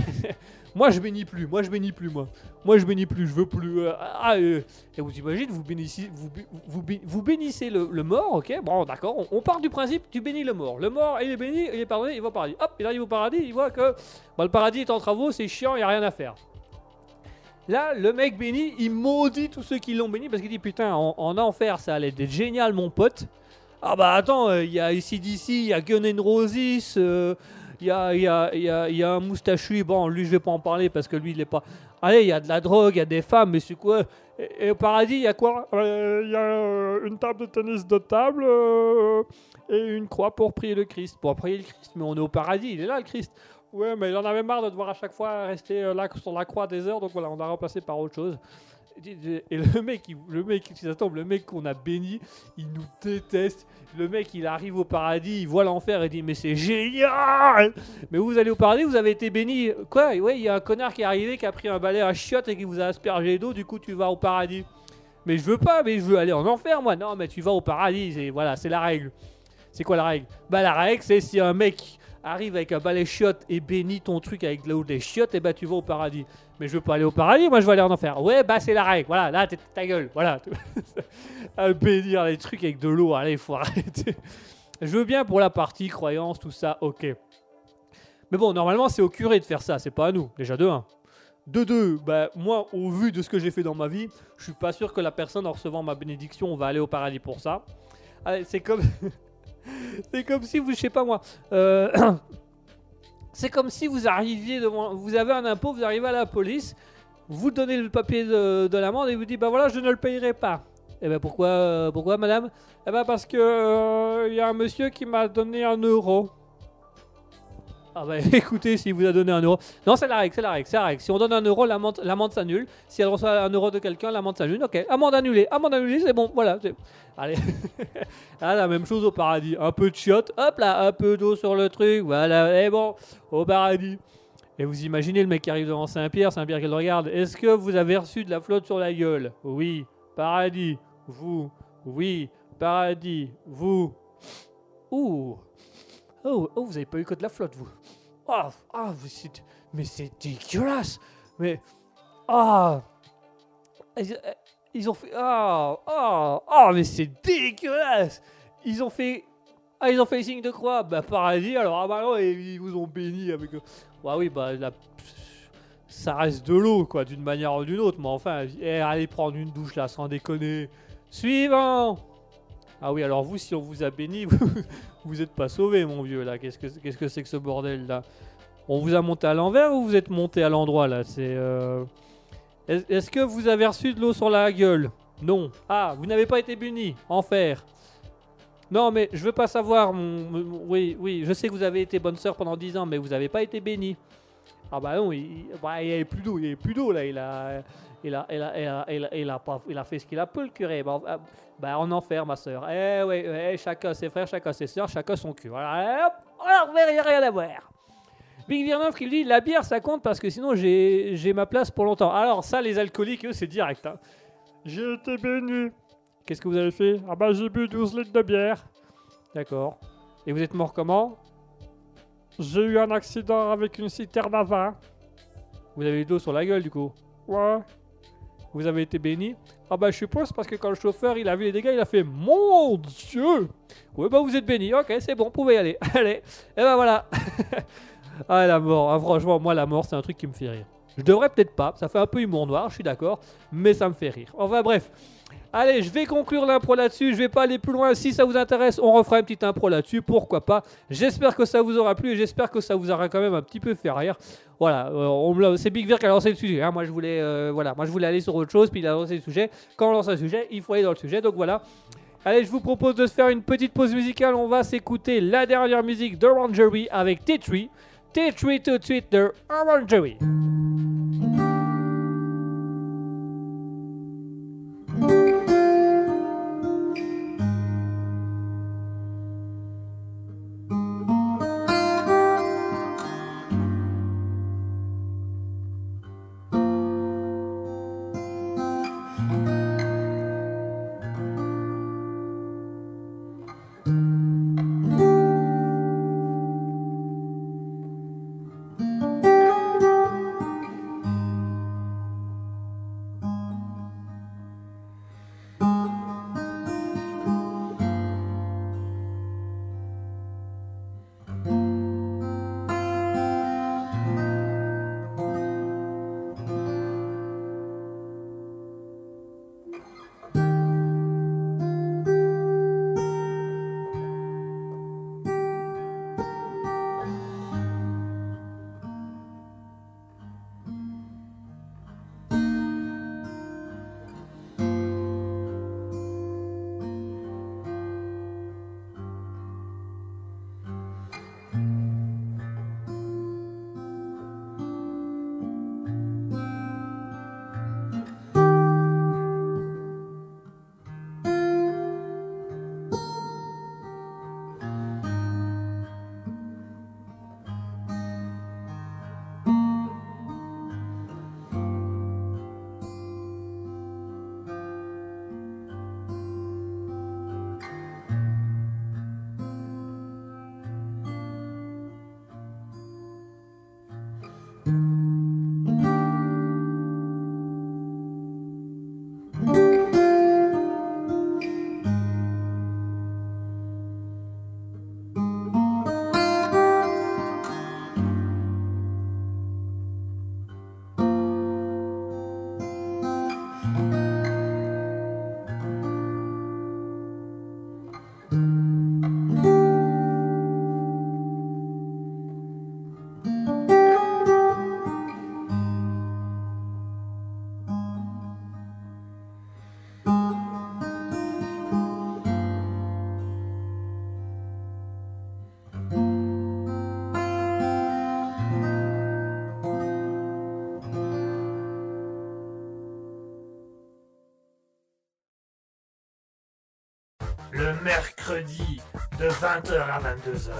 S3: moi je bénis plus, moi je bénis plus, moi. Moi je bénis plus, je veux plus. euh, ah, euh, et vous imaginez, vous bénissez, vous, vous, vous bénissez le, mort, ok Bon, d'accord, on, part du principe, tu bénis le mort. Le mort, il est béni, il est pardonné, il va au paradis. Hop, il arrive au paradis, il voit que bah, le paradis est en travaux, c'est chiant, il n'y a rien à faire. Là, le mec béni, il maudit tous ceux qui l'ont béni parce qu'il dit Putain, en enfer, ça allait être génial, mon pote. Ah bah attends, euh, il y a ici d'ici, il y a Roses, euh, il y, a, il y, a, il y, a, y a un moustachu, bon lui je vais pas en parler parce que lui il est pas... Allez, il y a de la drogue, il y a des femmes, mais c'est quoi et, au paradis, il y a quoi
S5: Euh, Il y a euh, une table de tennis de table euh, et une croix pour prier le Christ.
S3: Pour prier le Christ, mais on est au paradis, il est là le Christ.
S5: Ouais, mais il en avait marre de devoir à chaque fois rester euh, là sur la croix des heures, donc voilà, on a remplacé par autre chose.
S3: Et le mec, le mec, ça tombe, le mec qu'on a béni, il nous déteste. Le mec, il arrive au paradis, il voit l'enfer et dit mais c'est génial. Mais vous allez au paradis, vous avez été béni. Quoi? Ouais, il y a un connard qui est arrivé, qui a pris un balai à chiottes et qui vous a aspergé d'eau. Du coup, tu vas au paradis. Mais je veux pas, mais je veux aller en enfer, moi. Non, mais tu vas au paradis. C'est voilà, c'est la règle. C'est quoi la règle? Bah la règle, c'est si un mec arrive avec un balai chiottes et bénit ton truc avec de l'eau des chiottes, et bah tu vas au paradis. Mais je veux pas aller au paradis, moi je veux aller en enfer. Ouais, bah c'est la règle. Voilà, là, t'es ta gueule. Voilà. à bénir les trucs avec de l'eau, allez, faut arrêter. Je veux bien pour la partie croyance, tout ça, ok. Mais bon, normalement, c'est au curé de faire ça, c'est pas à nous. Déjà de 1. De 2, bah, moi, au vu de ce que j'ai fait dans ma vie, je suis pas sûr que la personne en recevant ma bénédiction va aller au paradis pour ça. Allez, c'est comme. c'est comme si vous, je sais pas moi. euh, c'est comme si vous arriviez devant. Vous avez un impôt, vous arrivez à la police, vous donnez le papier de, de l'amende et vous dites bah voilà, je ne le payerai pas. Et ben pourquoi, euh, pourquoi madame?
S5: Eh ben parce que euh, il y a un monsieur qui m'a donné un euro.
S3: Ah bah écoutez, si vous a donné un euro. Non, c'est la règle, c'est la règle, c'est la règle. Si on donne un euro, l'amende l'amende s'annule. Si elle reçoit un euro de quelqu'un, l'amende s'annule. Ok, amende annulée, amende annulée, c'est bon, voilà. Allez. ah, la même chose au paradis. Un peu de chiottes, hop là, un peu d'eau sur le truc, voilà, et bon, au paradis. Et vous imaginez le mec qui arrive devant Saint-Pierre, Saint-Pierre qui le regarde. Est-ce que vous avez reçu de la flotte sur la gueule? Oui. Paradis. Vous. Oui. Paradis. Vous. Ouh. Oh, oh, vous avez pas eu que de la flotte, vous. Ah, ah, mais c'est, mais c'est dégueulasse. Mais, ah, ils, euh, ils ont fait, ah, ah, ah, mais c'est dégueulasse. Ils ont fait Ah, ils ont fait le signe de croix Bah, paradis, alors, ah bah non, ils vous ont béni avec. Bah oui, bah, la- ça reste de l'eau, quoi, d'une manière ou d'une autre, mais enfin, eh, allez prendre une douche là, sans déconner. Suivant Ah oui, alors vous, si on vous a béni, vous, vous êtes pas sauvé, mon vieux, là. Qu'est-ce que qu'est-ce que c'est que ce bordel, là? On vous a monté à l'envers ou vous êtes monté à l'endroit, là? C'est. euh, Est- Est-ce que vous avez reçu de l'eau sur la gueule? Non. Ah, vous n'avez pas été béni. Enfer. Non, mais je veux pas savoir. mon- oui, oui, je sais que vous avez été bonne sœur pendant 10 ans, mais vous n'avez pas été béni. Ah bah non, il, il- bah, avait plus d'eau, il y avait plus d'eau là. Il a, il a, il a, il a, il a, il a pas, il a fait ce qu'il a pu le curé. Bah, ah, bah, en enfer, ma sœur. Eh ouais, ouais, chacun ses frères, chacun ses sœurs, chacun son cul. Voilà, eh, hop, alors, il n'y a rien à voir. Big Virneuf qui dit la bière ça compte parce que sinon j'ai j'ai ma place pour longtemps. Alors ça les alcooliques eux c'est direct. hein.
S6: J'ai été béni.
S3: Qu'est-ce que vous avez fait?
S6: Ah bah j'ai bu 12 litres de bière.
S3: D'accord. Et vous êtes mort comment?
S6: J'ai eu un accident avec une citerne à vin.
S3: Vous avez eu de l'eau sur la gueule du coup?
S6: Ouais.
S3: Vous avez été béni Ah bah je suppose parce que quand le chauffeur il a vu les dégâts il a fait Mon Dieu Ouais bah vous êtes béni, ok c'est bon, vous pouvez y aller. Allez, et ben voilà. ah la mort, Ah, franchement moi la mort c'est un truc qui me fait rire. Je devrais peut-être pas, ça fait un peu humour noir, je suis d'accord, mais ça me fait rire. Enfin bref. Allez, je vais conclure l'impro là-dessus, je vais pas aller plus loin. Si ça vous intéresse, on refera une petite impro là-dessus, pourquoi pas. J'espère que ça vous aura plu et j'espère que ça vous aura quand même un petit peu fait rire. Voilà, euh, c'est Big Vir qui a lancé le sujet. hein. Moi, je voulais, euh, voilà, moi je voulais aller sur autre chose, puis il a lancé le sujet. Quand on lance un sujet, il faut aller dans le sujet. Donc voilà. Allez, je vous propose de se faire une petite pause musicale. On va s'écouter la dernière musique de avec T3. T3 tout de suite de Rangery.
S1: Mercredi de 20h à 22h,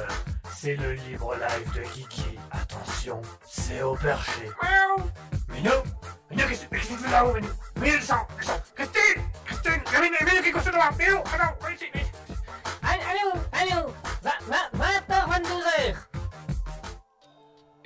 S1: c'est le libre live de Kiki. Attention, c'est au perché. Minou Minou, qu'est-ce qu'est-ce que tu fais là-haut, Minou? Minou, descends, descends Christine Christine Minou, Minou, qui couche devant Minou, attends, ici, ici.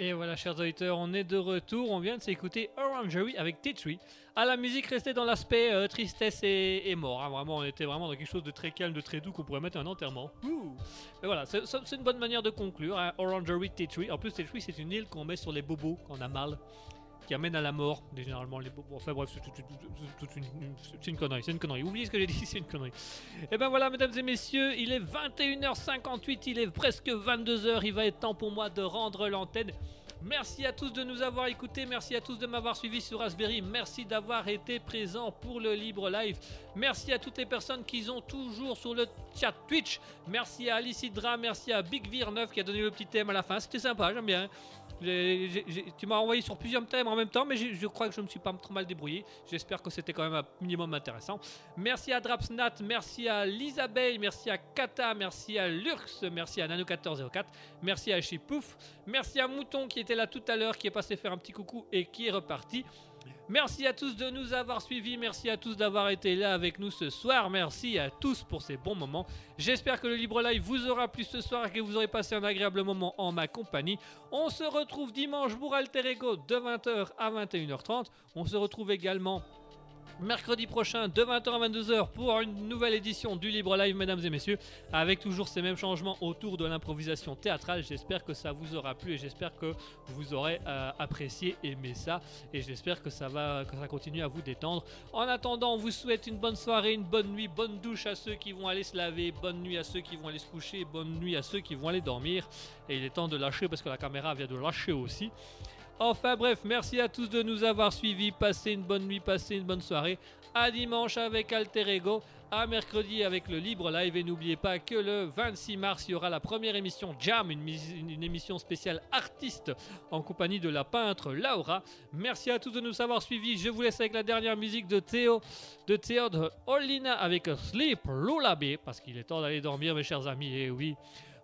S7: Et
S3: voilà, chers auditeurs, on est de retour. On vient de s'écouter Orangery avec T3. À la musique, restait dans l'aspect euh, tristesse et, mort. hein. Vraiment, on était vraiment dans quelque chose de très calme, de très doux qu'on pourrait mettre un enterrement. Ouh. Mais voilà, c'est une bonne manière de conclure. hein. Orangery T3. En plus, T3, c'est une île qu'on met sur les bobos quand on a mal. Amène à la mort, généralement les bobos. Enfin bref, c'est une, connerie, c'est une connerie. Oubliez ce que j'ai dit, c'est une connerie. Et ben voilà, mesdames et messieurs, il est 21h58, il est presque 22h, il va être temps pour moi de rendre l'antenne. Merci à tous de nous avoir écoutés, merci à tous de m'avoir suivi sur Raspberry, merci d'avoir été présents pour le Libre Live, merci à toutes les personnes qui sont toujours sur le chat Twitch, merci à Alicidra, merci à Big Vir 9 qui a donné le petit thème à la fin, c'était sympa, j'aime bien. Tu m'as envoyé sur plusieurs thèmes en même temps, mais je crois que je me suis pas trop mal débrouillé. J'espère que c'était quand même un minimum intéressant. Merci à Drapsnat, merci à Lisabelle, merci à Kata, merci à Lurx, merci à Nano1404, merci à Chipouf, merci à Mouton qui était là tout à l'heure, qui est passé faire un petit coucou et qui est reparti. Merci à tous de nous avoir suivis, merci à tous d'avoir été là avec nous ce soir, merci à tous pour ces bons moments. J'espère que le Libre Live vous aura plu ce soir et que vous aurez passé un agréable moment en ma compagnie. On se retrouve dimanche pour Alter Ego de 20h à 21h30. On se retrouve également mercredi prochain de 20h à 22h pour une nouvelle édition du Libre Live, mesdames et messieurs, avec toujours ces mêmes changements autour de l'improvisation théâtrale. J'espère que ça vous aura plu et j'espère que vous aurez euh, apprécié, aimé ça et j'espère que ça va que ça continue à vous détendre. En attendant, on vous souhaite une bonne soirée, une bonne nuit, bonne douche à ceux qui vont aller se laver, bonne nuit à ceux qui vont aller se coucher, bonne nuit à ceux qui vont aller dormir. Et il est temps de lâcher parce que la caméra vient de lâcher aussi. Enfin bref, merci à tous de nous avoir suivis. Passez une bonne nuit, passez une bonne soirée. À dimanche avec Alter Ego. À mercredi avec le Libre Live. Et n'oubliez pas que le 26 mars, il y aura la première émission Jam, une, mis- une émission spéciale artiste en compagnie de la peintre Laura. Merci à tous de nous avoir suivis. Je vous laisse avec la dernière musique de Théo, de Théo de Orlina avec Sleep Lullaby. Parce qu'il est temps d'aller dormir, mes chers amis. Et oui.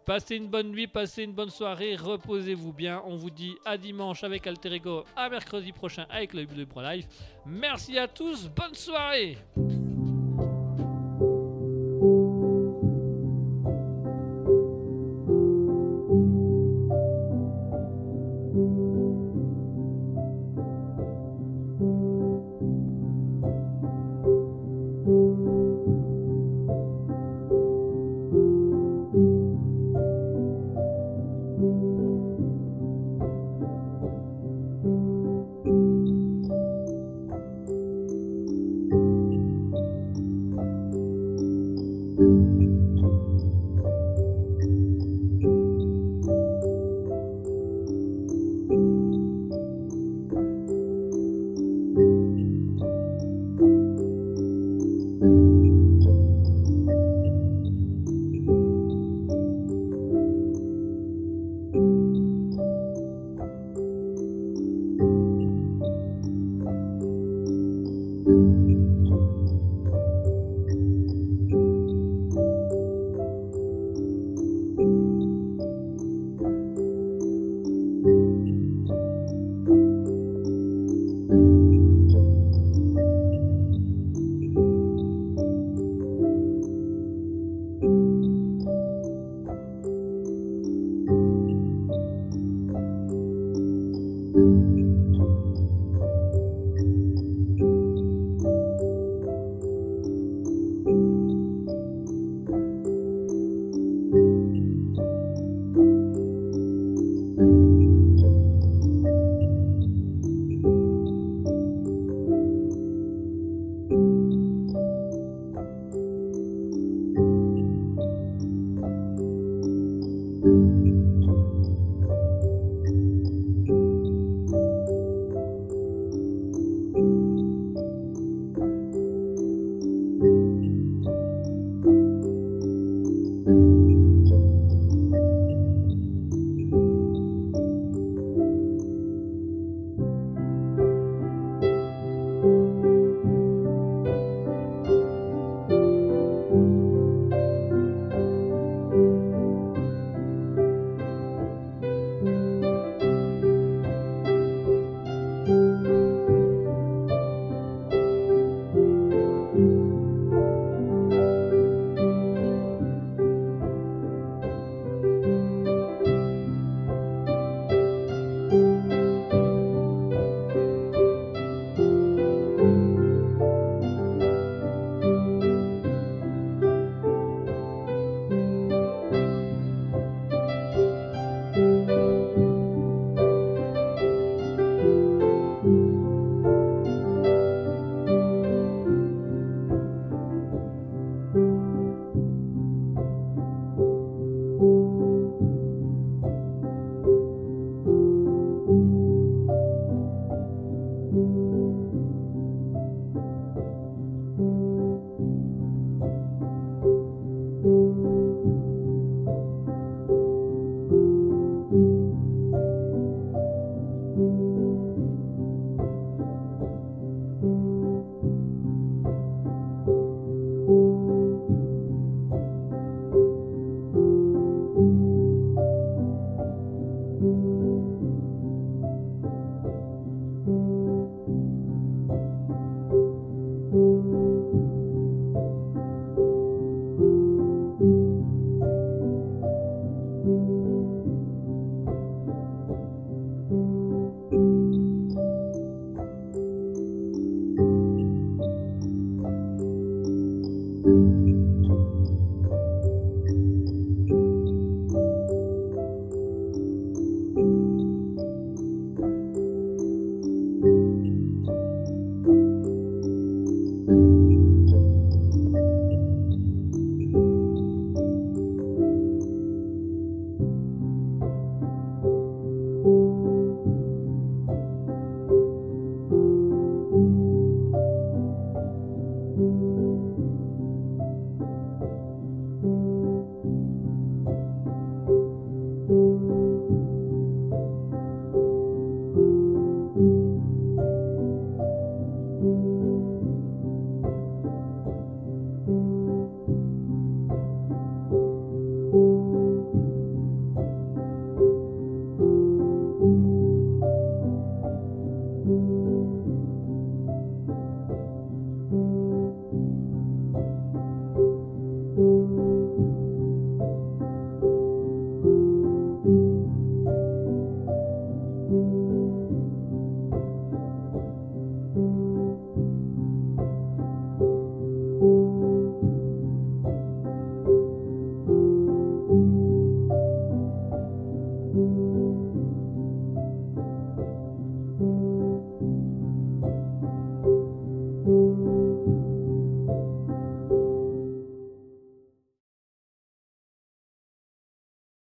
S3: Passez une bonne nuit, passez une bonne soirée, reposez-vous bien. On vous dit à dimanche avec Alter Ego, à mercredi prochain avec le Libre Live. Merci à tous, bonne soirée